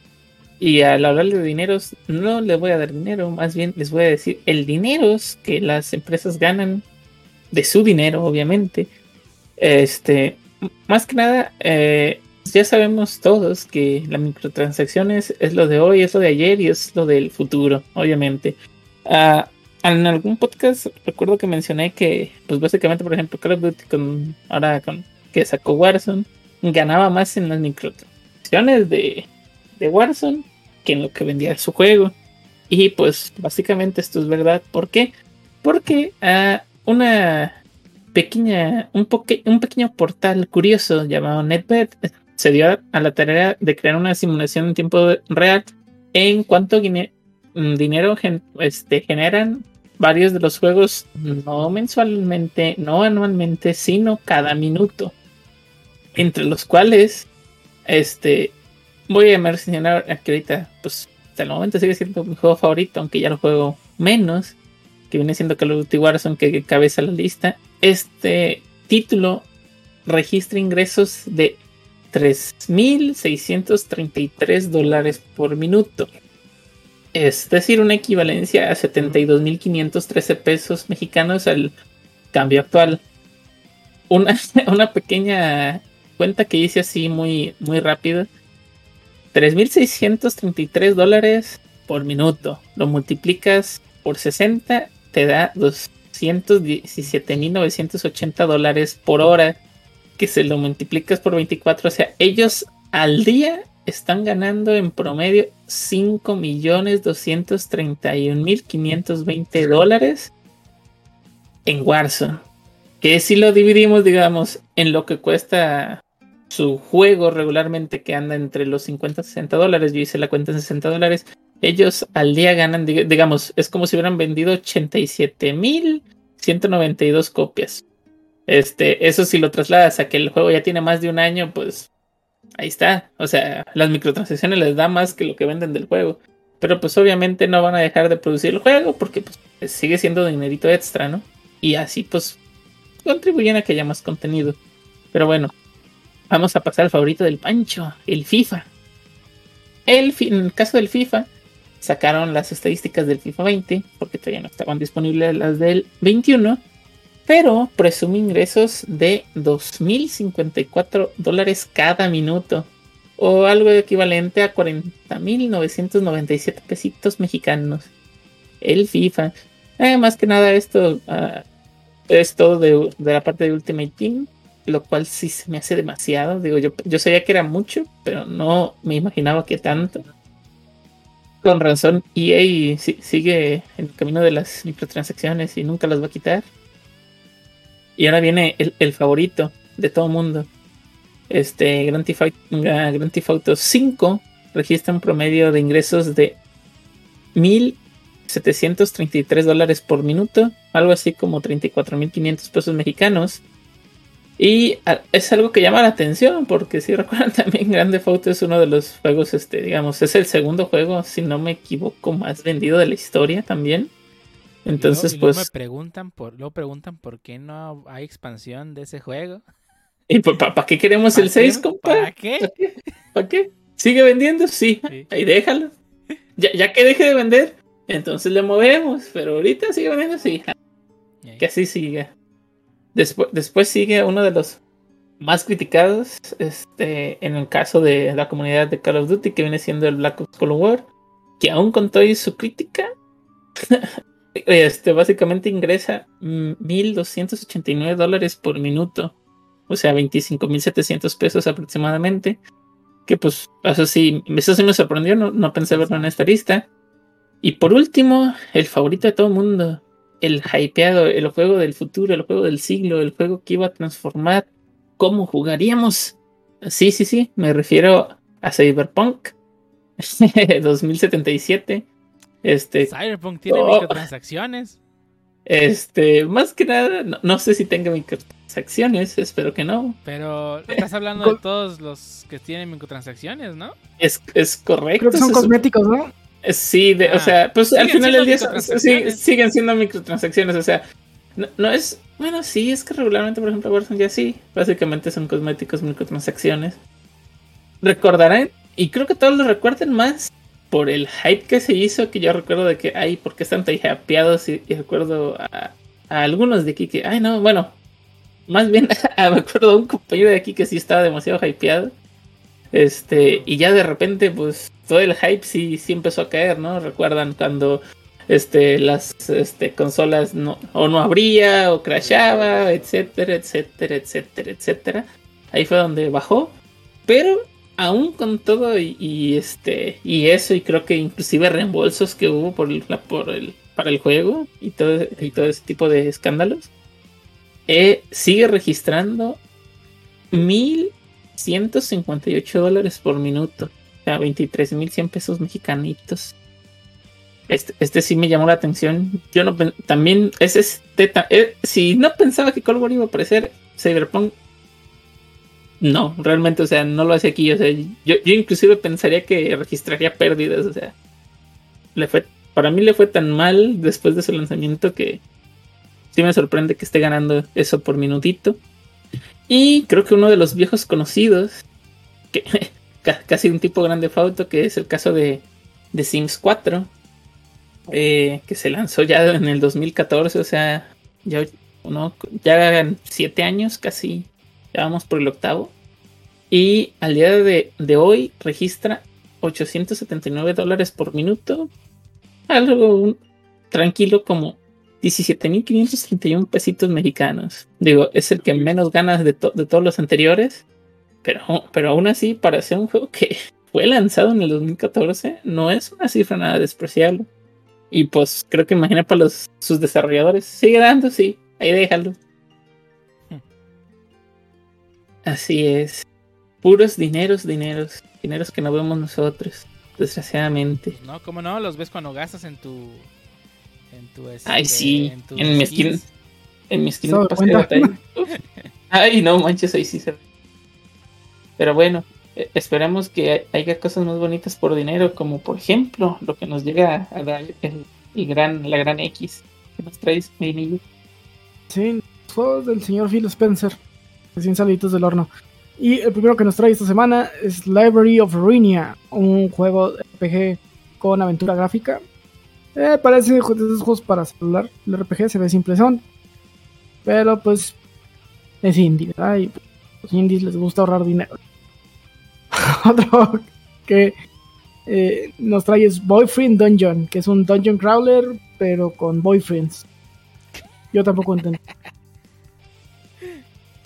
Y al hablar de dineros, no les voy a dar dinero, más bien les voy a decir el dinero que las empresas ganan de su dinero, obviamente. Este, más que nada, eh, ya sabemos todos que las microtransacciones es lo de hoy, es lo de ayer y es lo del futuro, obviamente. Ah, en algún podcast recuerdo que mencioné que, pues básicamente, por ejemplo, Call of Duty con ahora con que sacó Warzone ganaba más en las microtransacciones de, de Warzone que en lo que vendía su juego. Y pues básicamente esto es verdad. ¿Por qué? Porque ah, una pequeña, un, poque- un pequeño portal curioso llamado NetBet se dio a la tarea de crear una simulación en tiempo real en cuanto mm, dinero este, generan varios de los juegos no mensualmente, no anualmente, sino cada minuto. Entre los cuales, este, voy a mencionar aquí ahorita, pues hasta el momento sigue siendo mi juego favorito, aunque ya lo juego menos, que viene siendo Call of Duty Warzone, que que cabeza la lista. Este título registra ingresos de 3.633 dólares por minuto. Es decir, una equivalencia a 72.513 pesos mexicanos al cambio actual. Una, una pequeña cuenta que hice así muy, muy rápido. 3.633 dólares por minuto. Lo multiplicas por 60, te da 217.980 dólares por hora. Que se lo multiplicas por 24. O sea, ellos al día están ganando en promedio 5.231.520 dólares en Warzone. Que si lo dividimos, digamos, en lo que cuesta su juego regularmente, que anda entre los 50 y 60 dólares, yo hice la cuenta en 60 dólares, ellos al día ganan, dig- digamos, es como si hubieran vendido 87.192 copias. Este, eso si lo trasladas a que el juego ya tiene más de un año, pues ahí está. O sea, las microtransacciones les da más que lo que venden del juego. Pero pues obviamente no van a dejar de producir el juego porque pues sigue siendo dinerito extra, ¿no? Y así pues contribuyen a que haya más contenido. Pero bueno, vamos a pasar al favorito del Pancho, el FIFA. El, en el caso del FIFA, sacaron las estadísticas del FIFA 20, porque todavía no estaban disponibles las del 21, pero presume ingresos de 2.054 dólares cada minuto, o algo equivalente a 40.997 pesitos mexicanos. El FIFA. Eh, más que nada esto uh, es todo de, de, la parte de Ultimate Team, lo cual sí se me hace demasiado. Digo, yo, yo sabía que era mucho, pero no me imaginaba que tanto con razón, EA sigue en el camino de las microtransacciones y nunca las va a quitar. Y ahora viene el, favorito de todo el mundo. Este Grand Theft, Auto 5 registra un promedio de ingresos de 1.733 dólares por minuto, algo así como 34.500 pesos mexicanos. Y ah, es algo que llama la atención, porque si recuerdan también Grande Auto es uno de los juegos, este, digamos, es el segundo juego, si no me equivoco, más vendido de la historia también. Entonces, pues. me preguntan por, luego preguntan por qué no hay expansión de ese juego. ¿Y para qué queremos el 6, compa? ¿Para qué? ¿Para qué? ¿Sigue vendiendo? Sí. Ahí déjalo. Ya, ya, que deje de vender, entonces le movemos. Pero ahorita sigue vendiendo, sí. Que así siga. Después, después sigue uno de los más criticados este, en el caso de la comunidad de Call of Duty, que viene siendo el Black Ops Cold War, que aún con toda su crítica, este, básicamente ingresa 1.289 dólares por minuto, o sea, 25.700 pesos aproximadamente, que pues eso sí, eso sí me sorprendió, no, no pensé verlo en esta lista. Y por último, el favorito de todo el mundo, el hypeado, el juego del futuro, el juego del siglo, el juego que iba a transformar cómo jugaríamos. Sí, sí, sí, me refiero a Cyberpunk 2077. Este, Cyberpunk tiene oh, microtransacciones. Este, más que nada, no, sé si tenga microtransacciones, espero que no. Pero estás hablando de todos los que tienen microtransacciones, ¿no? Es, es correcto. Creo que son cosméticos, ¿no? Sí, de, o ah, sea, pues al final del día siguen siendo microtransacciones, o sea, no, es, bueno, sí, es que regularmente, por ejemplo, Warzone ya sí, básicamente son cosméticos, microtransacciones. Recordarán, y creo que todos lo recuerden más por el hype que se hizo, que yo recuerdo de que, ay, ¿por qué están tan hypeados? Y, recuerdo a, algunos de aquí que, ay, no, bueno, más bien me acuerdo a un compañero de aquí que sí estaba demasiado hypeado. Este, y ya de repente, pues todo el hype sí, sí empezó a caer, ¿no? Recuerdan cuando este, las este, consolas no, o no abría o crashaba, etcétera, etcétera, etcétera, etcétera. Ahí fue donde bajó. Pero aún con todo y, este y eso y creo que inclusive reembolsos que hubo por el, por el para el juego y todo y todo ese tipo de escándalos eh, sigue registrando mil 158 dólares por minuto. O sea, 23.100 pesos mexicanitos. Este, este sí me llamó la atención. Yo no también es este eh, si no pensaba que Cold War iba a aparecer Cyberpunk no, realmente, o sea, no lo hace aquí. O sea, yo, yo inclusive pensaría que registraría pérdidas. O sea, le fue, para mí le fue tan mal después de su lanzamiento que sí me sorprende que esté ganando eso por minutito. Y creo que uno de los viejos conocidos, que casi un tipo grande fauto, que es el caso de, de Sims 4, eh, que se lanzó ya en el 2014, o sea, ya, ¿no? ya 7 años casi, ya vamos por el octavo. Y al día de, hoy registra 879 dólares por minuto, algo tranquilo como 17.531 pesitos mexicanos. Digo, es el que menos ganas de, de todos los anteriores. Pero, pero aún así, para ser un juego que fue lanzado en el 2014, no es una cifra nada despreciable. Y pues creo que imagina para los, sus desarrolladores. Sigue dando, sí. Ahí déjalo. Así es. Puros dineros, dineros. Dineros que no vemos nosotros. Desgraciadamente. No, como no, los ves cuando gastas en tu en tu Ay, este, sí. En, mi skin. En mi skin Ay, no manches, ahí sí se ve. Pero bueno, eh, esperemos que haya cosas más bonitas por dinero, como por ejemplo lo que nos llega a dar el, el gran, la gran X que nos traes, Vainilla. Sí, los juegos del señor Phil Spencer, recién saliditos del horno. Y el primero que nos trae esta semana es Library of Ruinia, un juego RPG con aventura gráfica. Eh, parece de esos juegos para celular. El RPG se ve simple son. Pero pues es indie, ¿verdad? Los indies les gusta ahorrar dinero. Otro que eh, nos trae es Boyfriend Dungeon, que es un dungeon crawler, pero con boyfriends. Yo tampoco entiendo.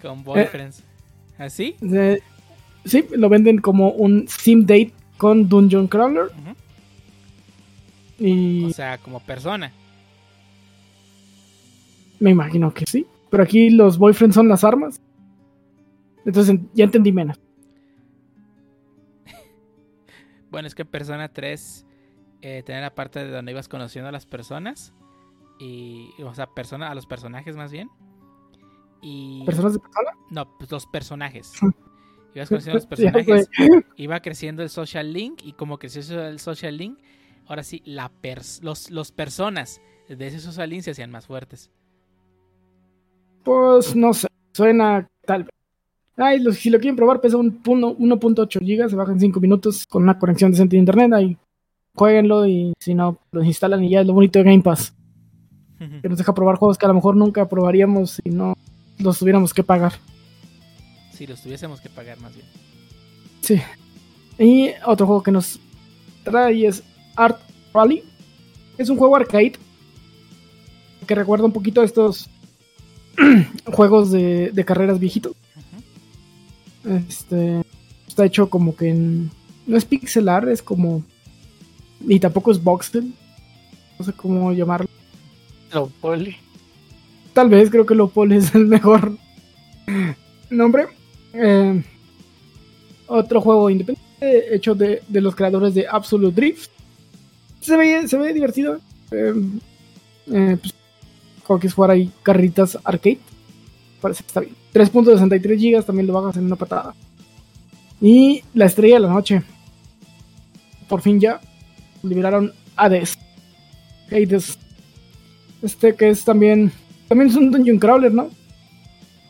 Con boyfriends. ¿Así? Eh, sí, lo venden como un sim date con dungeon crawler. Y O sea, como persona. me imagino que sí. Pero aquí los boyfriends son las armas. Entonces en- ya entendí menos. Bueno, es que Persona 3 eh, tenía la parte de donde ibas conociendo a las personas. Y, o sea, persona, a los personajes más bien. Y... ¿Personas de persona? No, pues los personajes. Ibas conociendo los personajes. Iba creciendo el social link. Y como creció el social link, ahora sí, la pers- los, los personas de ese social link se hacían más fuertes. Pues no sé. Suena tal vez. Ay, los- si lo quieren probar, pesa un punto- 1.8 GB, se baja en 5 minutos con una conexión decente de internet. Ahí jueguenlo y si no, lo instalan y ya es lo bonito de Game Pass. Que nos deja probar juegos que a lo mejor nunca probaríamos si no los tuviéramos que pagar. si los tuviésemos que pagar más bien. Sí. Y otro juego que nos trae es Art Rally. Es un juego arcade que recuerda un poquito a estos juegos de, de carreras viejitos. Este está hecho como que en, no es pixelar, es como y tampoco es voxel. No sé cómo llamarlo. Lo poli. Tal vez creo que Lopol es el mejor nombre. Eh, otro juego independiente hecho de, los creadores de Absolute Drift. Se ve, se ve divertido. Eh, eh, pues, jugar ahí carritas arcade. Parece que está bien. 3.63 GB también lo bajas en una patada. Y la estrella de la noche. Por fin ya liberaron Hades. Hades. Este que es también. También es un dungeon crawler, ¿no?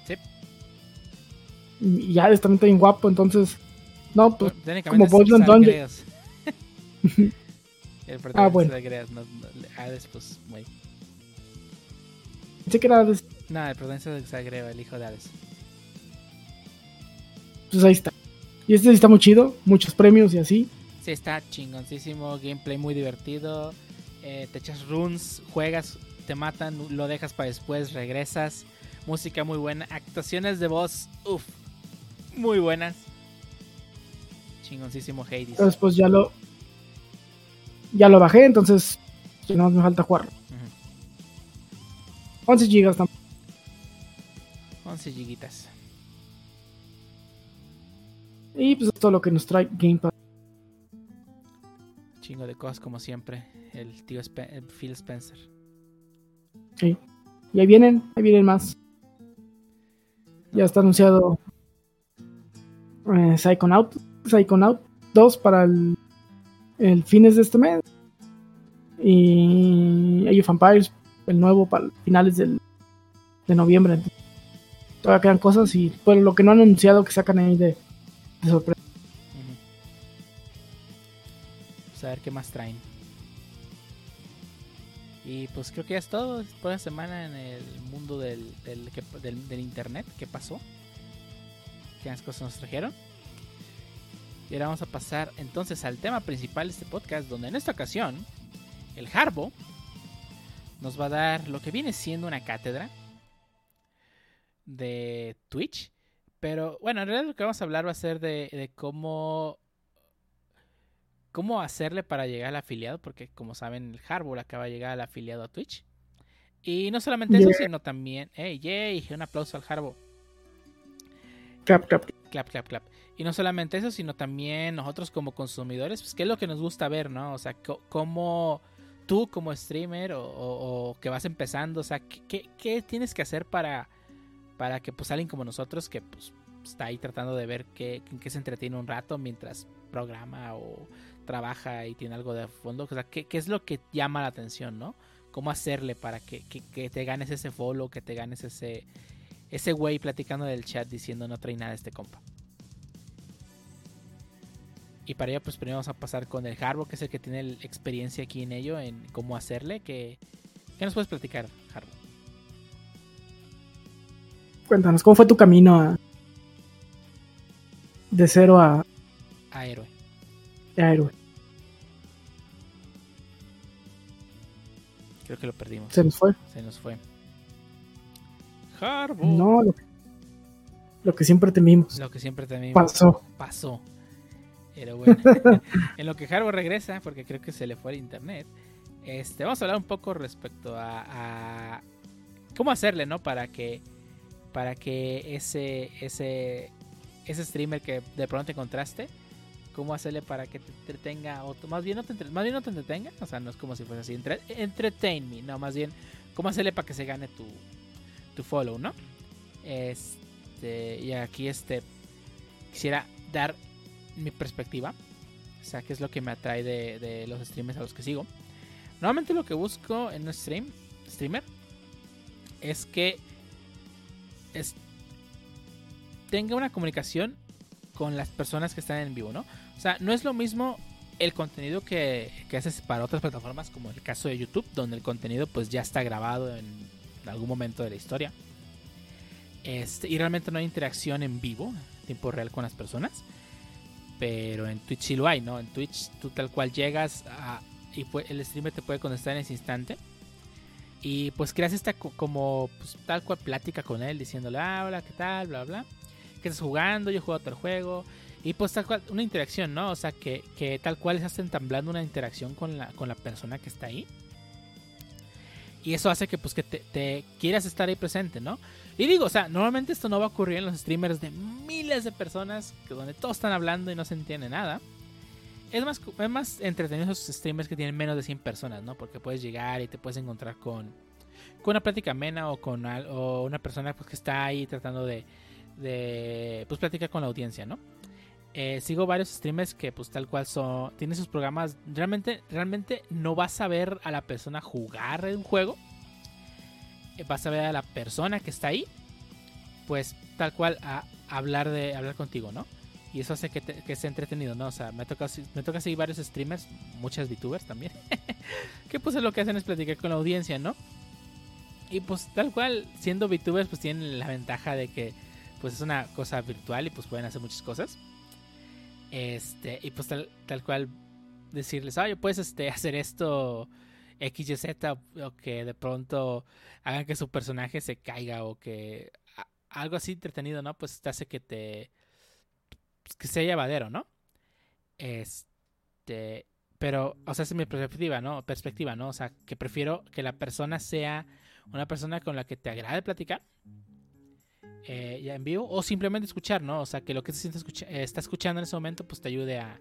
Sí. Y Hades también está bien guapo, entonces. No, pues. Como Borderlands Zagreus. El Ah, bueno. de no, no, Hades, pues, güey. Pensé que era Hades. No, el protagonista de Zagreo, el hijo de Hades. Pues ahí está. Y este sí está muy chido. Muchos premios y así. Sí, está chingoncísimo, gameplay muy divertido. eh, te echas runes, juegas, te matan, lo dejas para después, regresas. Música muy buena, actuaciones de voz, uff, muy buenas. Chingoncísimo Hades. Entonces, pues ya lo. Ya lo bajé, entonces. No me falta jugarlo. Ujú. 11 gigas también. 11 gigitas. Y pues es todo lo que nos trae Game Pass. Chingo de cosas como siempre. El tío el Phil Spencer. Y ahí vienen, ahí vienen más. Ya está anunciado eh, Psychonaut, Psychonaut 2 para el, el fines de este mes. Y Age of Empires, el nuevo para finales del, de noviembre. Todavía quedan cosas y pues lo que no han anunciado que sacan ahí de, de sorpresa. Ujú. Pues a ver qué más traen. Y pues creo que ya es todo por la semana en el mundo del, del, internet. ¿Qué pasó? ¿Qué más cosas nos trajeron? Y ahora vamos a pasar entonces al tema principal de este podcast, donde en esta ocasión el Harbo nos va a dar lo que viene siendo una cátedra de Twitch. Pero bueno, en realidad lo que vamos a hablar va a ser de cómo cómo hacerle para llegar al afiliado, porque como saben, el Harbor acaba de llegar al afiliado a Twitch. Y no solamente eso, sino también, hey, yay, un aplauso al Harbor. Clap, clap. Clap, clap, clap. Y no solamente eso, sino también nosotros como consumidores, pues qué es lo que nos gusta ver, ¿no? O sea, cómo tú como streamer o, o- o que vas empezando, o sea, ¿qué, qué- qué tienes que hacer para, para que pues alguien como nosotros que pues está ahí tratando de ver qué, en qué se entretiene un rato mientras programa o trabaja y tiene algo de fondo, o sea, qué, es lo que llama la atención, ¿no? Cómo hacerle para que, que, que te ganes ese follow, que te ganes ese ese güey platicando del chat diciendo no trae nada este compa. Y para ello, pues primero vamos a pasar con el Harbo, que es el que tiene experiencia aquí en ello, en cómo hacerle. ¿Qué, qué nos puedes platicar, Harbo? Cuéntanos, ¿cómo fue tu camino de cero a, A héroe. a héroe? Creo que lo perdimos. Se nos fue. Se nos fue. Harbo. No, lo que, lo que siempre temimos. Lo que siempre también Pasó. pasó. Pero bueno, en lo que Harbo regresa, porque creo que se le fue el internet, este, vamos a hablar un poco respecto a, a cómo hacerle, ¿no? Para que, para que ese, ese, ese streamer que de pronto encontraste, cómo hacerle para que te entretenga, o más bien no te, entre- más bien no te entretenga, o sea, no es como si fuese así, entre, entertain me, no, más bien, cómo hacerle para que se gane tu, tu follow, ¿no? Este, y aquí este, quisiera dar mi perspectiva. O sea, qué es lo que me atrae de, de los streamers a los que sigo. Normalmente lo que busco en un stream, streamer, es que es, tenga una comunicación con las personas que están en vivo, ¿no? O sea, no es lo mismo el contenido que, que haces para otras plataformas, como el caso de YouTube, donde el contenido pues ya está grabado en algún momento de la historia. Este, y realmente no hay interacción en vivo, en tiempo real con las personas. Pero en Twitch sí lo hay, ¿no? En Twitch tú tal cual llegas a, y pu- el streamer te puede contestar en ese instante. Y pues creas esta co- como pues, tal cual plática con él diciéndole, ah, hola, ¿qué tal? Bla, bla. ¿Qué estás jugando? Yo juego otro juego. Y pues tal cual, una interacción, ¿no? O sea, que, que tal cual estás entablando una interacción con la, con la persona que está ahí. Y eso hace que pues que te, quieras estar ahí presente, ¿no? Y digo, o sea, normalmente esto no va a ocurrir en los streamers de miles de personas que donde todos están hablando y no se entiende nada. Es más, es más entretenido esos streamers que tienen menos de 100 personas, ¿no? Porque puedes llegar y te puedes encontrar con, con una plática amena o con o una persona pues, que está ahí tratando de, de pues platicar con la audiencia, ¿no? Eh, sigo varios streamers que pues tal cual son tienen sus programas. Realmente realmente no vas a ver a la persona jugar un juego. Eh, vas a ver a la persona que está ahí pues tal cual a hablar de hablar contigo no y eso hace que, que sea entretenido no o sea me toca me toca seguir varios streamers muchas VTubers también que pues lo que hacen es platicar con la audiencia no y pues tal cual siendo VTubers pues tienen la ventaja de que pues es una cosa virtual y pues pueden hacer muchas cosas este, y pues tal, tal cual decirles, oye, puedes este, hacer esto X, Y, Z, o, que de pronto hagan que su personaje se caiga, o que a- algo así entretenido, ¿no? Pues te hace que te. pues, que sea llevadero, ¿no? Este. Pero, o sea, es mi perspectiva, ¿no? Perspectiva, ¿no? O sea, que prefiero que la persona sea una persona con la que te agrade platicar eh, ya en vivo o simplemente escuchar, ¿no? O sea, que lo que se siente escucha- eh, está escuchando en ese momento pues te ayude a,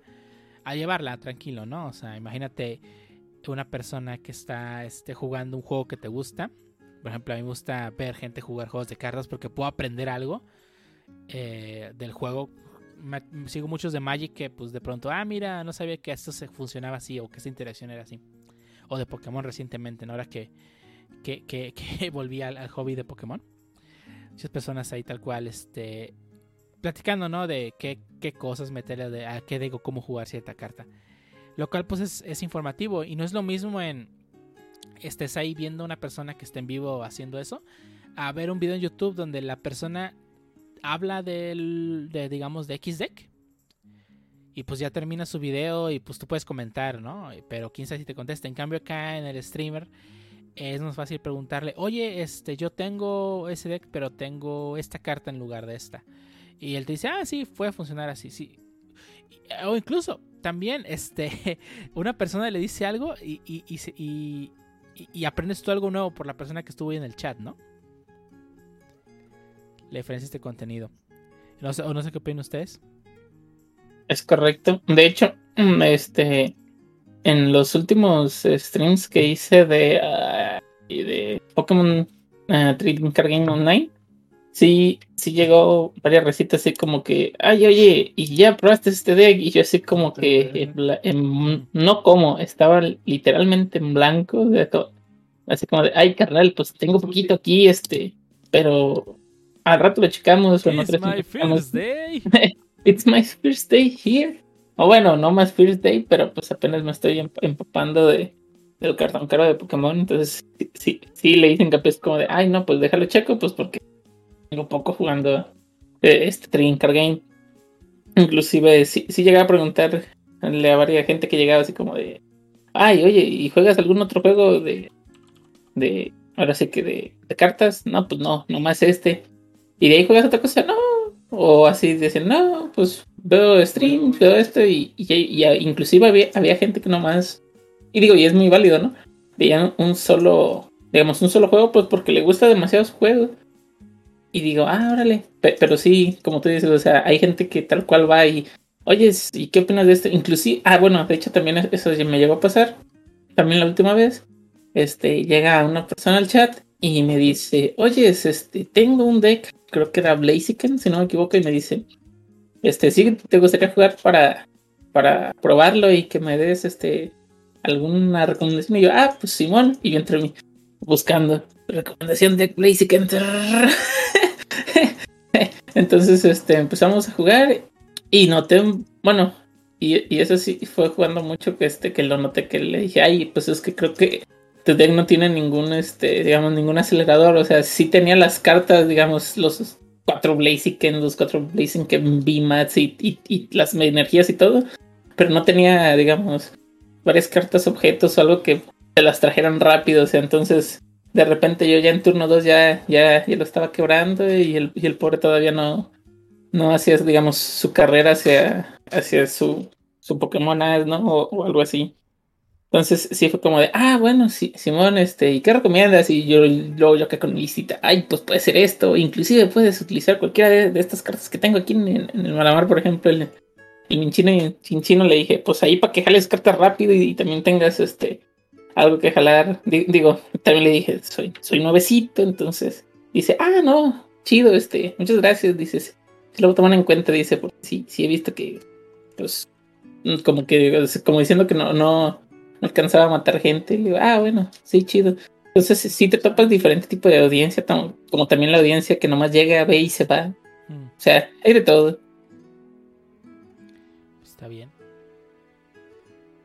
a llevarla tranquilo, ¿no? O sea, imagínate una persona que está este, jugando un juego que te gusta. Por ejemplo, a mí me gusta ver gente jugar juegos de cartas porque puedo aprender algo eh, del juego. Sigo muchos de Magic que pues de pronto, ah, mira, no sabía que esto se funcionaba así o que esta interacción era así. O de Pokémon recientemente, ¿no? Ahora que, que, que, volví al hobby de Pokémon muchas personas ahí tal cual, este, platicando, ¿no? De qué, qué cosas meterle, de, a qué digo, cómo jugar cierta carta. Lo cual pues es, es informativo y no es lo mismo en estés ahí viendo una persona que está en vivo haciendo eso, a ver un video en YouTube donde la persona habla del, de, digamos, de X deck. Y pues ya termina su video y pues tú puedes comentar, ¿no? Pero quién sabe si te contesta. En cambio acá en el streamer es más fácil preguntarle, oye, este, yo tengo ese deck, pero tengo esta carta en lugar de esta. Y él te dice, ah, sí, puede funcionar así, sí. O incluso, también, este, una persona le dice algo y, y, y, y- aprendes tú algo nuevo por la persona que estuvo ahí en el chat, ¿no? La diferencia este contenido. No sé, o no sé qué opinan ustedes. Es correcto. De hecho, este, en los últimos streams que hice de, ah, de Pokémon ah, Trading Card Game Online, sí, sí llegó varias recetas así como que, ay, oye, y ya probaste este deck, y yo así como que, en en- no como, estaba literalmente en blanco, de to- así como de, ay, carnal, pues tengo poquito aquí, este, pero al rato lo checamos, o en It's my first day. It's my first day here. O bueno, no más first day, pero pues apenas me estoy emp- empapando de del cartón caro de Pokémon. Entonces, sí, sí, le dicen que es como de, ay, no, pues déjalo checo, pues porque tengo poco jugando eh, este Trading Card Game. Inclusive, sí, sí llegué a preguntarle a varias gente que llegaba así como de, ay, oye, ¿y juegas algún otro juego de, de, ahora sí que de, cartas? No, pues no, nomás este. ¿Y de ahí juegas otra cosa? No, o así decían, no, pues veo streams, veo esto, y, y- y inclusive había, había gente que nomás, y digo, y es muy válido, ¿no? Veían un solo, digamos, un solo juego, pues porque le gusta demasiados juegos. Y digo, ah, órale. Pe- pero sí, como tú dices, o sea, hay gente que tal cual va y, oye, ¿y qué opinas de esto? Inclusive, ah, bueno, de hecho también eso me llegó a pasar, también la última vez, este, llega una persona al chat y me dice, oye, este, tengo un deck, creo que era Blaziken, si no me equivoco, y me dice, este, sí, te gustaría jugar para, para probarlo y que me des, este, alguna recomendación. Y yo, ah, pues Simón, y yo entre mí, buscando recomendación de Blaziken. Entonces, este, empezamos a jugar y noté, bueno, y, y eso sí fue jugando mucho que este, que lo noté que le dije, ay, pues es que creo que tu deck no tiene ningún, este, digamos, ningún acelerador. O sea, sí tenía las cartas, digamos, los cuatro Blaziken, los cuatro Blaziken VMAX y, y, y las energías y todo. Pero no tenía, digamos, varias cartas, objetos o algo que te las trajeran rápido. O sea, entonces, de repente yo ya en turno 2 ya, ya, ya lo estaba quebrando y el, y el pobre todavía no, no hacía, digamos, su carrera hacia, hacia su, su Pokémon ¿no? O, algo así. Entonces sí fue como de, ah, bueno, sí, Simón, este, ¿y qué recomiendas? Y yo luego yo acá con mi listita, ay, pues puede ser esto, inclusive puedes utilizar cualquiera de, de estas cartas que tengo aquí en, en el Malamar, por ejemplo, el, el Minchino y Chinchino le dije, pues ahí para que jales cartas rápido y, y también tengas este algo que jalar. Di- digo, también le dije, soy, soy nuevecito, entonces dice, ah, no, chido, este, muchas gracias, dices, si lo toman en cuenta, dice, porque sí, sí he visto que, pues, mm, como que, como diciendo que no, no, no alcanzaba a matar gente. Le digo, ah, bueno, sí, chido. Entonces, sí te topas diferente tipo de audiencia, como también la audiencia que nomás llega, ve y se va. Mm, O sea, hay de todo. Está bien.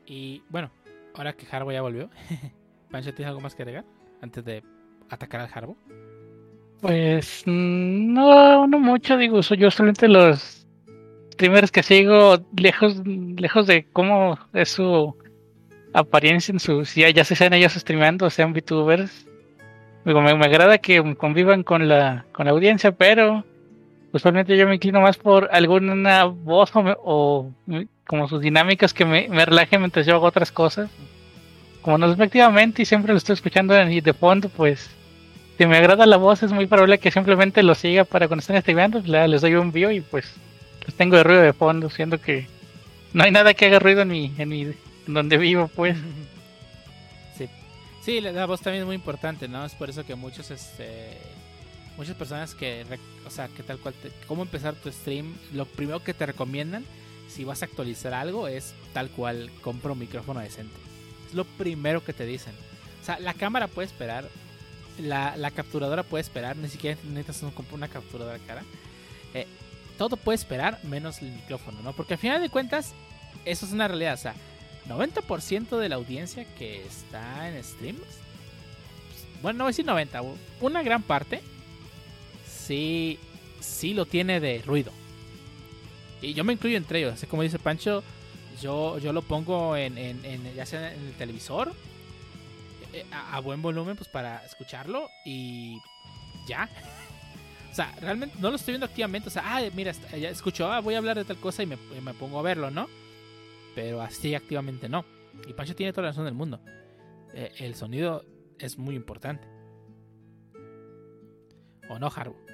Y bueno, ahora que Harbo ya volvió, Pancho, ¿tienes algo más que agregar antes de atacar al Harbo? Pues no, no mucho, digo, soy yo solamente los streamers que sigo lejos, lejos de cómo es su apariencia en su, si ya, se sean ellos streameando, sean VTubers. Digo, me, me agrada que convivan con la, con la audiencia, pero usualmente yo me inclino más por alguna voz o, me- o, como sus dinámicas que me, me relajen mientras yo hago otras cosas. Como no respectivamente y siempre lo estoy escuchando de fondo, pues si me agrada la voz es muy probable que simplemente lo siga para cuando estén streameando, le- les doy un view y pues los tengo de ruido de fondo, siendo que no hay nada que haga ruido en mi, en mi, en donde vivo, pues. Sí, sí la, la voz también es muy importante, ¿no? Es por eso que muchos, este, muchas personas que, o sea, que tal cual, te- cómo empezar tu stream, lo primero que te recomiendan, si vas a actualizar algo, es tal cual, compra un micrófono decente. Es lo primero que te dicen. O sea, la cámara puede esperar, la, la capturadora puede esperar, ni siquiera necesitas un- una capturadora cara. Eh, todo puede esperar menos el micrófono, ¿no? Porque al final de cuentas, eso es una realidad. O sea, 90% de la audiencia que está en streams, pues, bueno, no voy a decir 90, una gran parte, sí, sí lo tiene de ruido. Y yo me incluyo entre ellos, así como dice Pancho, yo, yo lo pongo en, el televisor, eh, a, buen volumen, pues para escucharlo y ya. O sea, realmente no lo estoy viendo activamente. O sea, ah, mira, escucho, voy a hablar de tal cosa y me, y me pongo a verlo, ¿no? Pero así activamente no. Y Pancho tiene toda la razón del mundo. Eh, el sonido es muy importante. ¿O no, Harbo?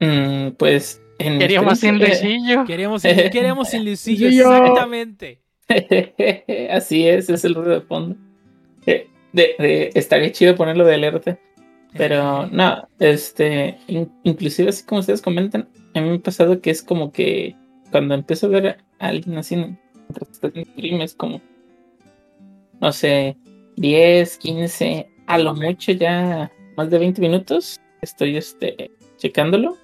Mm, pues. En Quería más sin streams, Luisillo. Queremos, sin- queremos sin Lucillo. exactamente. eh, Así es, es el ruido de fondo. Eh, de, de- estaría chido ponerlo de alerta. Pero no, este, in- inclusive así como ustedes comentan, a mí me ha pasado que es como que cuando empiezo a ver a alguien así es como, no sé, 10, 15, a lo mucho ya más de 20 minutos, estoy este, checándolo.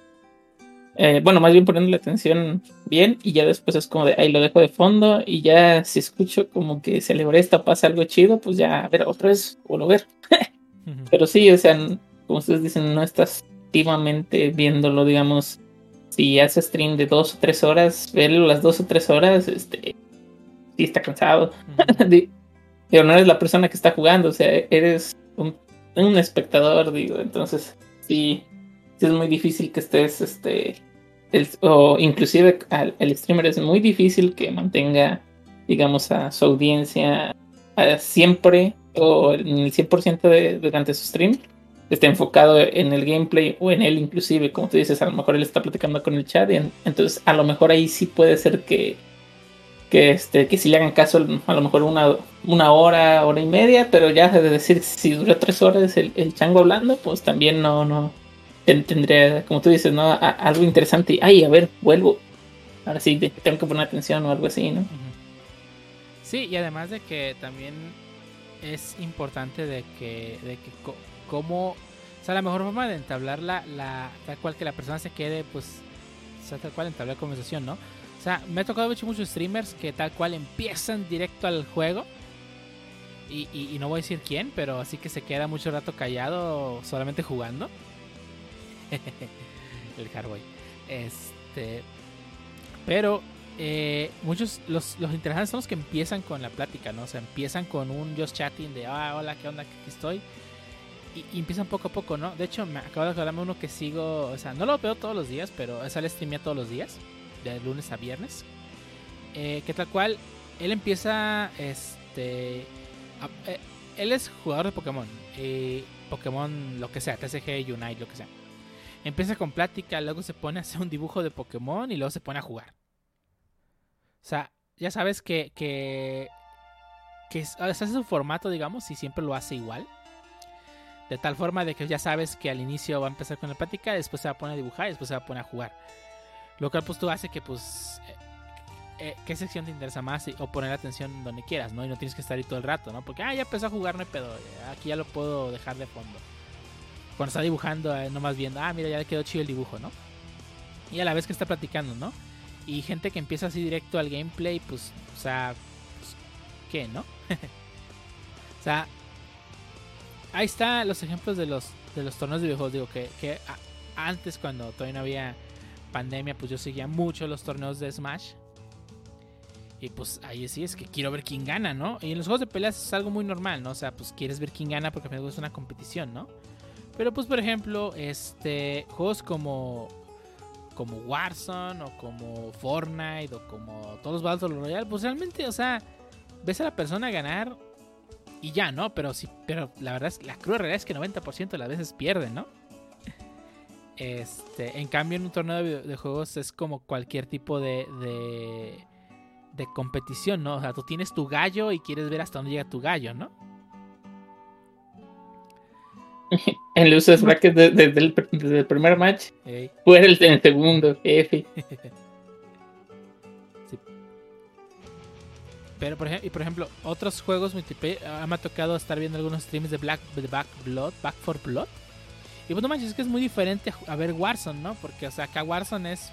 Eh, bueno, más bien poniéndole atención bien y ya después es como de ahí lo dejo de fondo y ya si escucho como que se le presta pasa algo chido, pues ya, a ver, otra vez vuelvo a ver. Pero sí, o sea, como ustedes dicen, no estás activamente viéndolo, digamos, si hace stream de dos o tres horas, verlo las dos o tres horas, este, sí está cansado. Pero no eres la persona que está jugando, o sea, eres un, un espectador, digo, entonces sí es muy difícil que estés, este, o inclusive al, el streamer es muy difícil que mantenga, digamos, a su audiencia a siempre o en el 100% de, durante su stream esté enfocado en el gameplay o en él inclusive, como tú dices, a lo mejor él está platicando con el chat y en- entonces a lo mejor ahí sí puede ser que que este que si le hagan caso a lo mejor una, una hora, hora y media, pero ya de decir si dura tres horas el, el chango hablando, pues también no, no tendría, como tú dices, ¿no? Algo interesante y ay, a ver, vuelvo. Ahora sí te- tengo que poner atención o algo así, ¿no? Sí, y además de que también es importante de que, de que cómo, o sea, la mejor forma de entablar la, la, tal cual que la persona se quede, pues, o sea, tal cual entablar conversación, ¿no? O sea, me ha tocado mucho muchos streamers que tal cual empiezan directo al juego. Y- y no voy a decir quién, pero así que se queda mucho rato callado solamente jugando. El Hardway. Este. Pero eh, muchos, los, los interesantes son los que empiezan con la plática, ¿no? O sea, empiezan con un just chatting de, ah, hola, ¿qué onda? Aquí estoy. Y, empiezan poco a poco, ¿no? De hecho, me acabo de acordarme uno que sigo, o sea, no lo veo todos los días, pero esa le streamea todos los días, de lunes a viernes. Eh, que tal cual, él empieza, este, eh, él es jugador de Pokémon, Pokémon, lo que sea, TCG, Unite, lo que sea. Empieza con plática, luego se pone a hacer un dibujo de Pokémon y luego se pone a jugar. O sea, ya sabes que, que, que es- o formato, digamos, y siempre lo hace igual. De tal forma de que ya sabes que al inicio va a empezar con la plática, después se va a poner a dibujar y después se va a poner a jugar. Lo cual pues tú hace que pues... eh, eh, ¿Qué sección te interesa más? O poner atención donde quieras, ¿no? Y no tienes que estar ahí todo el rato, ¿no? Porque, ah, ya empezó a jugar, no hay pedo. eh, Aquí ya lo puedo dejar de fondo. Cuando está dibujando, eh, nomás viendo, ah, mira, ya le quedó chido el dibujo, ¿no? Y a la vez que está platicando, ¿no? Y gente que empieza así directo al gameplay, pues, o sea, pues, ¿qué, no? o sea, ahí están los ejemplos de los de los torneos de videojuegos. Digo que, que antes, cuando todavía no había pandemia, pues yo seguía mucho los torneos de Smash. Y pues ahí sí es que quiero ver quién gana, ¿no? Y en los juegos de peleas es algo muy normal, ¿no? O sea, pues quieres ver quién gana porque final es una competición, ¿no? Pero pues por ejemplo, este juegos como como Warzone o como Fortnite o como todos los Battle Royale, pues realmente, o sea, ves a la persona ganar y ya, ¿no? Pero sí, pero la verdad es la cruda realidad es que 90% de las veces pierden, ¿no? Este, en cambio en un torneo de, de juegos es como cualquier tipo de, de de competición, ¿no? O sea, tú tienes tu gallo y quieres ver hasta dónde llega tu gallo, ¿no? En luces brackets de- desde, el, desde el primer match, Ey. fuera el, el segundo, F. Pero por ejemplo, y por ejemplo, otros juegos multiplayer, ah, me ha tocado estar viendo algunos streams de Black de Back Blood, Back for Blood. Y pues no manches, es que es muy diferente a ver Warzone, ¿no? Porque o sea, acá Warzone es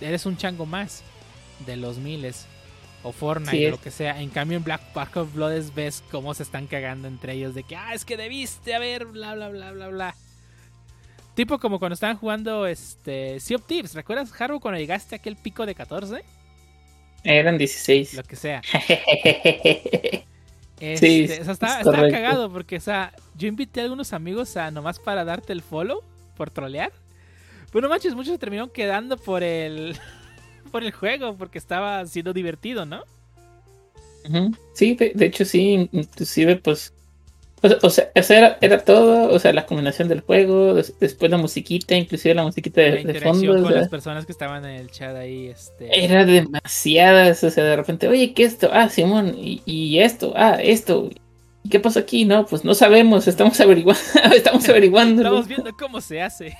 eres un chango más de los miles o Fortnite Sí o lo que sea. En cambio en Black Back of Blood es- ves cómo se están cagando entre ellos de que ah, es que debiste haber bla bla bla bla bla. Tipo como cuando estaban jugando este Sea of Thieves, ¿recuerdas Haru cuando llegaste a aquel pico de 14? Eran 16. Lo que sea. sí, Este, o sea, estaba, es estaba correcto. cagado porque, o sea, yo invité a algunos amigos a nomás para darte el follow por trolear. Pero no manches, muchos se terminaron quedando por el por el juego porque estaba siendo divertido, ¿no? Sí, de, de hecho sí, inclusive pues... O sea, o sea, era, era todo, o sea, la combinación del juego, des- después la musiquita, inclusive la musiquita La de, de interacción fondo, o con sea, las personas que estaban en el chat ahí, este. era demasiadas, o sea, de repente, oye, ¿qué esto? Ah, Simón, y, y esto, ah, esto. ¿qué pasa aquí? No, pues no sabemos, estamos averiguando, estamos averiguando. Estamos viendo cómo se hace.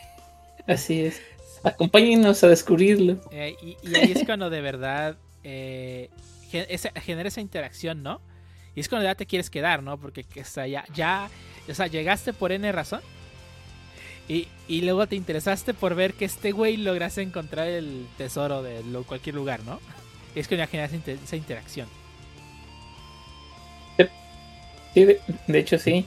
Así es. Acompáñenos a descubrirlo. Eh, y, y ahí es cuando de verdad eh, genera esa interacción, ¿no? Y es cuando ya te quieres quedar, ¿no? Porque que, o sea, ya, ya, o sea, llegaste por N razón. Y, y luego te interesaste por ver que este güey lograse encontrar el tesoro de lo- cualquier lugar, ¿no? Y es cuando ya genera esa, inter- esa interacción. Sí, de, de hecho sí.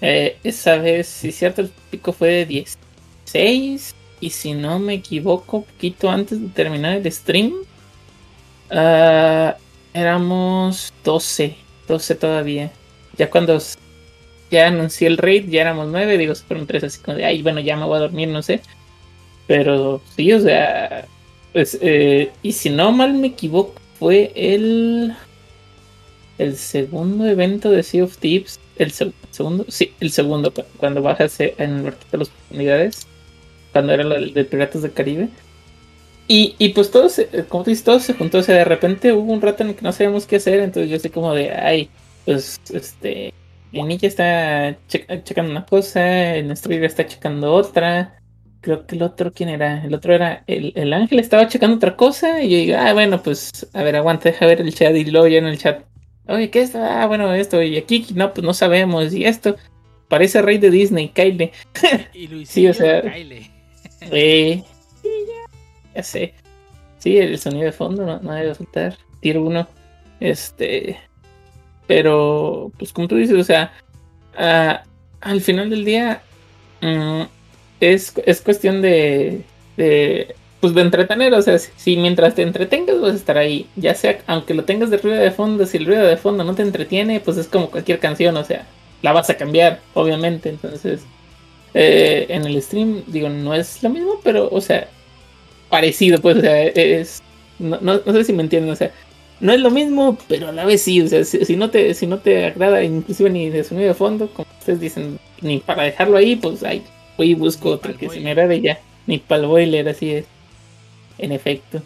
Eh, esa vez, si es cierto, el pico fue de 16. Y si no me equivoco, poquito antes de terminar el stream, ah, éramos 12. 12 todavía. Ya cuando ya anuncié el raid, ya éramos 9. Digo, fueron 3 así como de, ay, bueno, ya me voy a dormir, no sé. Pero sí, o sea, pues, eh, y si no mal me equivoco, fue el el segundo evento de Sea of Thieves, el seg- segundo, sí, el segundo, cu- cuando bajas eh, en el de las Oportunidades, cuando era del- de Piratas del Caribe. Y, y pues todo se, como tú dices, todo se juntó, o sea, de repente hubo un rato en el que no sabíamos qué hacer, entonces yo así como de, ay, pues, este, el ninja está che- checando una cosa, el Destroyer está checando otra, creo que el otro, ¿quién era? El otro era, el, el ángel estaba checando otra cosa, y yo digo, ah, bueno, pues, a ver, aguanta, deja ver el chat, y luego ya en el chat, Oye, ¿qué es? Ah, bueno, esto. Y aquí, no, pues no sabemos. Y esto. Parece rey de Disney, Kyle. Y Luis Sí, o sea- Kyle. Eh, sí, ya, sé. Sí, el sonido de fondo no, debe faltar. Tier 1. Este. Pero, pues como tú dices, o sea, al final del día mm, es, es cuestión de, de, pues de entretener. O sea, si, si mientras te entretengas vas a estar ahí. Ya sea, aunque lo tengas de ruido de fondo, si el ruido de fondo no te entretiene, pues es como cualquier canción, o sea, la vas a cambiar, obviamente. Entonces, eh, en el stream, digo, no es lo mismo, pero, o sea, parecido, pues, o sea, es. No, no, no sé si me entienden, o sea, no es lo mismo, pero a la vez sí, o sea, si, si no te, si no te agrada, inclusive ni de sonido de fondo, como ustedes dicen, ni para dejarlo ahí, pues ahí voy y busco otro que se me agrade ya, ni para el boiler, así es, en efecto.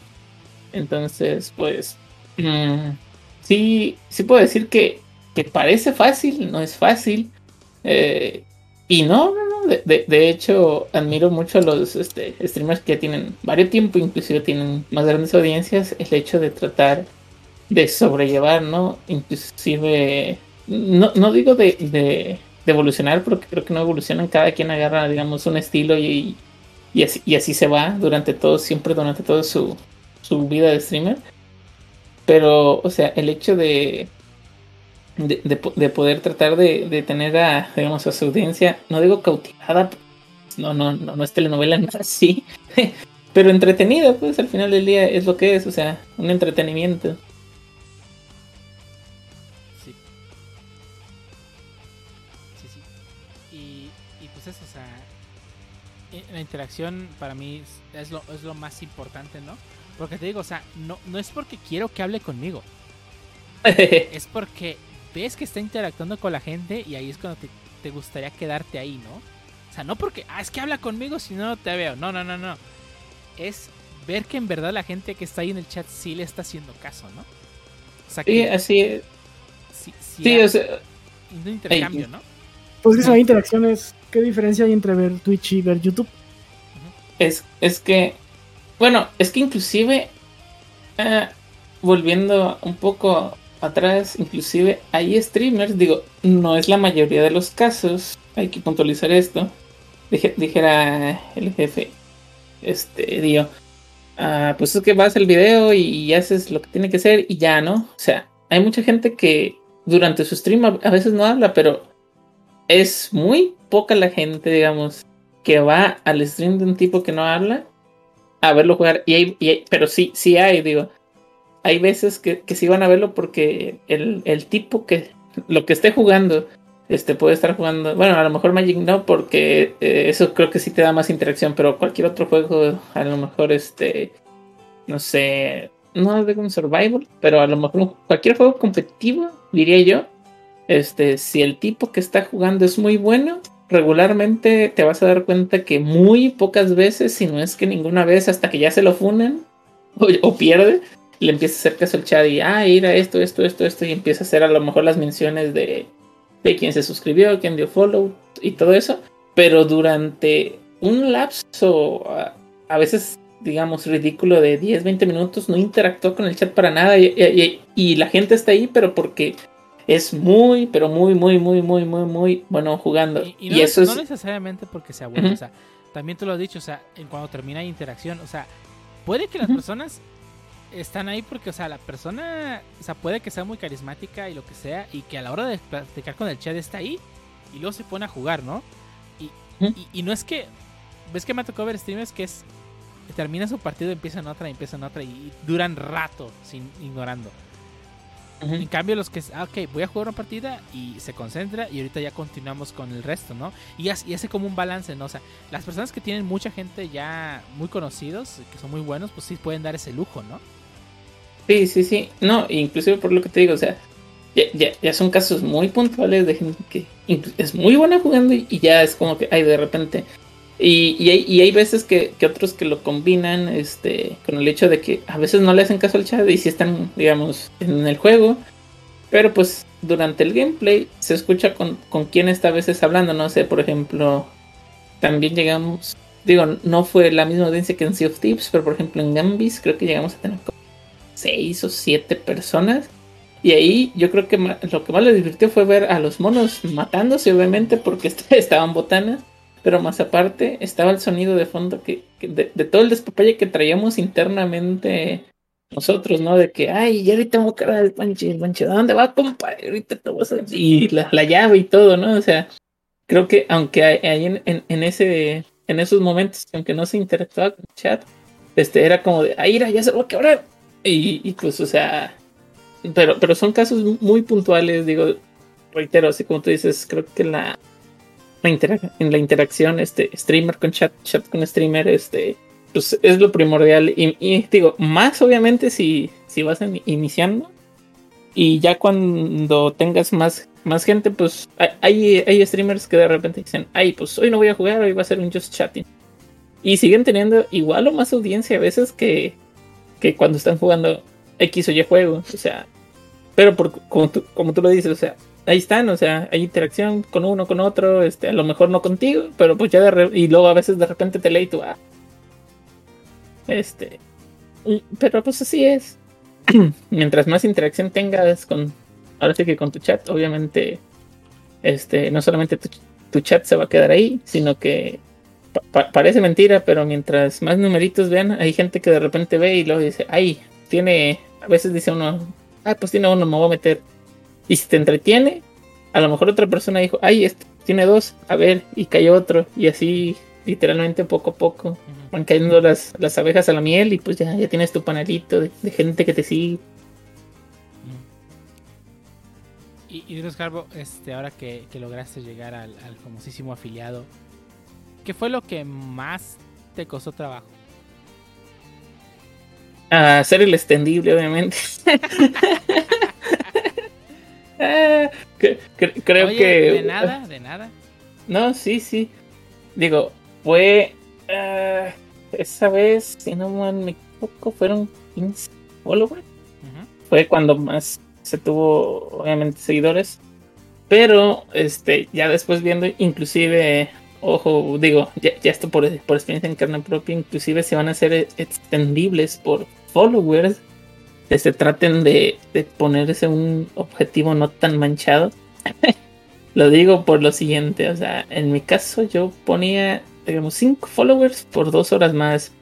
Entonces, pues, mm, sí, sí puedo decir que, que parece fácil, no es fácil. eh, y no, no. De, de- hecho, admiro mucho a los este, streamers que tienen varios tiempo, inclusive tienen más grandes audiencias. El hecho de tratar de sobrellevar, ¿no? Inclusive, no, no digo de, de, de evolucionar, porque creo que no evolucionan. Cada quien agarra, digamos, un estilo y, y, así, y así se va durante todo, siempre durante toda su, su vida de streamer. Pero, o sea, el hecho de, de, de po- de poder tratar de, de tener a, digamos, a su audiencia, no digo cautivada, no, no, no, no es telenovela, no es así, pero entretenida, pues al final del día es lo que es, o sea, un entretenimiento. Sí. Sí, sí. Y, y pues eso, o sea, eh, la interacción para mí es lo, es lo más importante, ¿no? Porque te digo, o sea, no, no es porque quiero que hable conmigo, es porque ves que está interactuando con la gente y ahí es cuando te, te gustaría quedarte ahí, ¿no? O sea, no porque, ah, es que habla conmigo si no te veo. No, no, no, no. Es ver que en verdad la gente que está ahí en el chat sí le está haciendo caso, ¿no? O sea, Sí, que así es. sí, sí Sí, hay o sea, un intercambio, ¿no? Pues que son interacciones. ¿Qué diferencia hay entre ver Twitch y ver YouTube? Es, es que, bueno, es que inclusive, ah, volviendo un poco atrás, inclusive hay streamers, digo, no es la mayoría de los casos, hay que puntualizar esto, Dije- dijera el jefe, este, Dio, ah, pues es que vas al video y haces lo que tiene que hacer y ya, ¿no? O sea, hay mucha gente que durante su stream a, veces no habla, pero es muy poca la gente, digamos, que va al stream de un tipo que no habla a verlo jugar. Y y hay- pero sí, sí hay, digo. Hay veces que, que sí van a verlo porque el, tipo que lo que esté jugando este puede estar jugando. Bueno, a lo mejor Magic no, porque eh, eso creo que sí te da más interacción, pero cualquier otro juego, a lo mejor este. No sé. No digo un survival, pero a lo mejor cualquier juego competitivo, diría yo. Este, si el tipo que está jugando es muy bueno, regularmente te vas a dar cuenta que muy pocas veces, si no es que ninguna vez, hasta que ya se lo funen o pierde, le empieza a hacer caso al chat y, ah, ir a esto, esto, esto, esto, y empieza a hacer a lo mejor las menciones de, de quién se suscribió, quién dio follow y todo eso. Pero durante un lapso, a, a veces, digamos, ridículo de 10, 20 minutos, no interactuó con el chat para nada. Y, y- y la gente está ahí, pero porque es muy, pero muy, muy, muy, muy, muy, muy bueno jugando. Y, Y, no, eso no es. necesariamente porque sea bueno, Ujú. o sea, también tú lo has dicho, o sea, en cuando termina la interacción, o sea, puede que las Ujú. personas están ahí porque, o sea, la persona, o sea, puede que sea muy carismática y lo que sea, y que a la hora de platicar con el chat está ahí, y luego se pone a jugar, ¿no? Y, y, y no es que, ves que me ha tocado ver streamers que es, termina su partido, empieza en otra, y empieza en otra, y duran rato sin ignorando. En cambio, los que, ah, ok, voy a jugar una partida y se concentra y ahorita ya continuamos con el resto, ¿no? Y hace, y hace como un balance, ¿no? O sea, las personas que tienen mucha gente ya muy conocidos, que son muy buenos, pues sí pueden dar ese lujo, ¿no? Sí, sí, sí. No, inclusive por lo que te digo, o sea, ya, ya, ya son casos muy puntuales de gente que es muy buena jugando y, ya es como que, ay, de repente. Y, hay, hay veces que, otros que lo combinan este, con el hecho de que a veces no le hacen caso al chat y si están, digamos, en el juego. Pero pues durante el gameplay se escucha con, quién está a veces hablando. No sé, por ejemplo, también llegamos, digo, no fue la misma audiencia que en Sea of Thieves, pero por ejemplo en Gambis creo que llegamos a tener como seis o siete personas. Y ahí yo creo que lo que más les divirtió fue ver a los monos matándose, obviamente, porque est- estaban botanas. Pero más aparte, estaba el sonido de fondo que, de, todo el despapalle que traíamos internamente nosotros, ¿no? De que, ay, ya ahorita voy a cargar el panche, el panche, ¿a dónde va, compa? Ahorita te vas a... Y la, la llave y todo, ¿no? O sea, creo que aunque ahí en, en, ese, en esos momentos, aunque no se interactuaba con el chat, este, era como de, ay, mira, ya se lo va a quebrar. Y, y pues, o sea, pero, pero son casos muy puntuales, digo, reitero, así como tú dices, creo que la, la en la interacción, este, streamer con chat, chat con streamer, este, pues es lo primordial. Y, y digo, más obviamente si, si vas in- iniciando. Y ya cuando tengas más, más gente, pues hay, hay streamers que de repente dicen, ay, pues hoy no voy a jugar, hoy va a ser un just chatting. Y siguen teniendo igual o más audiencia a veces que, que cuando están jugando X o Y juego. O sea, pero por, como, tú, como tú lo dices, o sea, ahí están, o sea, hay interacción con uno, con otro, este, a lo mejor no contigo, pero pues ya de re- y luego a veces de repente te leí tú, ah, este, pero pues así es. Mientras más interacción tengas con, ahora sí que con tu chat, obviamente, este, no solamente tu, tu chat se va a quedar ahí, sino que pa- pa- parece mentira, pero mientras más numeritos vean, hay gente que de repente ve y luego dice, ay, tiene, a veces dice uno, ah, pues tiene uno, me voy a meter. Y si te entretiene, a lo mejor otra persona dijo, ay, este tiene dos, a ver, y cayó otro, y así literalmente poco a poco van cayendo las, las abejas a la miel y pues ya, ya tienes tu panelito de, de gente que te sigue. Y, y Carbo, este, ahora que, que lograste llegar al, al famosísimo afiliado, ¿qué fue lo que más te costó trabajo? A hacer el extendible, obviamente. Ah, cre- cre- creo Oye, que... De nada, de nada. No, sí, sí. Digo, fue. ah, esa vez, si no me equivoco, fueron 15 followers. Ujú. Fue cuando más se tuvo, obviamente, seguidores. Pero, este, ya después viendo, inclusive, ojo, digo, ya, esto por, experiencia en carne propia, inclusive se van a hacer extendibles por followers. Que se traten de, de ponerse un objetivo no tan manchado. Lo digo por lo siguiente, o sea, en mi caso yo ponía, digamos, 5 followers por 2 horas más.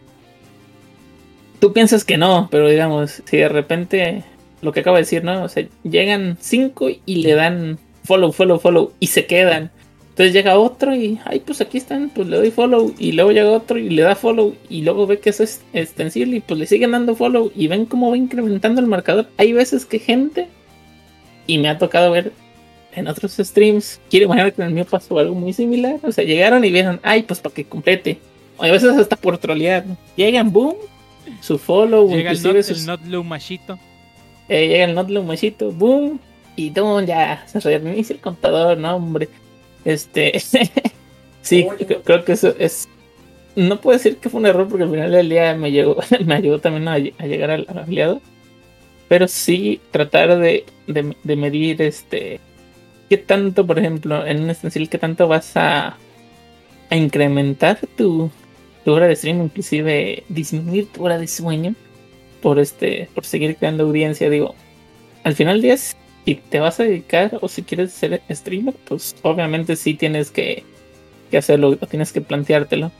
Tú piensas que no, pero digamos, si de repente, lo que acabo de decir, ¿no? O sea, llegan 5 y le dan follow, follow, follow y se quedan. Entonces llega otro y, ay, pues aquí están, pues le doy follow. Y luego llega otro y le da follow. Y luego ve que eso es extensible y pues le siguen dando follow. Y ven cómo va incrementando el marcador. Hay veces que gente, y me ha tocado ver en otros streams, quiero imaginar que en el mío pasó algo muy similar. O sea, llegaron y vieron, ay, pues para que complete. O a veces hasta por trolear. Llegan, boom, su follow, Llega el not, sus- not machito. eh, llega el Notlo machito, boom, y boom, ya se reinicia el contador, no, hombre. Este, sí, cre- creo que eso es. No puedo decir que fue un error porque al final del día me llegó, me ayudó también a, ll- a llegar al, al afiliado. Pero sí tratar de, de, de medir este qué tanto, por ejemplo, en un stencil, qué tanto vas a, a incrementar tu, tu hora de stream, inclusive disminuir tu hora de sueño por este, por seguir creando audiencia. Digo, al final del día, si te vas a dedicar o si quieres ser streamer, pues obviamente sí tienes que, hacerlo, o tienes que planteártelo.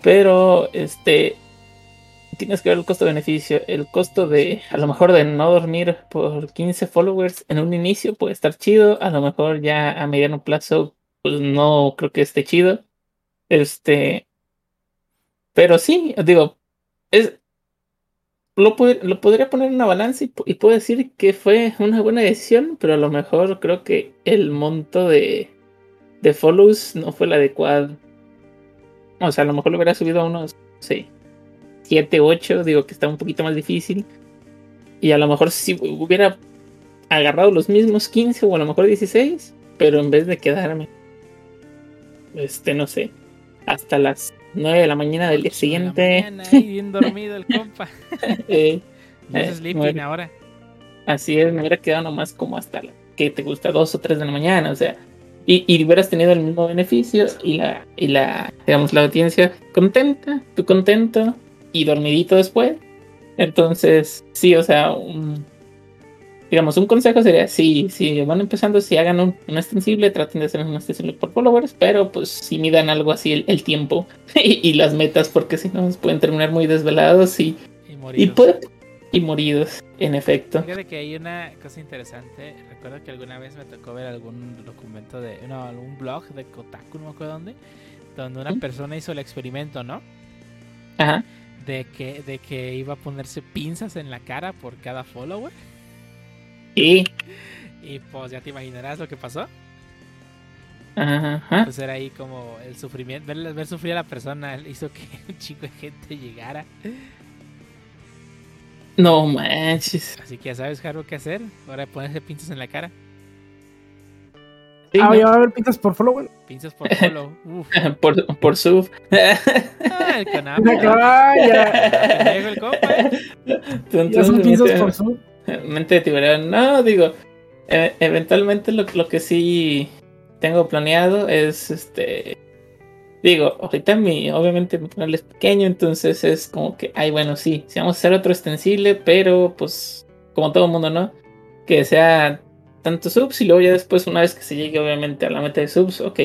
Pero este tienes que ver el costo-beneficio. El costo de, a lo mejor, de no dormir por 15 followers en un inicio puede estar chido. A lo mejor ya a mediano plazo, pues no creo que esté chido. Este. Pero sí, digo, es. Lo, lo podría poner en una balanza y, y puedo decir que fue una buena decisión, pero a lo mejor creo que el monto de, de follows no fue el adecuado. O sea, a lo mejor lo hubiera subido a unos, sí, 7, 8, digo que está un poquito más difícil. Y a lo mejor si hubiera agarrado los mismos 15 o a lo mejor 16, pero en vez de quedarme, este, no sé, hasta las 9 de la mañana del día siguiente. Mañana, ahí bien dormido el compa. eh, eh, sleeping ahora. Así es, me hubiera quedado nomás como hasta la, que te gusta 2 o 3 de la mañana, o sea, y, y hubieras tenido el mismo beneficio y la, y la, digamos, la audiencia contenta, tú contento y dormidito después. Entonces, sí, o sea, un- digamos, un consejo sería, sí, si van empezando, si hagan un, un extensible, traten de hacer un extensible por followers, pero pues si midan algo así el, el tiempo y, y las metas, porque si no, pueden terminar muy desvelados y, Y y, moridos. puede- y moridos, en efecto. Fíjate que hay una cosa interesante. Recuerdo que alguna vez me tocó ver algún documento de. No, algún blog de Kotaku, no me acuerdo dónde. Donde una ¿Mm? persona hizo el experimento, ¿no? Ajá. De que, de que iba a ponerse pinzas en la cara por cada follower. Y, Y pues ya te imaginarás lo que pasó. ajá. Pues era ahí como el sufrimiento. Ver, ver sufrir a la persona hizo que un chico de gente llegara. No manches. Así que ya sabes, Jaro, qué hacer. Ahora ponerse pinzas en la cara. Sí, Ah, ¿no? ya va a haber pintas por follow. Pinzas por follow. Uf. por, por sub. Ah, el Konami. Ah, ya. El compa, ¿eh? Ya son pinzas por su. Mente de tiburón. No, digo. e- eventualmente lo, lo que sí tengo planeado es este. Digo, ahorita mi, obviamente mi canal es pequeño, entonces es como que, ay, bueno, sí, sí vamos a hacer otro extensible, pero pues, como todo el mundo, ¿no? Que sea tanto subs y luego ya después, una vez que se llegue obviamente a la meta de subs, ok,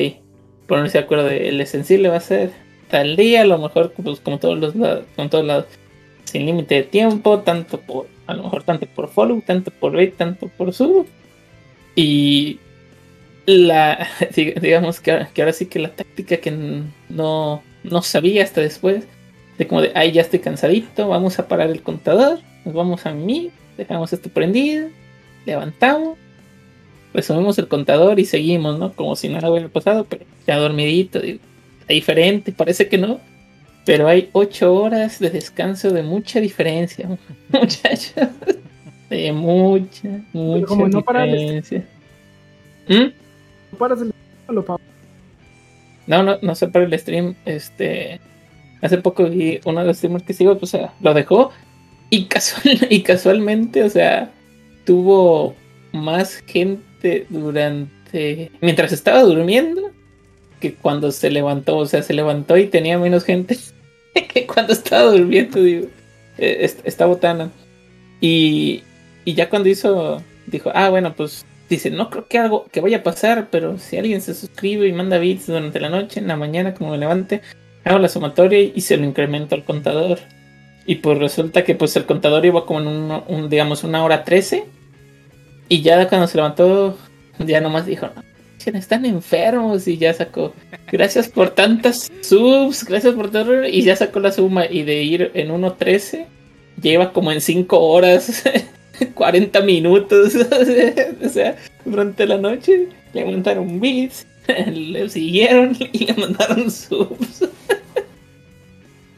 ponerse de acuerdo el extensible va a ser tal día, a lo mejor, pues como todos los lados, como todos lados, sin límite de tiempo, tanto por, a lo mejor tanto por follow, tanto por rate, tanto por sub. Y la, dig- digamos que, que ahora sí que la táctica que no, no sabía hasta después, de como de, ay, ya estoy cansadito, vamos a parar el contador, nos vamos a mí, dejamos esto prendido, levantamos, resumimos el contador y seguimos, ¿no? Como si nada hubiera pasado, pero ya dormidito, digo, diferente, parece que no, pero hay ocho horas de descanso de mucha diferencia, muchachos. De mucha, mucha como no para el- diferencia. ¿Mm? Paras el lo pa- No, no, no sé para el stream. Este. Hace poco vi uno de los streamers que sigo, pues, o sea, lo dejó. Y, casual, y casualmente, o sea, tuvo más gente durante. Mientras estaba durmiendo que cuando se levantó. O sea, se levantó y tenía menos gente que cuando estaba durmiendo, digo. Es- Está botana. Y, y ya cuando hizo. Dijo, ah, bueno, pues dice, no creo que algo que vaya a pasar, pero si alguien se suscribe y manda bits durante la noche, en la mañana, como me levante, hago la sumatoria y se lo incremento al contador. Y pues resulta que pues el contador iba como en un, un, digamos, una hora 13. Y ya cuando se levantó, ya nomás dijo, no, están enfermos. Y ya sacó, gracias por tantas subs, gracias por todo. Y ya sacó la suma. Y de ir en 1.13, ya iba como en 5 horas. 40 minutos, o sea, durante la noche le mandaron bits, le siguieron y le mandaron subs.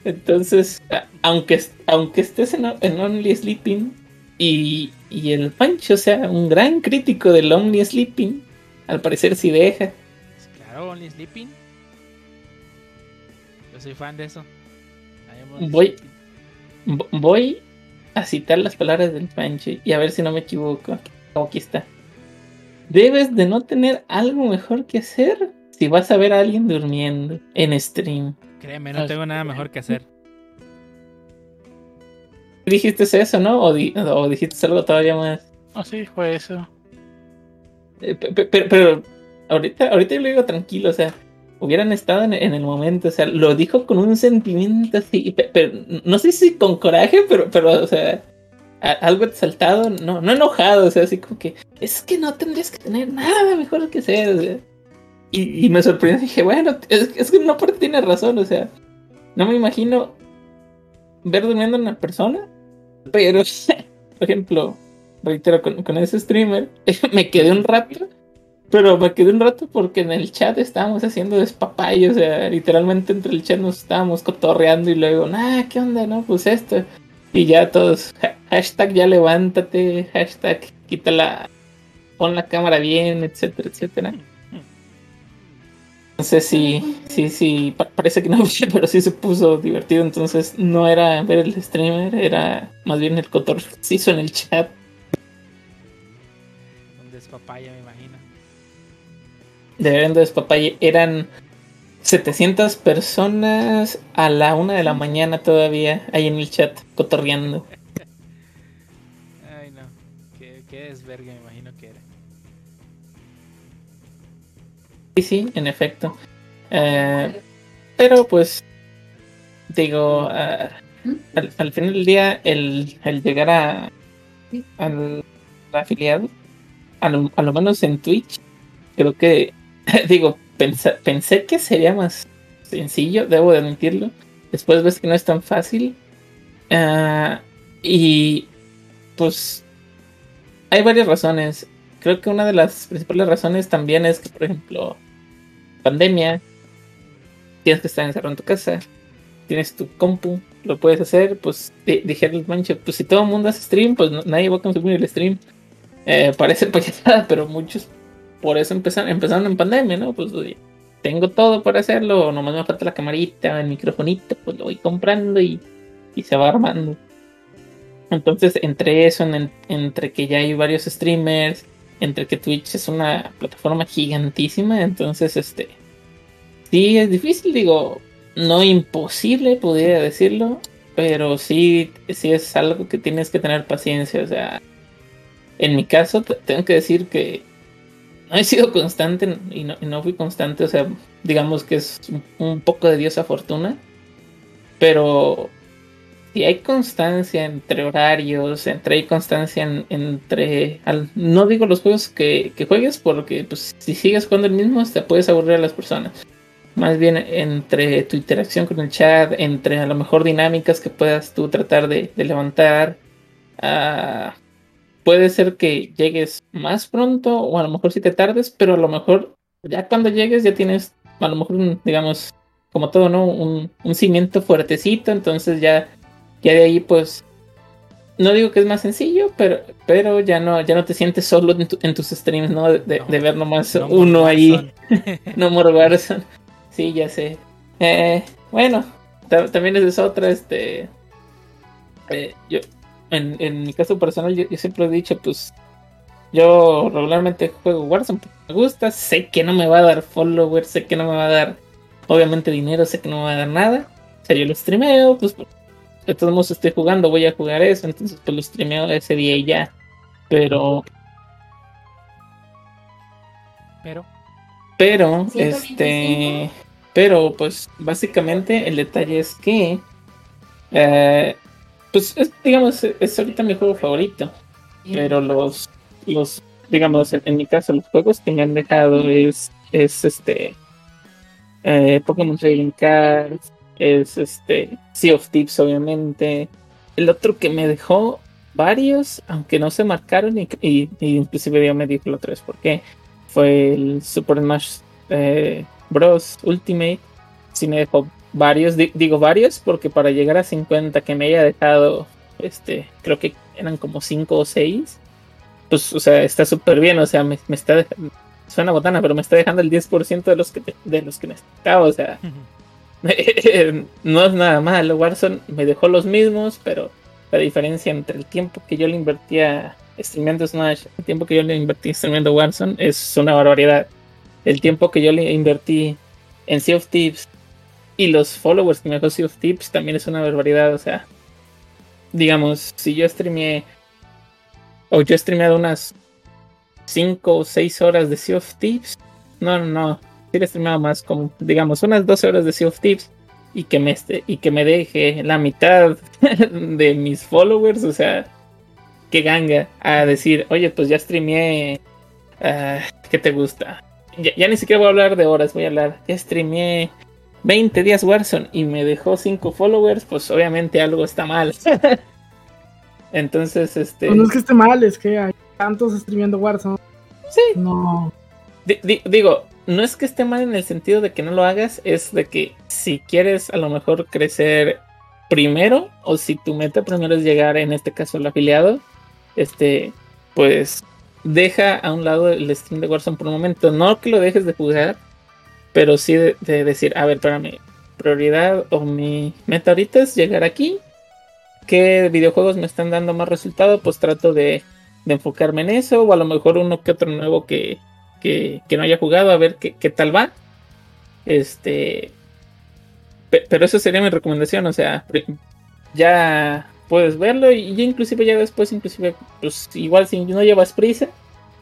Entonces, aunque, aunque estés en, en Only Sleeping y, y el Pancho sea un gran crítico del Only Sleeping, al parecer sí deja. Claro, Only Sleeping. Yo soy fan de eso. Voy- sleeping. Voy a citar las palabras del Pancho y a ver si no me equivoco. Oh, aquí está. debes de no tener algo mejor que hacer si vas a ver a alguien durmiendo en stream. Créeme, no tengo nada mejor que hacer. Dijiste eso, ¿no? O, di- o dijiste algo todavía más. Ah, sí, fue eso. Eh, pe- pe- Pero, ahorita, ahorita yo lo digo tranquilo, o sea, hubieran estado en, el momento, o sea, lo dijo con un sentimiento así, pe- pero no sé si con coraje, pero, pero, o sea, algo exaltado, no, no enojado, o sea, así como que, es que no tendrías que tener nada mejor que hacer, o sea. Y, y me sorprendió, dije, bueno, es, es que no porque tiene razón, o sea, no me imagino ver durmiendo a una persona, pero, por ejemplo, reitero, con, con ese streamer, me quedé un rato, pero me quedé un rato porque en el chat estábamos haciendo despapay, o sea, literalmente entre el chat nos estábamos cotorreando y luego, nah, ¿qué onda? No, pues esto. Y ya todos, ha- hashtag ya levántate, hashtag quita la, pon la cámara bien, etcétera, etcétera. Entonces sí, sí, sí, pa- parece que no, pero sí se puso divertido. Entonces no era ver el streamer, era más bien el hizo en el chat. Un despapaya, me imagino. de Verendo Despapalle eran 700 personas a la una de la mañana todavía ahí en el chat cotorreando. Ay, no. Qué, qué desvergue, me imagino que era. Sí, sí, en efecto. Eh, pero pues, digo, ah, al, al final del día, el, el llegar a al afiliado, a lo, a lo menos en Twitch, creo que, digo, pensa- pensé que sería más sencillo, debo de admitirlo. Después ves que no es tan fácil. Ah, y pues hay varias razones. Creo que una de las principales razones también es que, por ejemplo, pandemia, tienes que estar encerrado en tu casa, tienes tu compu, lo puedes hacer, pues di- dijeron el mancho, pues si todo el mundo hace stream, pues nadie va a consumir el stream. Eh, parece payasada, pero muchos por eso empezaron, empezaron en pandemia, ¿no? Pues tengo todo para hacerlo, nomás me falta la camarita, el microfonito, pues lo voy comprando y, y se va armando. Entonces, entre eso, en- entre que ya hay varios streamers, entre que Twitch es una plataforma gigantísima, entonces este sí es difícil, digo, no imposible, podría decirlo, pero sí, sí es algo que tienes que tener paciencia, o sea, en mi caso te- tengo que decir que no he sido constante y no, fui constante, o sea, digamos que es un, poco de diosa fortuna, pero si hay constancia entre horarios, entre hay constancia en- entre... no digo los juegos que, que juegues porque pues, si sigues jugando el mismo te puedes aburrir a las personas. Más bien entre tu interacción con el chat, entre a lo mejor dinámicas que puedas tú tratar de, levantar. ah, puede ser que llegues más pronto o a lo mejor si te tardes, pero a lo mejor ya cuando llegues ya tienes a lo mejor un, digamos, como todo, ¿no? Un, un cimiento fuertecito, entonces ya ya de ahí, pues, no digo que es más sencillo, pero, pero ya no, ya no te sientes solo en, tu- en tus streams, ¿no? De, No, de ver nomás No, uno ahí, no more Warzone. Sí, ya sé. Eh, bueno, ta- también esa es otra, este... eh, yo, en, en mi caso personal, yo, yo siempre he dicho, pues, yo regularmente juego Warzone, porque me gusta, sé que no me va a dar followers, sé que no me va a dar, obviamente, dinero, sé que no me va a dar nada. O sea, yo lo streameo, pues de todos modos estoy jugando, voy a jugar eso, entonces pues lo streameo ese día y ya. Pero, Pero, pero, 125. este, pero pues básicamente el detalle es que, eh, pues es, digamos, es ahorita mi juego favorito, pero los, los, digamos, en, en mi caso, los juegos que me han dejado es, es este, eh, Pokémon Trading Cards, es este, Sea of Tips, obviamente. El otro que me dejó varios, aunque no se marcaron, y, y, y inclusive yo me dijo la otra vez por qué, fue el Super Smash eh, Bros. Ultimate. Sí me dejó varios, di- digo varios, porque para llegar a 50 que me haya dejado, este, creo que eran como 5 o 6. Pues, o sea, está súper bien, o sea, me, me está dejando, suena botana, pero me está dejando el 10% de los que, de los que necesitaba, o sea, no es nada malo. Warzone me dejó los mismos, pero la diferencia entre el tiempo que yo le invertía streameando Smash, el tiempo que yo le invertí streameando Warzone es una barbaridad. El tiempo que yo le invertí en Sea of Thieves y los followers que me dejó Sea of Thieves también es una barbaridad. O sea, digamos, si yo streameé o yo he streameado unas 5 o 6 horas de Sea of Thieves, no, no, no, le he streameado más, como digamos, unas 12 horas de Sea of Thieves y que me, este, y que me deje la mitad de mis followers, o sea, que ganga a decir, oye, pues ya streameé, uh, ¿qué te gusta? Ya, ya, ni siquiera voy a hablar de horas, voy a hablar, ya streameé 20 días Warzone y me dejó 5 followers, pues obviamente algo está mal. Entonces, este... Pues no es que esté mal, es que hay tantos streameando Warzone. Sí. No. D digo, no es que esté mal en el sentido de que no lo hagas, es de que si quieres a lo mejor crecer primero, o si tu meta primero es llegar, en este caso, al afiliado, este, pues deja a un lado el stream de Warzone por un momento. No que lo dejes de jugar, pero sí de, de decir, a ver, para mi prioridad o mi meta ahorita es llegar aquí. ¿Qué videojuegos me están dando más resultado? Pues trato de, de enfocarme en eso, o a lo mejor uno que otro nuevo que, que, que no haya jugado, a ver qué, qué, tal va. Este. Pero eso sería mi recomendación, o sea, ya puedes verlo y ya inclusive ya después, inclusive, pues igual si no llevas prisa,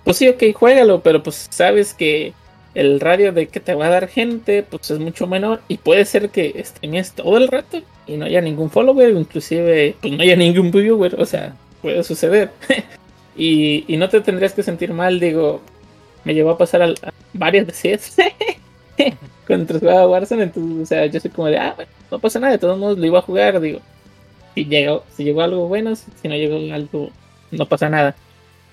pues sí, ok, juégalo, pero pues sabes que el radio de que te va a dar gente, pues es mucho menor y puede ser que streames todo el rato y no haya ningún follower, inclusive pues no haya ningún viewer, o sea, puede suceder. y, y no te tendrías que sentir mal, digo, me llevó a pasar a, a varias veces cuando jugaba Warzone, entonces, o sea, yo soy como de, ah, bueno, no pasa nada, de todos modos lo iba a jugar, digo, si llegó, si llegó algo bueno, si no llegó algo, no pasa nada.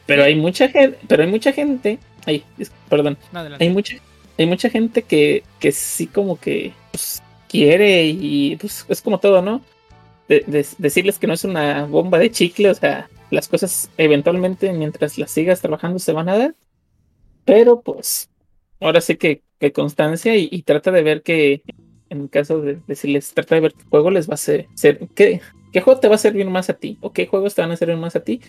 Pero hay mucha gente, pero hay mucha gente, ay, perdón, No, hay mucha, hay mucha gente que, que sí como que pues, quiere y pues es como todo, ¿no? De, de- decirles que no es una bomba de chicle, o sea, las cosas eventualmente mientras las sigas trabajando se van a dar. Pero pues, ahora sí que, que constancia y, y trata de ver que, en caso de decirles, trata de ver qué juego les va a ser, ser qué, qué juego te va a servir más a ti o qué juegos te van a servir más a ti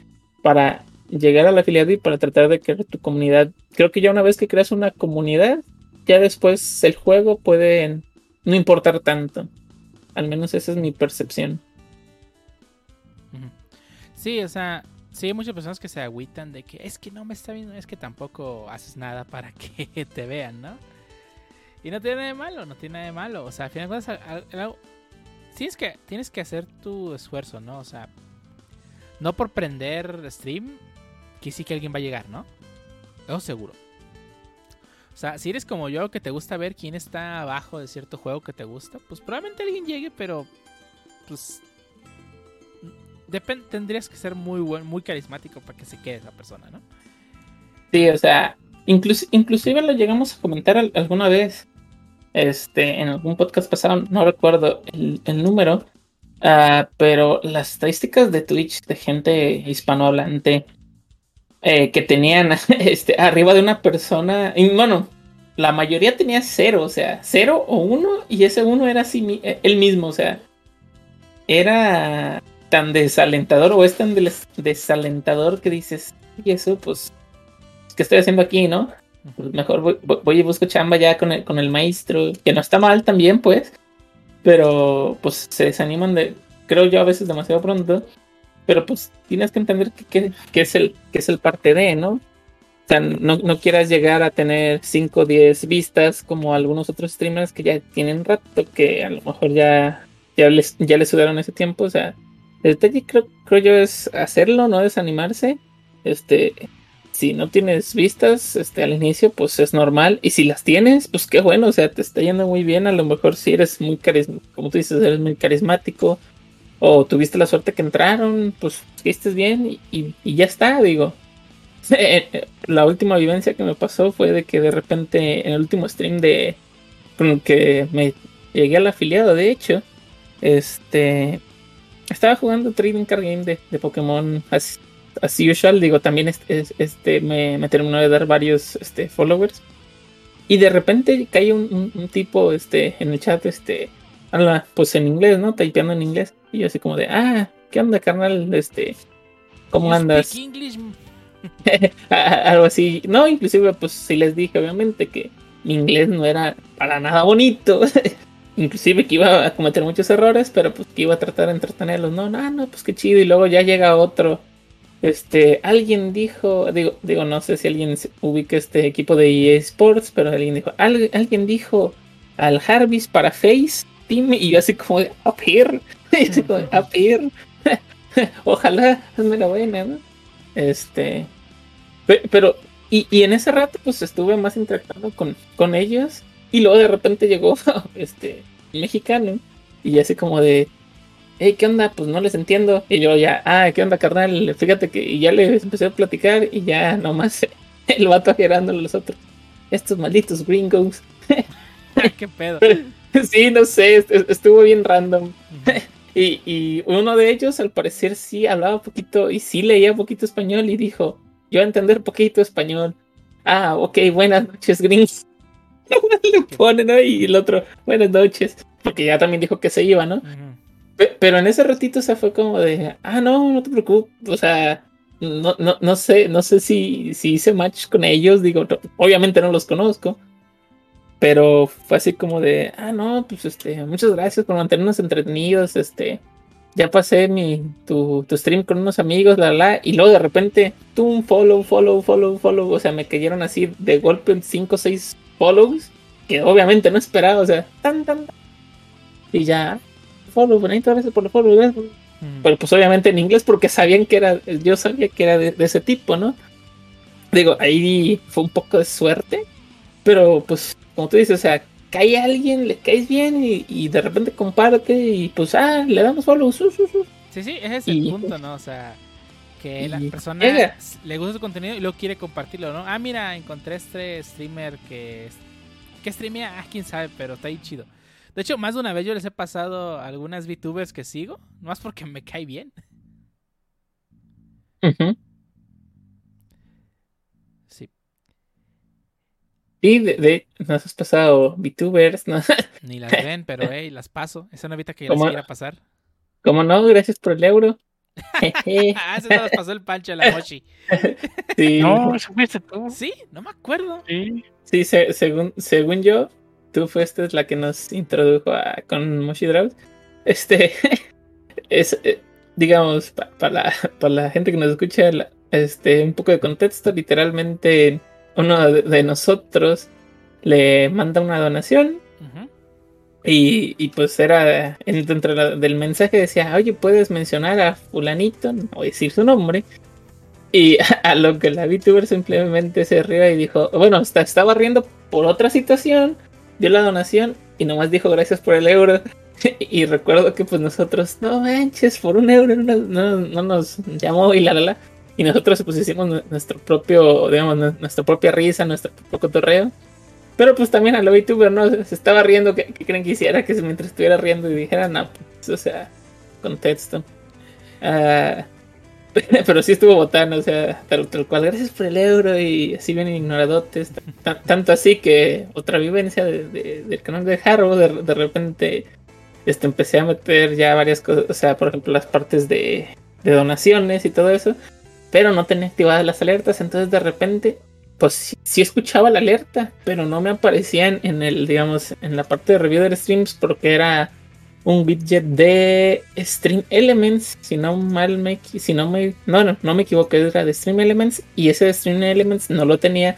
para llegar al afiliado y para tratar de crear tu comunidad. Creo que ya una vez que creas una comunidad, ya después el juego puede no importar tanto. Al menos esa es mi percepción. Sí, o sea, sí hay muchas personas que se agüitan de que es que no me está viendo, es que tampoco haces nada para que te vean, ¿no? Y no tiene nada de malo, no tiene nada de malo. O sea, al final de tienes que, tienes que hacer tu esfuerzo, ¿no? O sea, no por prender stream, que sí que alguien va a llegar, ¿no? Eso seguro. O sea, si eres como yo, que te gusta ver quién está abajo de cierto juego que te gusta, pues probablemente alguien llegue, pero pues tendrías que ser muy buen, muy carismático para que se quede esa persona, ¿no? Sí, o sea, inclus- inclusive lo llegamos a comentar al- alguna vez. Este, en algún podcast pasado, no recuerdo el, el número. ah, pero las estadísticas de Twitch de gente hispanohablante eh, que tenían este, arriba de una persona. Y bueno, la mayoría tenía cero, o sea, cero o uno, y ese uno era así mi- eh, mismo, o sea, era tan desalentador o es tan des- desalentador que dices, y eso, pues, ¿qué estoy haciendo aquí, no? Pues mejor voy, voy- voy y busco chamba ya con el, con el maestro, que no está mal también, pues, pero pues se desaniman de, creo yo, a veces demasiado pronto, pero pues tienes que entender que, que- es, el, que es el parte de, ¿no? O sea, no, no quieras llegar a tener 5 o 10 vistas como algunos otros streamers que ya tienen rato, que a lo mejor ya, ya, les, ya les sudaron ese tiempo. O sea, el detalle creo, creo yo es hacerlo, no desanimarse. Este, si no tienes vistas este, al inicio, pues es normal. Y si las tienes, pues qué bueno, o sea, te está yendo muy bien. A lo mejor si eres muy carismático, como tú dices, eres muy carismático. O tuviste la suerte que entraron, pues estés bien y, ya está, digo. La última vivencia que me pasó fue de que de repente en el último stream de con el que me llegué al afiliado, de hecho, este estaba jugando Trading Card Game de, de Pokémon as, usual, digo, también este, es- me, me terminó de dar varios este, followers. Y de repente cae un tipo este, en el chat, este, habla pues en inglés, ¿no? Typeando en inglés. Y así como de, ah, ¿qué onda, carnal? Este, ¿cómo andas? Algo así. No, inclusive, pues sí les dije, obviamente, que mi inglés no era para nada bonito. inclusive que iba a cometer muchos errores, pero pues que iba a tratar de entretenerlos. No, no, no, pues qué chido. Y luego ya llega otro. Este, alguien dijo, digo, digo, no sé si alguien ubica este equipo de EA Sports, pero alguien dijo, "Al- alguien dijo al Jarvis para Face Team, y yo así como de, up here, Y up here. Ojalá, hazme la buena, ¿no? Este, pe- pero, y, y en ese rato, pues estuve más interactuando con, con ellos, y luego de repente llegó este mexicano, y así como de, hey, ¿qué onda? Pues no les entiendo. Y yo ya, ah, ¿qué onda, carnal? Fíjate que y ya les empecé a platicar, y ya nomás el vato girando a los otros. Estos malditos gringos. ¿Qué pedo? sí, no sé, est- estuvo bien random. Y, y uno de ellos, al parecer, sí hablaba poquito y sí leía poquito español y dijo, yo entender poquito español. Ah, ok, buenas noches, gringos. Le ponen, ¿no? Y el otro, buenas noches. Porque ya también dijo que se iba, ¿no? Ujú. Pe- Pero en ese ratito se fue como de, ah, no, no te preocupes, o sea, no, no, no sé, no sé si, si hice match con ellos, digo, no- obviamente no los conozco, pero fue así como de, ah, no, pues este, muchas gracias por mantenernos entretenidos, este, ya pasé mi, tu, tu stream con unos amigos, la, la, y luego de repente, tú un follow, follow, follow, follow, o sea, me cayeron así de golpe en 5 o 6 follows, que obviamente no esperaba, o sea, tan, tan, tan, y ya, follow, bonito, gracias por el follow, gracias por- Ujú. pero pues obviamente en inglés porque sabían que era, yo sabía que era de, de ese tipo, ¿no? Digo, ahí fue un poco de suerte, pero pues como tú dices, o sea, cae alguien, le caes bien y, y de repente comparte y pues, ah, le damos follow, su, su, su. Sí, sí, ese es el Y- punto, ¿no? O sea, que la persona llega. le gusta su contenido y luego quiere compartirlo, ¿no? Ah, mira, encontré este streamer que, que streamea, ah, quién sabe, pero está ahí chido. De hecho, más de una vez yo les he pasado a algunas VTubers que sigo, más porque me cae bien. Sí, Sí, de, de- nos has pasado VTubers, ¿no? ni las ven, pero hey, las paso. Esa novita que yo les quiera pasar. Como no, gracias por el euro. Ah, ese no las pasó el Pancho de la Mochi. sí, No, eso fuiste tú. Sí, no me acuerdo. Sí. sí se- según, según yo, tú fuiste la que nos introdujo a, con Moshi Draws. Este es, eh, digamos, pa- para la, para la gente que nos escucha, la- este, un poco de contexto. Literalmente, uno de, nosotros le manda una donación y, y pues era en- dentro del mensaje decía, oye, puedes mencionar a fulanito, no decir su nombre. Y a lo que la VTuber simplemente se rió y dijo, bueno, está- estaba riendo por otra situación, dio la donación y nomás dijo gracias por el euro. Y recuerdo que pues nosotros, no manches, por un euro no, no- no nos llamó y la la la. Y nosotros pues hicimos nu- nuestro propio, digamos, nu- nuestra propia risa, nuestro propio cotorreo. Pero pues también a la VTuber, ¿no? Se estaba riendo, ¿qué, creen que hiciera? Que mientras estuviera riendo y dijera, no, pues, o sea, contexto. Ah, pero sí estuvo botando, o sea, tal, tal cual, gracias por el euro y así bien ignoradotes. Tan- tanto así que otra vivencia de- de- del canal de Harrow, de, de repente este, empecé a meter ya varias cosas, o sea, por ejemplo, las partes de, de donaciones y todo eso, pero no tenía activadas las alertas, entonces de repente, pues sí, sí escuchaba la alerta, pero no me aparecían en el, digamos, en la parte de review de streams porque era un widget de Stream Elements, si no mal me, si no me, no, no, no me equivoqué, era de Stream Elements y ese de Stream Elements no lo tenía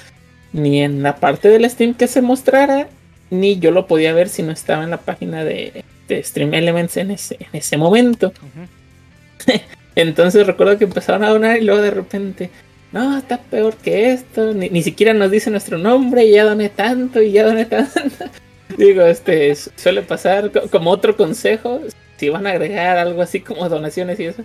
ni en la parte del stream que se mostrara, ni yo lo podía ver si no estaba en la página de, de Stream Elements en ese, en ese momento. Entonces recuerdo que empezaron a donar y luego de repente, no, está peor que esto, ni, ni siquiera nos dice nuestro nombre y ya doné tanto y ya doné tanto. Digo, este su- suele pasar co- como otro consejo, si van a agregar algo así como donaciones y eso,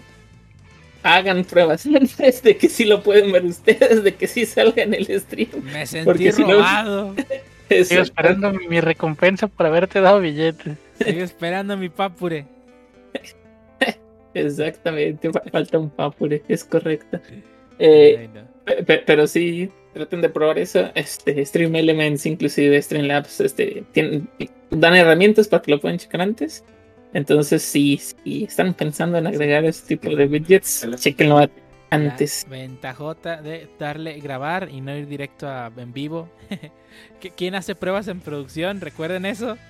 hagan pruebas antes de que sí lo pueden ver ustedes, de que sí salga en el stream. Me sentí Porque si no- robado. Sigo esperando mi, mi recompensa por haberte dado billetes. Sigo esperando mi papure. Exactamente, fa- falta un papure, es correcto. Eh, no. Pero sí, traten de probar eso. Este, Stream Elements, inclusive Streamlabs, este, tienen, dan herramientas para que lo puedan checar antes. Entonces, si, si están pensando en agregar este tipo de widgets, chequenlo antes. La ventajota de darle grabar y no ir directo a en vivo. ¿Quién hace pruebas en producción? ¿Recuerden eso?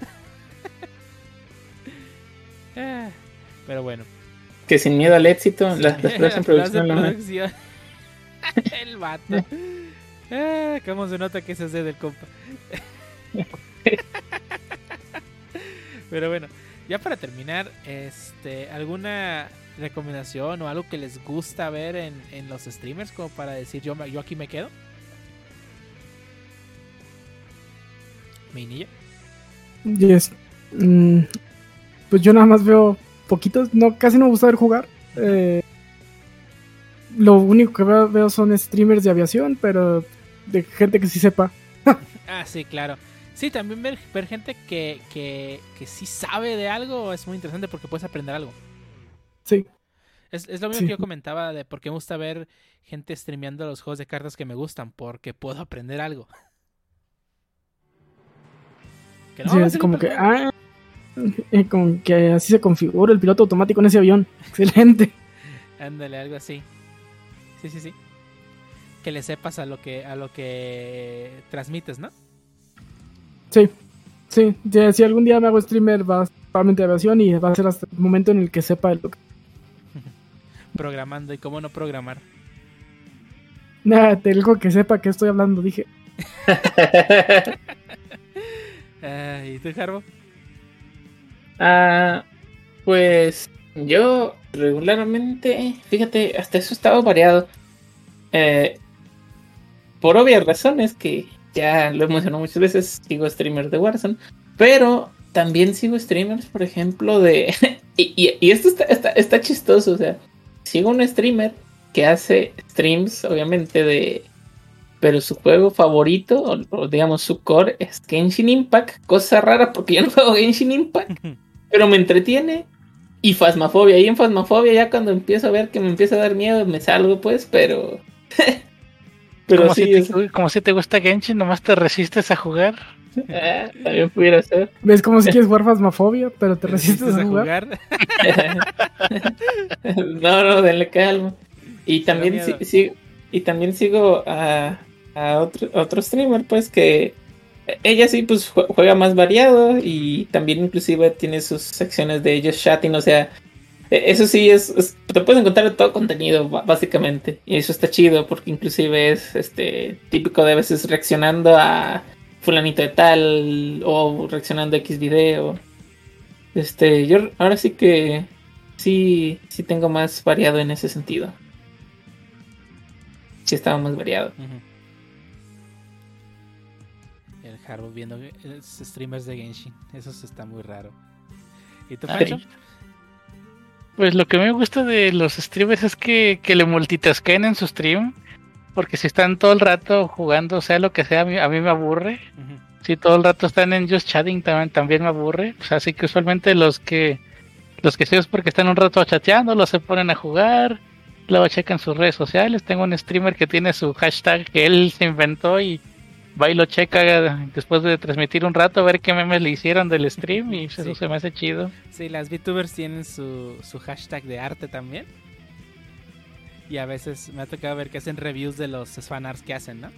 Ah, Pero bueno. Que sin miedo al éxito, las, las pruebas en Las de producción. El vato. Ah, ¿Cómo se nota que ese es del compa? Pero bueno, ya para terminar, este, ¿alguna recomendación o algo que les gusta ver en, en los streamers como para decir yo, me- yo aquí me quedo? Minilla. Yes. Mm, pues yo nada más veo poquitos, no, casi no me gusta ver jugar. Eh, lo único que veo, veo son streamers de aviación, pero de gente que sí sepa. Ah, sí, claro. Sí, también ver, ver gente que, que, que sí sabe de algo es muy interesante porque puedes aprender algo. Sí, Es, es lo mismo Sí. que yo comentaba de por qué me gusta ver gente streameando los juegos de cartas que me gustan, porque puedo aprender algo. Que no sí, es como que, ah, como que así se configura el piloto automático en ese avión. Excelente. Ándale, algo así. Sí, sí, sí. Que le sepas a lo que, a lo que transmites, ¿no? Sí, sí, si algún día me hago streamer va solamente de aviación y va a ser hasta el momento en el que sepa lo que... Programando y cómo no programar. Nada, te digo que sepa que estoy hablando, dije. ¿Y tú, Jarbo? Ah, pues yo regularmente, fíjate, hasta eso estaba variado. Eh, por obvias razones que ya lo he mencionado muchas veces, sigo streamers de Warzone, pero también sigo streamers, por ejemplo, de... y, esto está, está, está chistoso, o sea, sigo un streamer que hace streams, obviamente, de... Pero su juego favorito, o, o digamos su core, es Genshin Impact. Cosa rara porque yo no juego Genshin Impact pero me entretiene. Y Fasmafobia, y en Fasmafobia ya cuando empiezo a ver que me empieza a dar miedo, me salgo pues, pero... pero como, sí, si es- te, como si te gusta Genshin, nomás te resistes a jugar. ah, también pudiera ser. ¿Ves como si quieres jugar Fasmafobia, pero te resistes a jugar? no, no, denle calma. Y también, sí, sí- y también sigo a, a otro, a otro streamer, pues que ella sí pues jue- juega más variado y también inclusive tiene sus secciones de ellos chatting, o sea, e- eso sí es, te puedes encontrar todo contenido básicamente y eso está chido porque inclusive es este típico de a veces reaccionando a fulanito de tal o reaccionando a X video. Este, yo ahora sí que sí, sí tengo más variado en ese sentido. Sí estaba más variado. Viendo eh, streamers de Genshin. Eso sí está muy raro. ¿Y tú, Ay. Pancho? Pues lo que me gusta de los streamers es que, que le multitasquen en su stream. Porque si están todo el rato jugando, sea lo que sea, a mí, a mí me aburre. Si todo el rato están en Just Chatting, también, también me aburre. Pues así que usualmente los que los que sigo es porque están un rato chateando, los se ponen a jugar, luego checan sus redes sociales. Tengo un streamer que tiene su hashtag que él se inventó y va y lo checa después de transmitir un rato a ver qué memes le hicieron del stream y eso Sí. se me hace chido. Sí, las VTubers tienen su, su hashtag de arte también. Y a veces me ha tocado ver que hacen reviews de los fanarts que hacen, ¿no?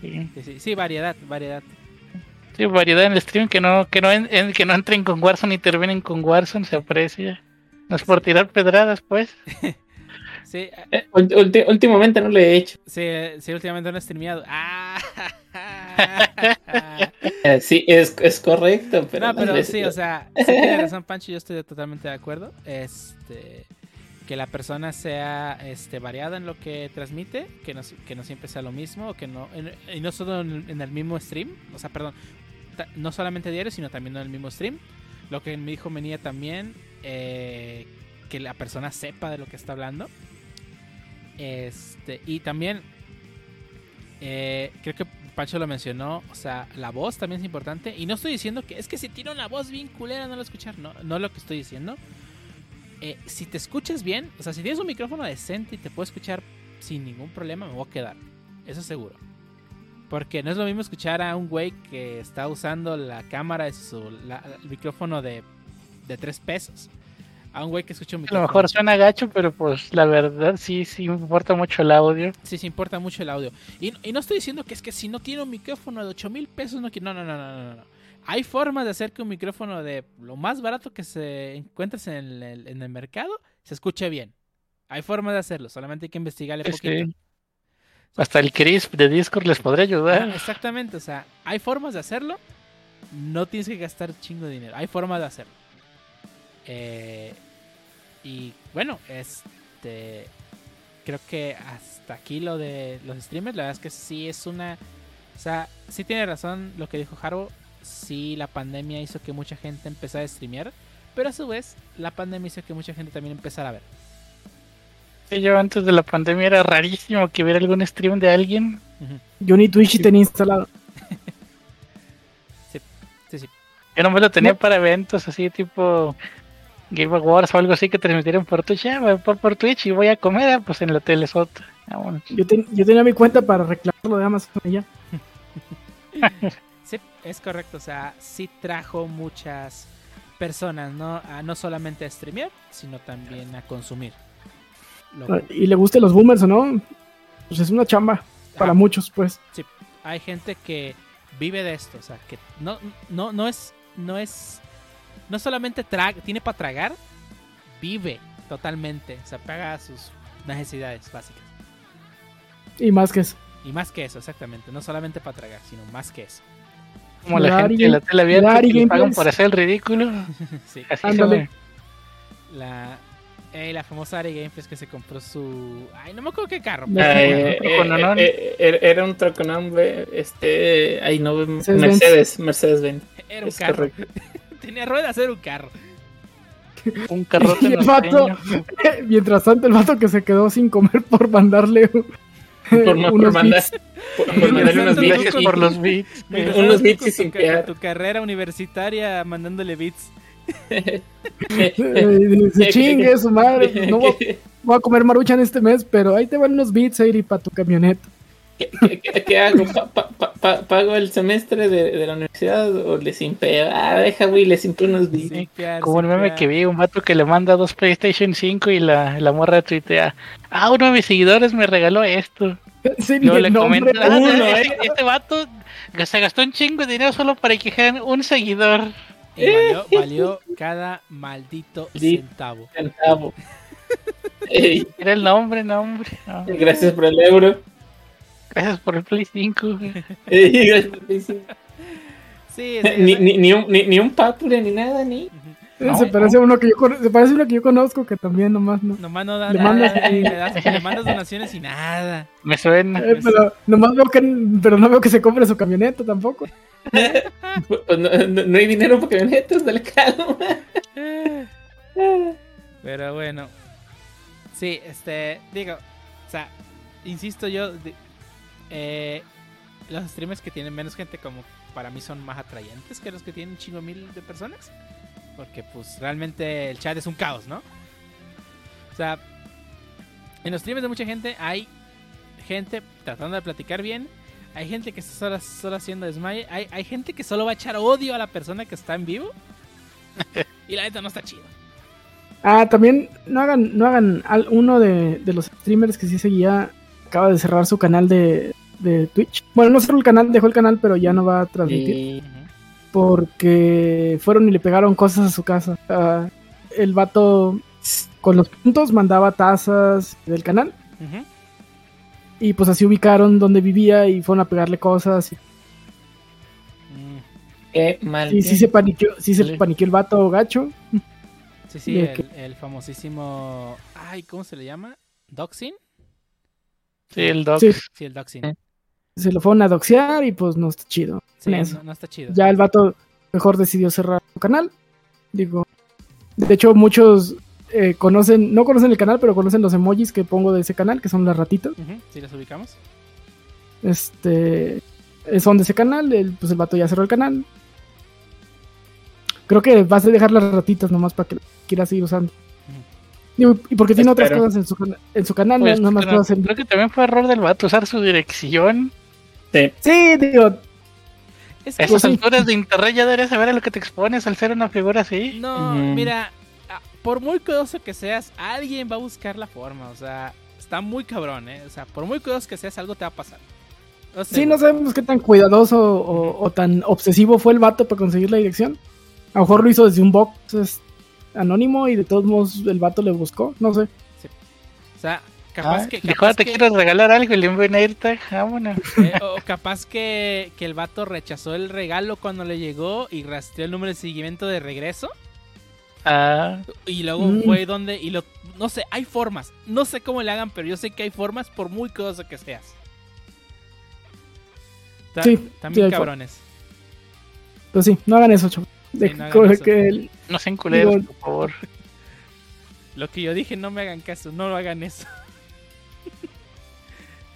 Sí. Sí, sí, sí, variedad, variedad. Sí, variedad en el stream, que no, que no, en- en- que no entren con Warzone y terminen con Warzone, se aprecia. No es por tirar pedradas, pues. Sí, Eh, ulti- ulti- últimamente no lo he hecho. sí, sí, últimamente no he streameado. ¡Ah! Eh, sí, es, es correcto, pero, no, pero sí, o sea, sí tiene razón Pancho, yo estoy totalmente de acuerdo. Este que la persona sea este variada en lo que transmite, que no, que no siempre sea lo mismo, o que no y no solo en, en el mismo stream, o sea, perdón, ta- no solamente diario, sino también en el mismo stream. Lo que me dijo Menía también, eh, que la persona sepa de lo que está hablando. Este, y también, eh, creo que Pancho lo mencionó, o sea, la voz también es importante. Y no estoy diciendo que es que si tiene una voz bien culera no lo escuchar, no, no lo que estoy diciendo. Eh, si te escuchas bien, o sea, si tienes un micrófono decente y te puedo escuchar sin ningún problema, me voy a quedar. Eso seguro. Porque no es lo mismo escuchar a un güey que está usando la cámara de su la- el micrófono de, de 3 pesos A un güey que escucha un A lo mejor suena gacho, pero pues la verdad sí, sí importa mucho el audio. Sí, sí importa mucho el audio. Y, y no estoy diciendo que es que si no tiene un micrófono de 8 mil pesos, no quiero. No, no, no, no, no, no. Hay formas de hacer que un micrófono de lo más barato que se encuentres en el, en el mercado se escuche bien. Hay formas de hacerlo, solamente hay que investigarle Sí, poquito. Hasta el Crisp de Discord les podría ayudar. exactamente, o sea, hay formas de hacerlo. No tienes que gastar chingo de dinero. Hay formas de hacerlo. Eh, y bueno, este. Creo que hasta aquí lo de los streamers. La verdad es que sí es una. O sea, sí tiene razón lo que dijo Harbo. Sí, la pandemia hizo que mucha gente empezara a streamear. Pero a su vez, la pandemia hizo que mucha gente también empezara a ver. Sí, yo antes de la pandemia era rarísimo que hubiera algún stream de alguien. Yo ni Twitch tenía instalado. Sí, sí. Yo nomás lo tenía No. para eventos así tipo Game Awards o algo así que transmitieron por Twitch. Voy por, por Twitch y voy a comer, ah, pues en la tele es otra. Ah, bueno. Yo, ten- yo tenía mi cuenta para reclamarlo de Amazon y ya. Sí, es correcto. O sea, sí trajo muchas personas, ¿no? A no solamente a streamear, sino también a consumir. Lo- Y le guste los boomers o no, pues es una chamba para Ah. muchos, pues. hay gente que vive de esto, o sea, que no, no, no es, no es, no solamente traga, tiene para tragar, vive totalmente, o sea, paga sus necesidades básicas. Y más que eso. Y más que eso, exactamente, no solamente para tragar, sino más que eso. Como la gente de la tele abierta que le pagan por hacer el ridículo. sí. Así Ándale. se La, eh, la famosa Ari Gameplays que se compró su, ay, no me acuerdo qué carro. Pero- Ah, Eh, eh, eh, eh, era- era un troconón, este, ay no, Mercedes-Benz. Mercedes, Mercedes Benz. Era un Es carro, correcto. tenía ruedas, era un carro. un carrote Y el vato-. Mientras tanto, el vato que se quedó sin comer por mandarle Por, por unos mandar, bits. por, por mandarle unos con- por los beats. Unos con y sin tu, tu carrera universitaria mandándole bits. Eh, dice, chingue su madre, no voy, voy a comer maruchan este mes, pero ahí te van unos bits, Eri, para tu camioneta. ¿Qué, qué- qué- qué hago? Pa- pa- pa- pa- ¿Pago el semestre de, de la universidad o le simpeo? Ah, deja, güey, le simpeo unos Simpear, Como el meme que vi, un vato que le manda dos PlayStation 5 y la, la morra tuitea, ah, uno de mis seguidores me regaló esto. Sí, ni le comentan, ah, uno, este, ¿eh? este vato se gastó un chingo de dinero solo para que dijeran un seguidor. Y valió, valió cada maldito Sí. centavo. Centavo. Ey, Era el nombre, nombre. no. gracias por el euro. Gracias por el Play 5. Ey, gracias por el sí. Sí, sí, ni, ni, ni un, ni, ni un papure ni nada, ni. ujú. se, No, parece a uno que yo, se parece a uno que yo conozco que también nomás no. Nomás no da Le nada, mandas- y le, das- le mandas donaciones y nada. Me suena. Eh, pero nomás veo que pero no veo que se compre su camioneta tampoco. Pues no, no- no hay dinero para camionetas, dale calma. Pero bueno. Sí, este, digo, o sea, insisto yo, eh, los streamers que tienen menos gente como para mí son más atrayentes que los que tienen chingo mil de personas. Porque pues realmente el chat es un caos, ¿no? O sea, en los streamers de mucha gente hay gente tratando de platicar bien. Hay gente que está solo, solo haciendo desmaye. Hay, hay gente que solo va a echar odio a la persona que está en vivo. y la neta no está chido. Ah, también no hagan, no hagan uno de, de los streamers que sí seguía, acaba de cerrar su canal de, de Twitch. Bueno, no cerró el canal, dejó el canal, pero ya no va a transmitir. Porque fueron y le pegaron cosas a su casa. El vato con los puntos mandaba tazas del canal. Y pues así ubicaron donde vivía y fueron a pegarle cosas. Y, Mm, Qué mal. sí, sí se paniqueó, sí se paniqueó el vato gacho. Sí, sí, ¿Y de el, famosísimo. Ay, ¿cómo se le llama? ¿Doxing? Sí, el doc. Sí. Sí, el Doxing. Eh. Se lo fueron a doxear y pues no está chido. Sí, no, no está chido. Ya el vato mejor decidió cerrar su canal. Digo, de hecho muchos eh, conocen, no conocen el canal, pero conocen los emojis que pongo de ese canal, que son las ratitas. Ujú, Sí, las ubicamos. Este, eh, son de ese canal, el, pues el vato ya cerró el canal. Creo que vas a dejar las ratitas nomás para que quieras seguir usando. Digo, y porque tiene otras cosas en su, en su canal, Pues, no nada más pero cosas en- creo que también fue error del vato usar su dirección. Sí. Sí, digo, Es que esas sí. alturas de internet ya deberías saber a lo que te expones al ser una figura así. no, mira, ah, por muy cuidadoso que seas, alguien va a buscar la forma. O sea, está muy cabrón, ¿eh? O sea, por muy cuidadoso que seas, algo te va a pasar. No sé, Sí, no sabemos qué tan cuidadoso o, o tan obsesivo fue el vato para conseguir la dirección. A lo mejor lo hizo desde un box anónimo y de todos modos el vato le buscó, no sé. O sea, capaz Ah, que. capaz "Ah, te que- quiero regalar algo y le envió una AirTag. Vámonos. eh, o capaz que, que el vato rechazó el regalo cuando le llegó y rastreó el número de seguimiento de regreso. Ah, Y luego Mm. fue donde. Y lo. No sé, hay formas. No sé cómo le hagan, pero yo sé que hay formas por muy cuidadoso que seas. Ta- Sí, También sí, cabrones. Pues sí, no hagan eso, chaval. De- Sí, no que el- no sean culeros, Digo- por favor. Lo que yo dije, no me hagan caso, no lo hagan eso.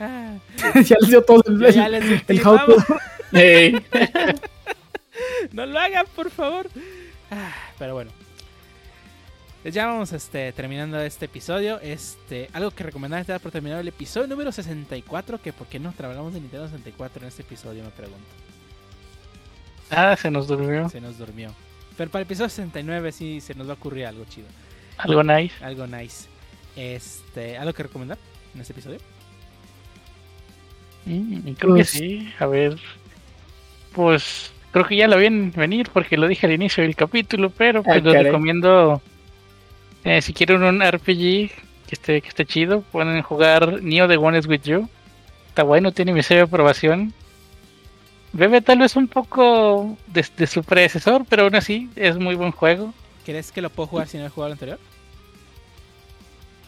Ah, ya les dio todo el, ya les dije, el how to. vamos, Ey, no lo hagan, por favor. Ah, pero bueno. Pues Ya vamos este, terminando este episodio. Este, algo que recomendar dar por terminado el episodio número 64. Que por qué no trabajamos de Nintendo 64 en este episodio, me pregunto. Ah, se nos durmió. Se nos durmió. Pero para el episodio 69 sí se nos va a ocurrir algo chido. Algo nice. Algo nice. Este, ¿algo que recomendar en este episodio? Mm, creo Pues- que sí. A ver. Pues creo que ya lo ven venir porque lo dije al inicio del capítulo, pero pues Ah, caray. recomiendo. eh, si quieren un RPG que esté, que esté chido, pueden jugar Neo The One is With You. Está bueno, tiene mi sello de aprobación. Bebe tal vez un poco de, de su predecesor, pero aún así es muy buen juego. ¿Crees que lo puedo jugar si no he jugado el anterior?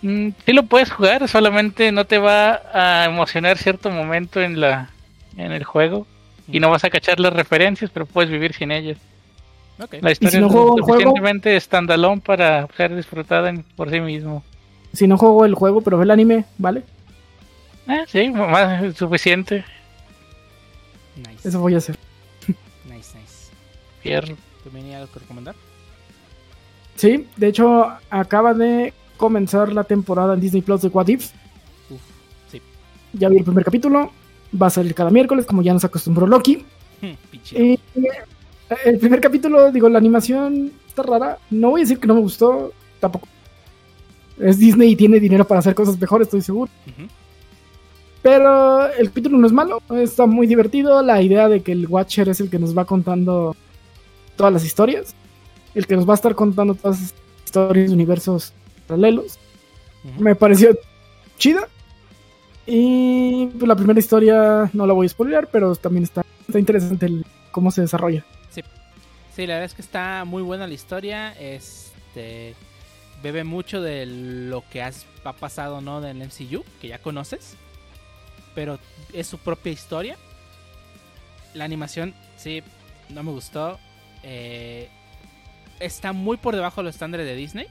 Mm, sí lo puedes jugar, solamente no te va a emocionar cierto momento en la en el juego y no vas a cachar las referencias, pero puedes vivir sin ellas. Ok. La historia no es juego suficientemente standalone para ser disfrutada en- por sí mismo. Si no juego el juego, pero ve el anime, ¿vale? Ah, sí, más suficiente. Nice. Eso voy a hacer. Nice, nice. Fierro. ¿Tú me algo que recomendar? Sí, de hecho, acaba de comenzar la temporada en Disney Plus de What If. Uf, sí. Ya vi el primer capítulo. Va a salir cada miércoles, como ya nos acostumbró Loki. Y, eh, el primer capítulo, digo, la animación está rara. No voy a decir que no me gustó, tampoco. Es Disney y tiene dinero para hacer cosas mejores, estoy seguro. Pero el capítulo no es malo, está muy divertido. La idea de que el Watcher es el que nos va contando todas las historias, el que nos va a estar contando todas las historias universos paralelos, me pareció chida. Y pues, la primera historia no la voy a spoilear, pero también está, está interesante el, cómo se desarrolla. Sí, la verdad es que está muy buena la historia. Este bebe mucho de lo que has, ha pasado, ¿no? Del MCU, que ya conoces. Pero es su propia historia. La animación, sí, no me gustó. Eh, está muy por debajo de los estándares de Disney.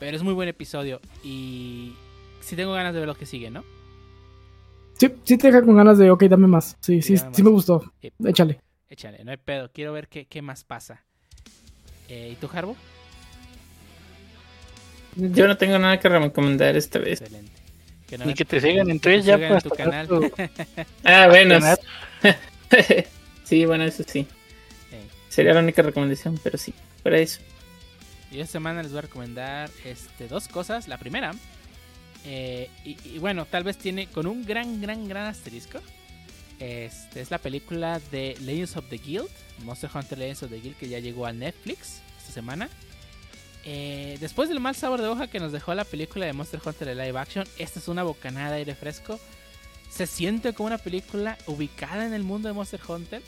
Pero es muy buen episodio. Y sí tengo ganas de ver lo que sigue, ¿no? Sí, sí te deja con ganas de, ok, dame más. Sí, sí, dame sí más. me gustó. Sí. Échale. Échale, no hay pedo. Quiero ver qué, qué más pasa. Eh, ¿Y tú, Harbo? yo no tengo nada que recomendar esta vez. Excelente. Que no Y me- que te sigan en Twitch ya sigan para en tu canal. tu- Ah, bueno. Sí, bueno, eso sí. Ey. Sería la única recomendación, pero sí, para eso. Y esta semana les voy a recomendar este, dos cosas. La primera, eh, y, y bueno, tal vez tiene con un gran, gran, gran asterisco. Este, es la película de Legends of the Guild, Monster Hunter Legends of the Guild, que ya llegó a Netflix esta semana. Eh, después del mal sabor de hoja que nos dejó la película de Monster Hunter de live action, esta es una bocanada de aire fresco. Se siente como una película ubicada en el mundo de Monster Hunter.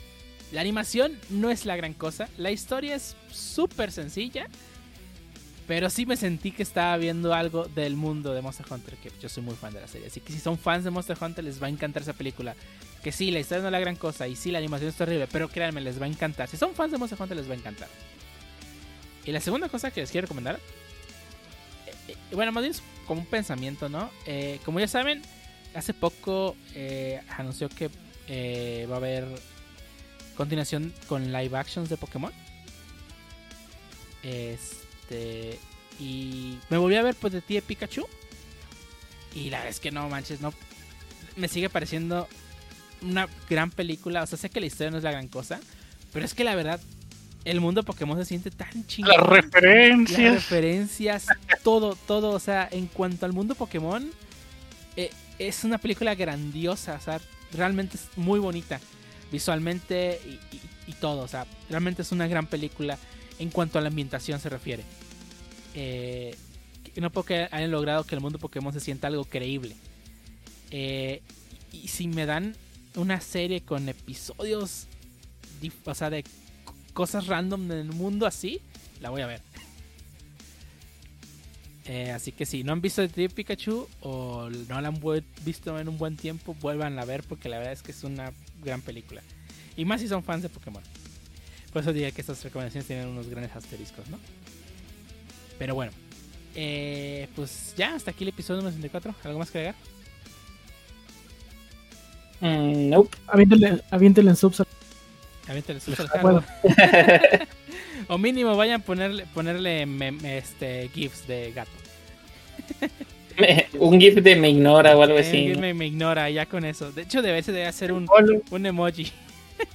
La animación no es la gran cosa, la historia es súper sencilla. Pero sí me sentí que estaba viendo algo del mundo de Monster Hunter, que yo soy muy fan de la serie. Así que si son fans de Monster Hunter les va a encantar esa película. Que sí, la historia no es la gran cosa y sí, la animación es terrible, pero créanme, les va a encantar. Si son fans de Monster Hunter les va a encantar. Y la segunda cosa que les quiero recomendar, eh, eh, bueno, más bien es como un pensamiento, ¿no? Eh, como ya saben, hace poco anunció que va a haber continuación con live actions de Pokémon. Este. Y me volví a ver pues de ti de Pikachu. Y la verdad es que no manches, no. Me sigue pareciendo una gran película. O sea, sé que la historia no es la gran cosa. Pero es que la verdad, el mundo Pokémon se siente tan chingón. Las referencias. referencias, todo, todo. O sea, en cuanto al mundo Pokémon, eh, es una película grandiosa. O sea, realmente es muy bonita. Visualmente y, y- y todo. O sea, realmente es una gran película en cuanto a la ambientación se refiere. Eh, no puedo que hayan logrado que el mundo Pokémon se sienta algo creíble. Eh, y, si me dan una serie con episodios, o sea, de cosas random del mundo así, la voy a ver. Eh, así que si no han visto Detective Pikachu o no la han visto en un buen tiempo, vuelvan a ver porque la verdad es que es una gran película. Y más si son fans de Pokémon. Por eso diría que estas recomendaciones tienen unos grandes asteriscos, ¿no? Pero bueno. eh, pues ya, hasta aquí el episodio número 64. ¿Algo más que agregar? Mm, nope. En subs. Aviéntale sus al Ah, bueno. O mínimo vayan a ponerle, ponerle mem- este, GIFs de gato. Me- un GIF de me ignora o algo Eh, así. GIF me, me ignora, ya con eso. De hecho, debe, debe hacer un, un emoji.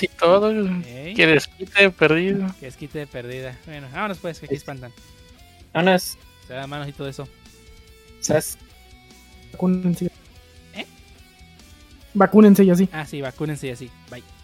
Y todo. Que desquite de perdido. Que es quite de perdida. Bueno, vámonos pues, que aquí espantan. Vámonos. Se dan manos y todo eso. Sas. Vacúnense. ¿Eh? Vacúnense y así. Ah, sí, vacúnense y así. Bye.